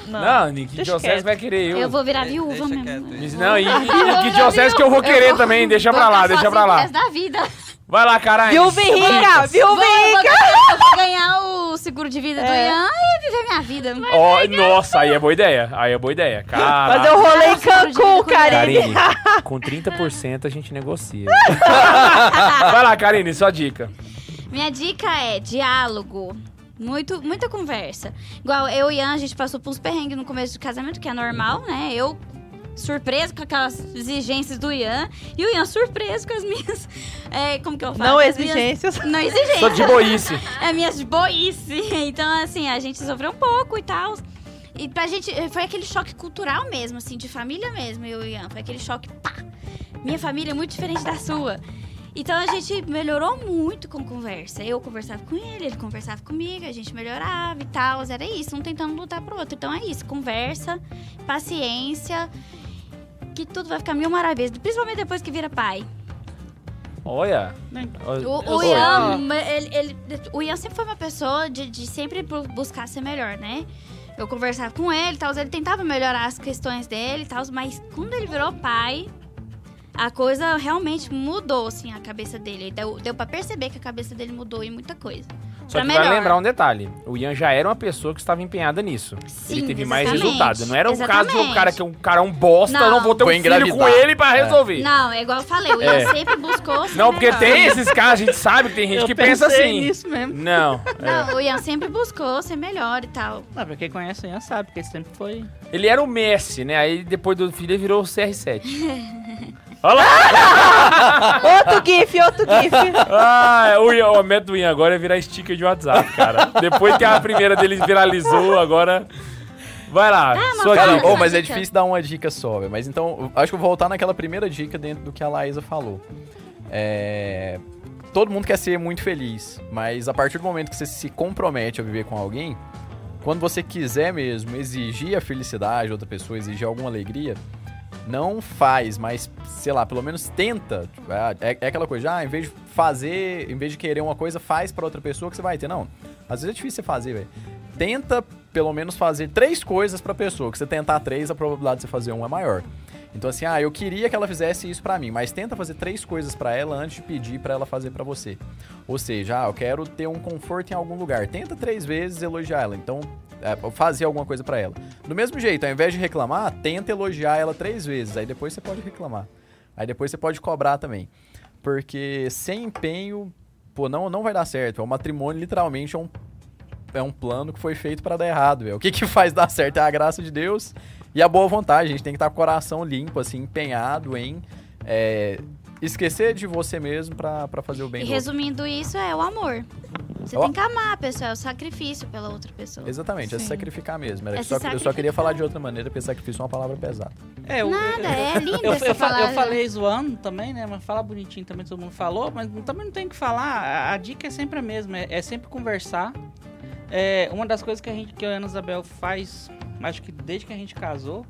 Não. Não, Deixa Diocese vai querer eu. Eu vou virar viúva mesmo. Não, e, e que Diocese que eu vou querer vou- também, deixa pra lá, deixa pra lá. da vida. Vai lá, caralho. Viúva e rica! Vou, Viúva vou e rica! ganhar, eu vou ganhar o seguro de vida do É. Ian e viver minha vida. Ó, nossa, aí é boa ideia. Aí é boa ideia. Cara. Fazer o rolê em eu Cancún, Karine. Karine, (laughs) com 30% a gente negocia. (laughs) Vai lá, Karine, sua dica. Minha dica é diálogo. Muito, muita conversa. Igual eu e Ian, a gente passou por uns perrengues no começo do casamento, que é normal, né? Eu surpreso com aquelas exigências do Ian. E o Ian surpreso com as minhas. (laughs) é, como que eu falo? Não As minhas- exigências. Não exigências. Sou de boice. (laughs) É minhas de boice. Então, assim, a gente sofreu um pouco e tal. E pra gente, foi aquele choque cultural mesmo, assim, de família mesmo, eu e o Ian. Foi aquele choque, pá! Minha família é muito diferente da sua. Então a gente melhorou muito com conversa. Eu conversava com ele, ele conversava comigo, a gente melhorava e tal. Era isso, um tentando lutar pro outro. Então é isso, conversa, paciência, que tudo vai ficar mil maravilhas. Principalmente depois que vira pai. Olha. O, Eu o sou- Ian, ele, ele- o Ian sempre foi uma pessoa de, de sempre bu- buscar ser melhor, né? Eu conversava com ele e tal, ele tentava melhorar as questões dele e tal, mas quando ele virou pai, a coisa realmente mudou, assim, a cabeça dele. Deu, deu pra perceber que a cabeça dele mudou em muita coisa. Só Pra que vai melhor. lembrar um detalhe. O Ian já era uma pessoa que estava empenhada nisso. Sim, ele teve mais exatamente. resultado. Não era um caso de um Exatamente. cara que é um cara um bosta, Não. eu não vou ter um filho com ele pra É. resolver. Não, é igual eu falei, o Ian É. sempre buscou ser Não, porque melhor. tem esses casos, a gente sabe que tem gente Eu que pensa assim. nisso mesmo. Não. (laughs) é. Não, o Ian sempre buscou ser melhor e tal. Não, pra quem conhece o Ian sabe, porque ele sempre foi. Ele era o Messi, né? Aí depois do filho ele virou o CR7. (laughs) Olha lá! (laughs) Outro GIF, outro GIF. Ah, o, do Ian agora é virar sticker de WhatsApp, cara. Depois que a primeira dele viralizou, agora. Vai lá, sua Cara, dica. ô, mas é difícil dar uma dica só, velho. Mas então, acho que eu vou voltar naquela primeira dica dentro do que a Laísa falou. É. Todo mundo quer ser muito feliz, mas a partir do momento que você se compromete a viver com alguém, quando você quiser mesmo exigir a felicidade de outra pessoa, exigir alguma alegria, não faz, mas, sei lá, pelo menos tenta. É, é aquela coisa, ah, em vez de fazer, em vez de querer uma coisa, faz pra outra pessoa que você vai ter. Não, às vezes é difícil você fazer, velho. Tenta, pelo menos, fazer três coisas pra pessoa. Que você tentar três, a probabilidade de você fazer uma é maior. Então, assim, ah, eu queria que ela fizesse isso pra mim, mas tenta fazer três coisas pra ela antes de pedir pra ela fazer pra você. Ou seja, ah, eu quero ter um conforto em algum lugar. Tenta três vezes elogiar ela. Então, fazer alguma coisa pra ela. Do mesmo jeito, ao invés de reclamar, tenta elogiar ela três vezes. Aí depois você pode reclamar. Aí depois você pode cobrar também. Porque sem empenho, pô, não, não vai dar certo. O matrimônio literalmente é um, é um plano que foi feito pra dar errado. velho. O que, que (laughs) faz dar certo é a graça de Deus e a boa vontade. A gente tem que estar com o coração limpo, assim, empenhado em é, esquecer de você mesmo pra, pra fazer o bem E do outro. resumindo isso, é o amor. Você tem que amar a pessoa, é o sacrifício pela outra pessoa. Exatamente, é se Sim. sacrificar mesmo. Era É se só- eu só sacrificar. queria falar de outra maneira, porque sacrifício é uma palavra pesada. É, eu, Nada, é (laughs) linda eu, essa eu, fa- eu palavra. falei zoando também, né? Mas falar bonitinho também, todo mundo falou, mas também não tem o que falar. A, a dica é sempre a mesma, é, é sempre conversar. É, uma das coisas que a gente, que a Ana Isabel faz, acho que desde que a gente casou,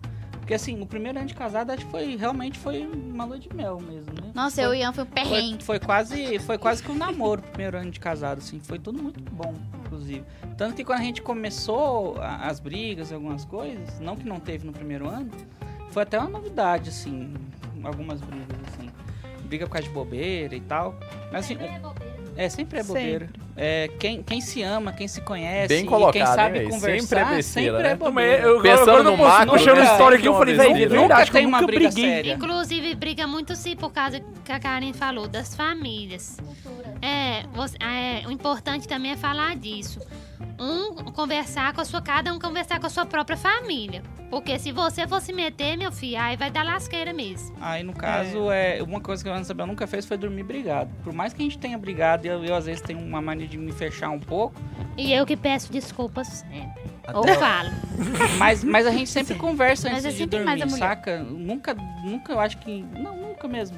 porque assim, o primeiro ano de casado acho que foi realmente foi uma lua de mel mesmo, né? Nossa, foi, eu e o Ian foi um foi, perrengue. foi quase foi quase que um namoro o primeiro ano de casado, assim, foi tudo muito bom, inclusive. Tanto que quando a gente começou a- as brigas, algumas coisas, não que não teve no primeiro ano, foi até uma novidade, assim, algumas brigas, assim. Briga por causa de bobeira e tal. Mas assim, é, sempre é bobeira. É, quem, quem se ama, quem se conhece, Bem e colocado, quem hein, sabe velho? conversar, Sempre é besteira, sempre né? é bobeira. Eu, Pensando quando no eu macro, puxando nunca- história aqui, eu falei, nunca velho, é tem verdade, que eu uma nunca briga briguei. séria. Inclusive, briga muito sim por causa que a Karen falou, das famílias. É, você- é, o importante também é falar disso. Um conversar com a sua, cada um conversar com a sua própria família. Porque se você for se meter, meu filho, aí vai dar lasqueira mesmo. Aí, no caso, é. uma coisa que a Ana Isabel nunca fez foi dormir brigado. Por mais que a gente tenha brigado, e eu, eu às vezes tenho uma mania de me fechar um pouco, E eu que peço desculpas sempre. Até- Ou falo. (laughs) mas, mas a gente sempre conversa Mas antes é de dormir, saca? Nunca, nunca, eu acho que. Não, nunca mesmo.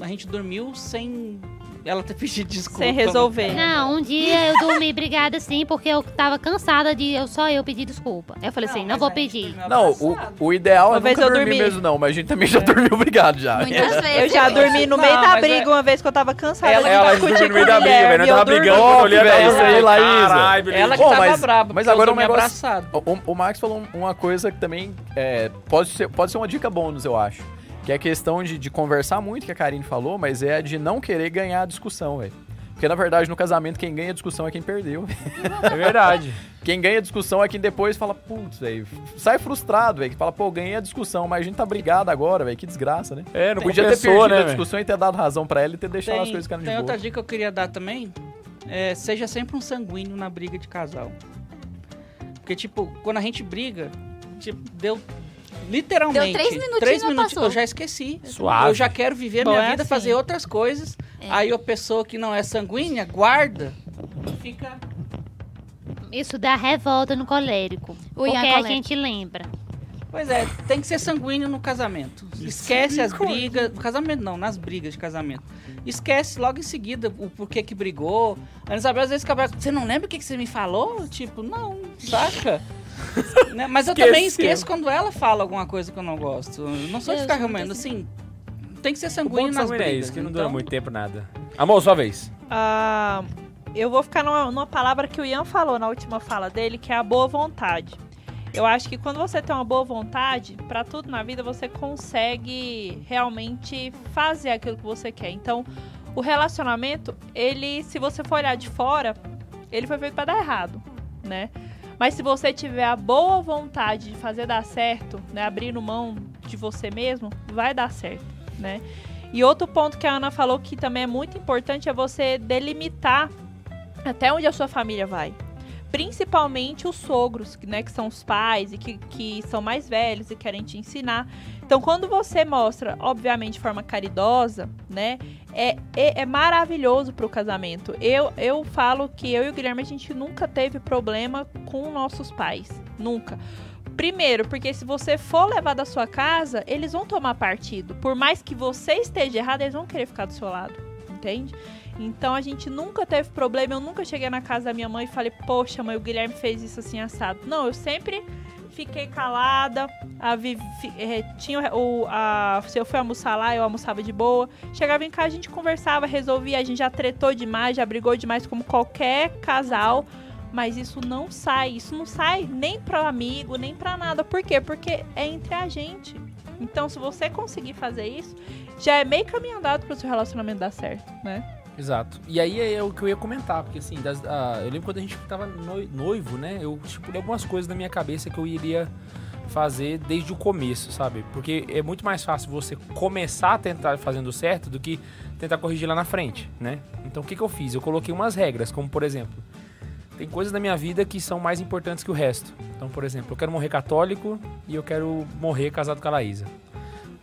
A gente dormiu sem ela ter pedido desculpa. Sem resolver. Não, um dia eu dormi brigada assim, porque eu tava cansada de eu só eu pedir desculpa. Eu falei assim, não vou a pedir. Não, o, o ideal Uma é vez nunca eu dormir dormi- mesmo, não. Mas a gente também já dormiu brigado já. Muitas vezes. Eu já dormi no Não, meio da mas briga é- uma vez que eu tava cansada Ela- de Ela discutir dormiu no com meio da briga, velho. Tava brigando, eu olhei velho, ela isso aí. Caralho, beleza. Ela que Bom, tava mas- braba, mas agora um negócio- abraçado. O, Max falou um- uma coisa que também é, pode, ser, pode ser uma dica bônus, eu acho. Que é a questão de, de conversar muito, que a Karine falou, mas é a de não querer ganhar a discussão, velho. Porque, na verdade, no casamento, quem ganha a discussão é quem perdeu. (laughs) É verdade. Quem ganha a discussão é quem depois fala, putz, velho, sai frustrado, velho, que fala, pô, ganhei a discussão, mas a gente tá brigado agora, velho, que desgraça, né? É, não Podia ter perdido né, a discussão e ter dado razão pra ela e ter deixado as Tem, coisas ficarem de tem boa. outra dica que eu queria dar também. É, seja sempre um sanguíneo na briga de casal. Porque, tipo, quando a gente briga, tipo, deu literalmente. Deu três minutinhos, três passou. eu já esqueci. Suave. Eu já quero viver Bom, minha é vida, assim. fazer outras coisas. É. Aí a pessoa que não é sanguínea guarda e fica. Isso dá revolta no colérico. O porque é a gente lembra. Pois é, tem que ser sanguíneo no casamento. Esquece as brigas. No casamento não, nas brigas de casamento. Esquece logo em seguida o porquê que brigou. A Ana Isabel às vezes fica brava, Você não lembra o que, que você me falou? Tipo, não, saca? (laughs) Né? Mas eu também esqueço quando ela fala alguma coisa que eu não gosto. Eu não sou de ficar tem assim. Tem que ser sanguíneo nas sanguíneo é brigas. isso, que não então, dura muito tempo nada. Amor, sua vez. Ah, eu vou ficar numa, numa palavra que o Ian falou na última fala dele, que é a boa vontade. Eu acho que quando você tem uma boa vontade, pra tudo na vida você consegue realmente fazer aquilo que você quer. Então, o relacionamento, ele, se você for olhar de fora, ele foi feito pra dar errado, né? Mas se você tiver a boa vontade de fazer dar certo, né, abrindo mão de você mesmo, vai dar certo, né? E outro ponto que a Ana falou que também é muito importante é você delimitar até onde a sua família vai. Principalmente os sogros, né, que são os pais e que, que são mais velhos e querem te ensinar. Então, quando você mostra, obviamente, de forma caridosa, né, é, é, é maravilhoso pro casamento. Eu, eu falo que eu e o Guilherme, a gente nunca teve problema com nossos pais. Nunca. Primeiro, porque se você for levar da sua casa, eles vão tomar partido. Por mais que você esteja errado, eles vão querer ficar do seu lado. Entende? Então a gente nunca teve problema. Eu nunca cheguei na casa da minha mãe e falei, poxa, mãe, o Guilherme fez isso assim assado. Não, eu sempre fiquei calada. A Vivi, eh, tinha o, a, se eu fui almoçar lá, eu almoçava de boa. Chegava em casa, a gente conversava, resolvia. A gente já tretou demais, já brigou demais, como qualquer casal. Mas isso não sai. Isso não sai nem para amigo, nem para nada. Por quê? Porque é entre a gente. Então, se você conseguir fazer isso, já é meio caminho andado para o seu relacionamento dar certo, né? Exato. E aí é o que eu ia comentar, porque assim, das- ah, eu lembro quando a gente tava noi- noivo, né? Eu estipulei algumas coisas na minha cabeça que eu iria fazer desde o começo, sabe? Porque é muito mais fácil você começar a tentar fazendo certo do que tentar corrigir lá na frente, né? Então o que, que eu fiz? Eu coloquei umas regras, como por exemplo, tem coisas na minha vida que são mais importantes que o resto. Então, por exemplo, eu quero morrer católico e eu quero morrer casado com a Laísa.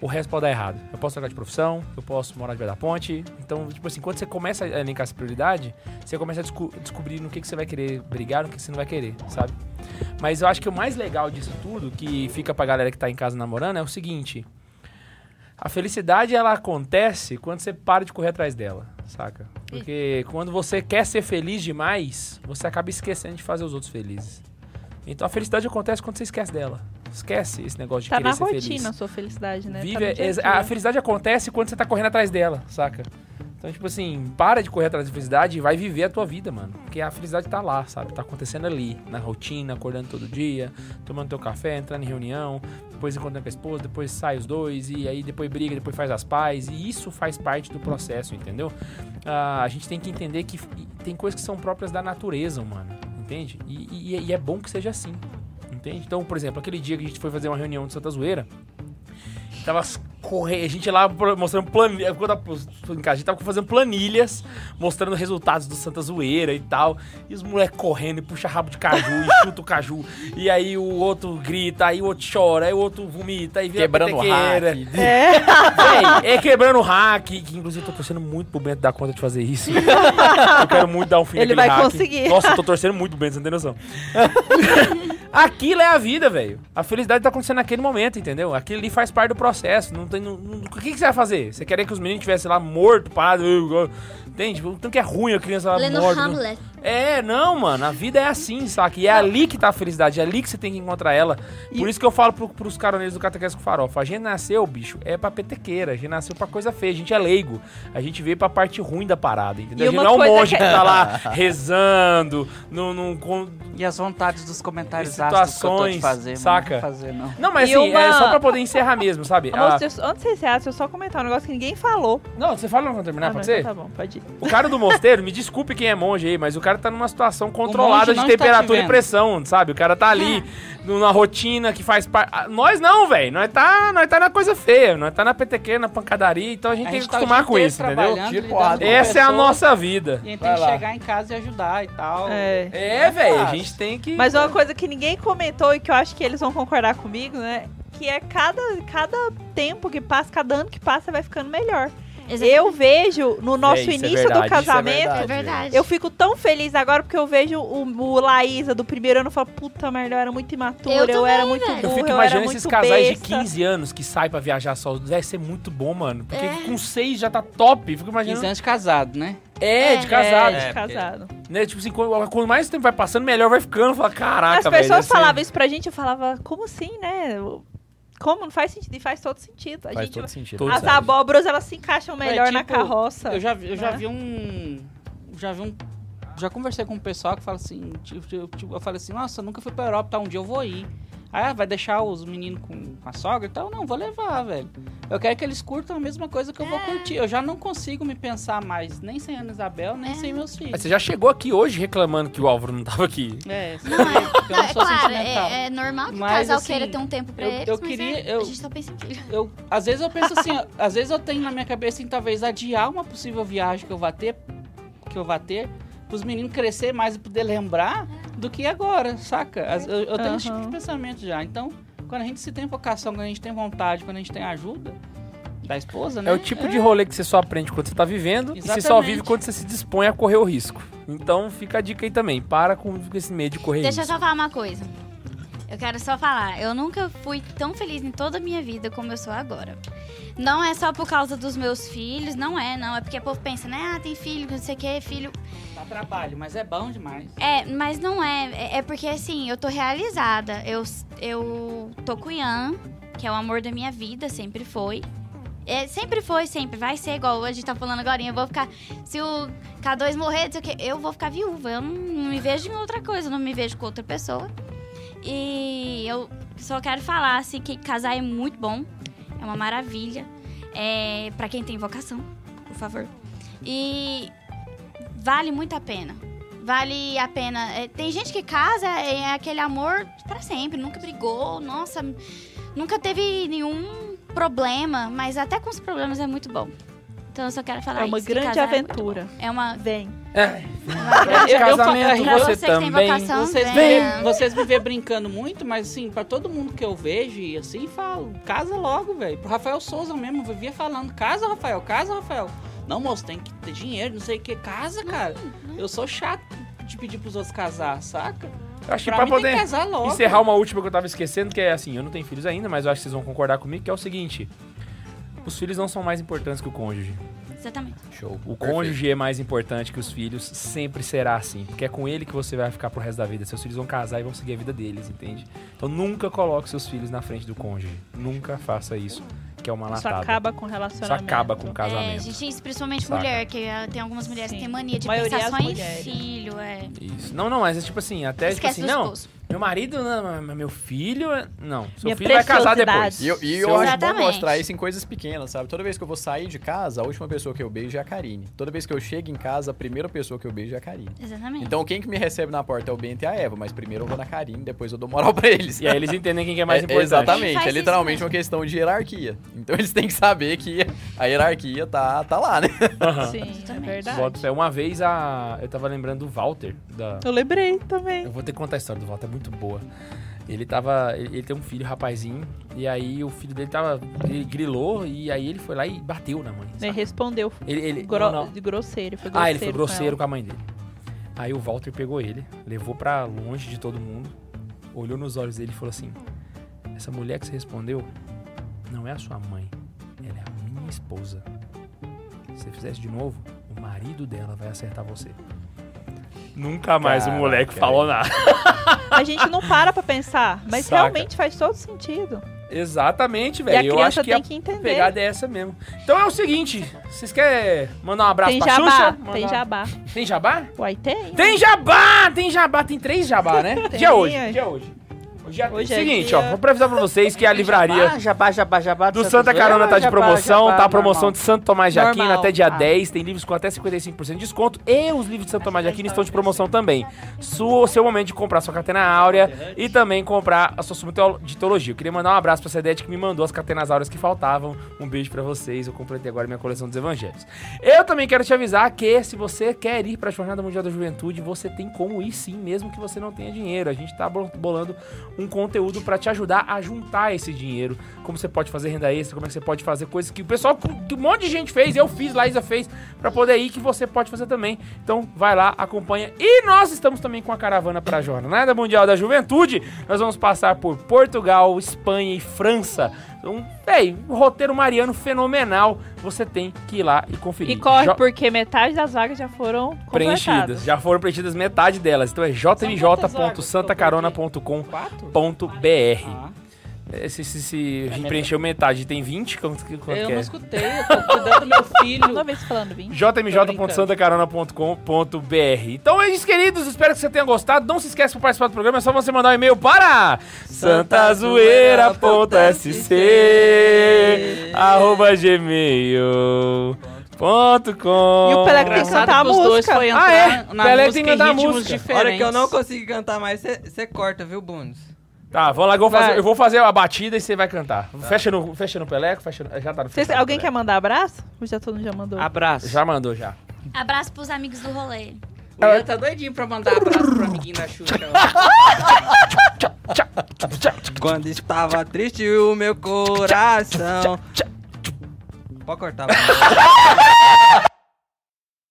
O resto pode dar errado. Eu posso trocar de profissão, eu posso morar debaixo da ponte. Então, tipo assim, quando você começa a elencar essa prioridade, você começa a desco- descobrir no que, que você vai querer brigar, no que, que você não vai querer, sabe? Mas eu acho que o mais legal disso tudo, que fica pra galera que tá em casa namorando, é o seguinte. A felicidade, ela acontece quando você para de correr atrás dela, saca? Porque quando você quer ser feliz demais, você acaba esquecendo de fazer os outros felizes. Então a felicidade acontece quando você esquece dela. Esquece esse negócio de Tá querer na ser rotina feliz. a sua felicidade, né? Vive, tá no dia dia. a felicidade acontece quando você tá correndo atrás dela, saca? Então, tipo assim, para de correr atrás da felicidade e vai viver a tua vida, mano. Porque a felicidade tá lá, sabe? Tá acontecendo ali, na rotina, acordando todo dia, tomando teu café, entrando em reunião, depois encontrando com a esposa, depois sai os dois, e aí depois briga, depois faz as pazes, e isso faz parte do processo, entendeu? Ah, a gente tem que entender que tem coisas que são próprias da natureza, mano, entende? E, e- e é bom que seja assim, entende? Então, por exemplo, aquele dia que a gente foi fazer uma reunião de Santa Zoeira, Tava correndo, a gente lá mostrando planilhas. Quando eu- em casa, a gente tava fazendo planilhas, mostrando resultados do Santa Zoeira e tal. E os moleques correndo e puxa rabo de caju e chuta o caju. E aí o outro grita, aí o outro chora, aí o outro vomita, aí vira Quebrando o hack. (laughs) Véi, é quebrando o hack, que inclusive eu tô torcendo muito pro Bento dar conta de fazer isso. eu quero muito dar um fim Ele vai hack. conseguir. Nossa, eu tô torcendo muito pro Bento, você não tem noção. (laughs) Aquilo é a vida, velho. A felicidade tá acontecendo naquele momento, entendeu? Aquilo ali faz parte do processo. Não tem, não- não- o que, que você vai fazer? Você queria que os meninos estivessem lá mortos, parados? Entende? Tanto que é ruim a criança lá Lendo morta. não- Hamlet. É, não, mano. A vida é assim, saca? E é ali que tá a felicidade. É ali que você tem que encontrar ela. Por isso que eu falo pro, pros caroneiros do Catequese com Farofa. A gente nasceu, bicho, é pra petequeira. A gente nasceu pra coisa feia. A gente é leigo. A gente veio pra parte ruim da parada, entendeu? E A gente não é um monge que... que- tá lá (laughs) rezando, num com- E as vontades dos comentários ácidos que eu tô situações, de fazer. saca? Não fazer, não. Não, mas E assim, é uma- só pra poder encerrar mesmo, sabe? Amor, Ah, deixa eu- antes de você encerrar, deixa eu só comentar um negócio que ninguém falou. Não, você fala quando terminar, Ah, não, pode ser? então tá bom, pode ir. O cara do mosteiro, me desculpe quem é monge aí, mas o cara tá numa situação controlada de não está te temperatura e pressão, sabe? O cara tá ali numa rotina que faz parte. Ah, Nós não, velho. Nós tá, nós tá na coisa feia, nós tá na petequena, na pancadaria, então a gente A tem que gente tá o acostumar com isso, entendeu? porrada. com Essa é a nossa vida. E a gente Vai tem que chegar em casa e ajudar e tal. É. É, velho, a gente tem que. Mas uma coisa que ninguém comentou e que eu acho que eles vão concordar comigo, né? Que é cada, cada tempo que passa, cada ano que passa, vai ficando melhor. Eu vejo no nosso isso é início verdade, do é casamento, É verdade. eu fico tão feliz agora porque eu vejo o, o Laísa do primeiro ano e falo, puta merda, eu era muito imatura, eu, Eu era também, muito velho. Eu burra, fico eu era imaginando muito esses casais besta. de 15 anos que saem pra viajar só. Deve ser muito bom, mano. Porque É. com 6 já tá top. Fico 15 imaginando. anos de casado, né? É, de É, casado. É, de É, casado. Né? Tipo assim, quando, quando mais tempo vai passando, melhor vai ficando. Fala, caraca, As velho. pessoas ser- falavam isso pra gente, eu falava, como assim, né? Como? Não faz sentido. E faz todo sentido. A Faz gente, todo sentido. Todo as abóboras, elas se encaixam melhor É, na tipo, carroça. Eu já, vi- eu já né? vi um. Já vi um. Já conversei com um pessoal que fala assim. Tipo, tipo, eu falei assim, nossa, eu nunca fui pra Europa, tá? Um dia eu vou ir. Ah, vai deixar os meninos com, com a sogra e tal? Não, vou levar, velho. Eu quero que eles curtam a mesma coisa que eu vou curtir. Eu já não consigo me pensar mais, nem sem Ana Isabel, nem É. sem meus filhos. Mas você já chegou aqui hoje reclamando que o Álvaro não tava aqui. É, sim, Não, é, porque eu não, não é sou claro, sentimental. é, é normal que o Mas, casal assim, queira ter um tempo pra eu- eles, eu mas queria- é, eu- a gente só pensa em filho. Eu, às vezes eu penso assim, ó, às vezes eu tenho na minha cabeça em talvez adiar uma possível viagem que eu vá ter, que eu vá ter, pros meninos crescer mais e poder lembrar do que agora, saca? Eu, eu tenho esse tipo de pensamento já. Então, quando a gente se tem vocação, quando a gente tem vontade, quando a gente tem ajuda da esposa, né? É o tipo de rolê que você só aprende quando você tá vivendo e você só Exatamente. vive quando você se dispõe a correr o risco. Então fica a dica aí também. Para com esse medo de correr Deixa eu risco. só falar uma coisa. Eu quero só falar, eu nunca fui tão feliz em toda a minha vida como eu sou agora. Não é só por causa dos meus filhos, não é, não. É porque o povo pensa, né? Ah, tem filho, não sei o que, filho. Dá trabalho, mas é bom demais. É, mas não é. É- É porque, assim, eu tô realizada. Eu, eu tô com o Ian, que é o amor da minha vida, sempre foi. É, sempre foi, sempre. Vai ser igual a gente tá falando agora. Eu vou ficar. Se o K2 morrer, eu vou ficar viúva. Eu não, não me vejo em outra coisa, eu não me vejo com outra pessoa. E eu só quero falar, assim, que casar é muito bom. É uma maravilha. É, para quem tem vocação, por favor. E vale muito a pena. Vale a pena. É, tem gente que casa, é aquele amor pra sempre, nunca brigou, nossa, nunca teve nenhum problema, mas até com os problemas é muito bom. Então eu só quero falar É uma isso, que grande casar é muito aventura. bom. É uma, Vem. É, uma grande Eu- eu- casamento, eu- você você que tem também. vocação, Vocês me, venha. vê, vocês me vê brincando muito, mas assim, pra todo mundo que eu vejo e assim, falo, casa logo, velho. Pro Rafael Souza mesmo, eu vivia falando, casa, Rafael, casa, Rafael. Não, moço, tem que ter dinheiro, não sei o que, casa, cara. Eu sou chato de pedir pros outros casar, saca? Eu acho que pra pra mim tem poder que casar logo. encerrar uma última que eu tava esquecendo, que é assim, eu não tenho filhos ainda, mas eu acho que vocês vão concordar comigo, que é o seguinte. Os filhos não são mais importantes que o cônjuge. Exatamente. Show. O cônjuge é mais importante que os filhos, sempre será assim. Porque é com ele que você vai ficar pro resto da vida. Seus filhos vão casar e vão seguir a vida deles, entende? Então nunca coloque seus filhos na frente do cônjuge. Nunca faça isso, que é uma Isso latada. acaba com Isso relacionamento. acaba com o É, casamento. gente, isso principalmente Saca. mulher, que ah, tem algumas mulheres Sim. que têm mania de pensar só em mulheres. filho, é. Isso. Não, não, mas é tipo assim, até tipo Esquece assim, do não, esposo. Meu marido, não, mas meu filho, é- não. Seu Minha filho vai casar depois. E eu, e eu acho bom mostrar isso em coisas pequenas, sabe? Toda vez que eu vou sair de casa, a última pessoa que eu beijo é a Karine. Toda vez que eu chego em casa, a primeira pessoa que eu beijo é a Karine. Exatamente. Então quem que me recebe na porta é o Bento e a Eva, mas primeiro eu vou na Karine, depois eu dou moral (laughs) pra eles. E aí eles entendem quem que é mais É, importante. Exatamente, é literalmente uma questão de hierarquia. Então eles têm que saber que a hierarquia tá, tá lá, né? Aham. Sim, é verdade. Uma vez a. Eu tava lembrando do Walter. Da... Eu lembrei também. Eu vou ter que contar a história do Walter, é muito boa. Ele tava. Ele, ele tem um filho, rapazinho, e aí o filho dele tava. Ele grilou e aí ele foi lá e bateu na mãe. Ele sabe? respondeu Ele, ele, gro- não, não. de grosseiro. Foi grosseiro Ah, ele foi com grosseiro ela. com a mãe dele. Aí o Walter pegou ele, levou pra longe de todo mundo, olhou nos olhos dele e falou assim: Essa mulher que você respondeu não é a sua mãe, ela é a minha esposa. Se você fizer isso de novo, o marido dela vai acertar você. Nunca mais o Caraca, moleque falou nada. (laughs) A gente não para pra pensar, mas Saca. realmente faz todo sentido. Exatamente, E a velho. Eu criança acho que tem a que entender. pegada é essa mesmo. Então é o seguinte: vocês querem mandar um abraço Tem pra jabá, Xuxa? tem Mandar- jabá. Tem jabá? Uai, tem. Tem jabá! Tem jabá! Tem três jabá, né? (laughs) Tem, dia hoje, dia hoje. Hoje é, Hoje é seguinte, dia- ó, vou avisar pra vocês que a (laughs) livraria Jabá, jabá, jabá do Santa Carona tá de promoção, tá a promoção de Santo Tomás de Aquino Normal. até dia Ah. 10, tem livros com até 55% de desconto e os livros de Santo Tomás de Aquino estão de promoção também. Sua, seu momento de comprar sua catena áurea e também comprar a sua suma de teologia. Eu queria mandar um abraço pra Cedete que me mandou as catenas áureas que faltavam. Um beijo pra vocês, eu completei agora minha coleção dos evangelhos. Eu também quero te avisar que se você quer ir pra Jornada Mundial da Juventude, você tem como ir sim, mesmo que você não tenha dinheiro. A gente tá bol- bolando um conteúdo pra te ajudar a juntar esse dinheiro. Como você pode fazer renda extra, como é que você pode fazer coisas que o pessoal, que um monte de gente fez, eu fiz, Laísa fez, pra poder ir, que você pode fazer também. Então vai lá, acompanha. E nós estamos também com a caravana pra Jornada Mundial da Juventude. Nós vamos passar por Portugal, Espanha e França. Um, véi, um roteiro mariano fenomenal. Você tem que ir lá e conferir. E corre, Jo- porque metade das vagas já foram preenchidas. Já foram preenchidas metade delas. Então é jmj.santacarona.com.br. Se, se, se a gente preencheu metade, tem 20? Quanto, quanto eu que não é? escutei, eu tô cuidando do meu (laughs) filho. Toda vez falando vim. jmj.santacarona.com.br Então é isso, queridos. Espero que você tenha gostado. Não se esqueça para participar do programa. É só você mandar um e-mail para santazoeira.sc arroba gmail.com E o Pelé tem que cantar a que os dois música. foi Ah, é? na Pelé tem que cantar a música. diferentes. hora que eu não conseguir cantar mais, você corta, viu, Bundes? Tá, vamos lá eu vou fazer, eu vou fazer a batida e você vai cantar. Fecha, no, fecha no Peleco, fecha no, já tá no no alguém quer mandar abraço? Ou já todo mundo já mandou? Abraço. Já mandou, já. Abraço pros amigos do rolê. O Ian tá doidinho pra mandar abraço pro amiguinho da Xuxa. Quando estava triste o meu coração. Pode cortar. (laughs)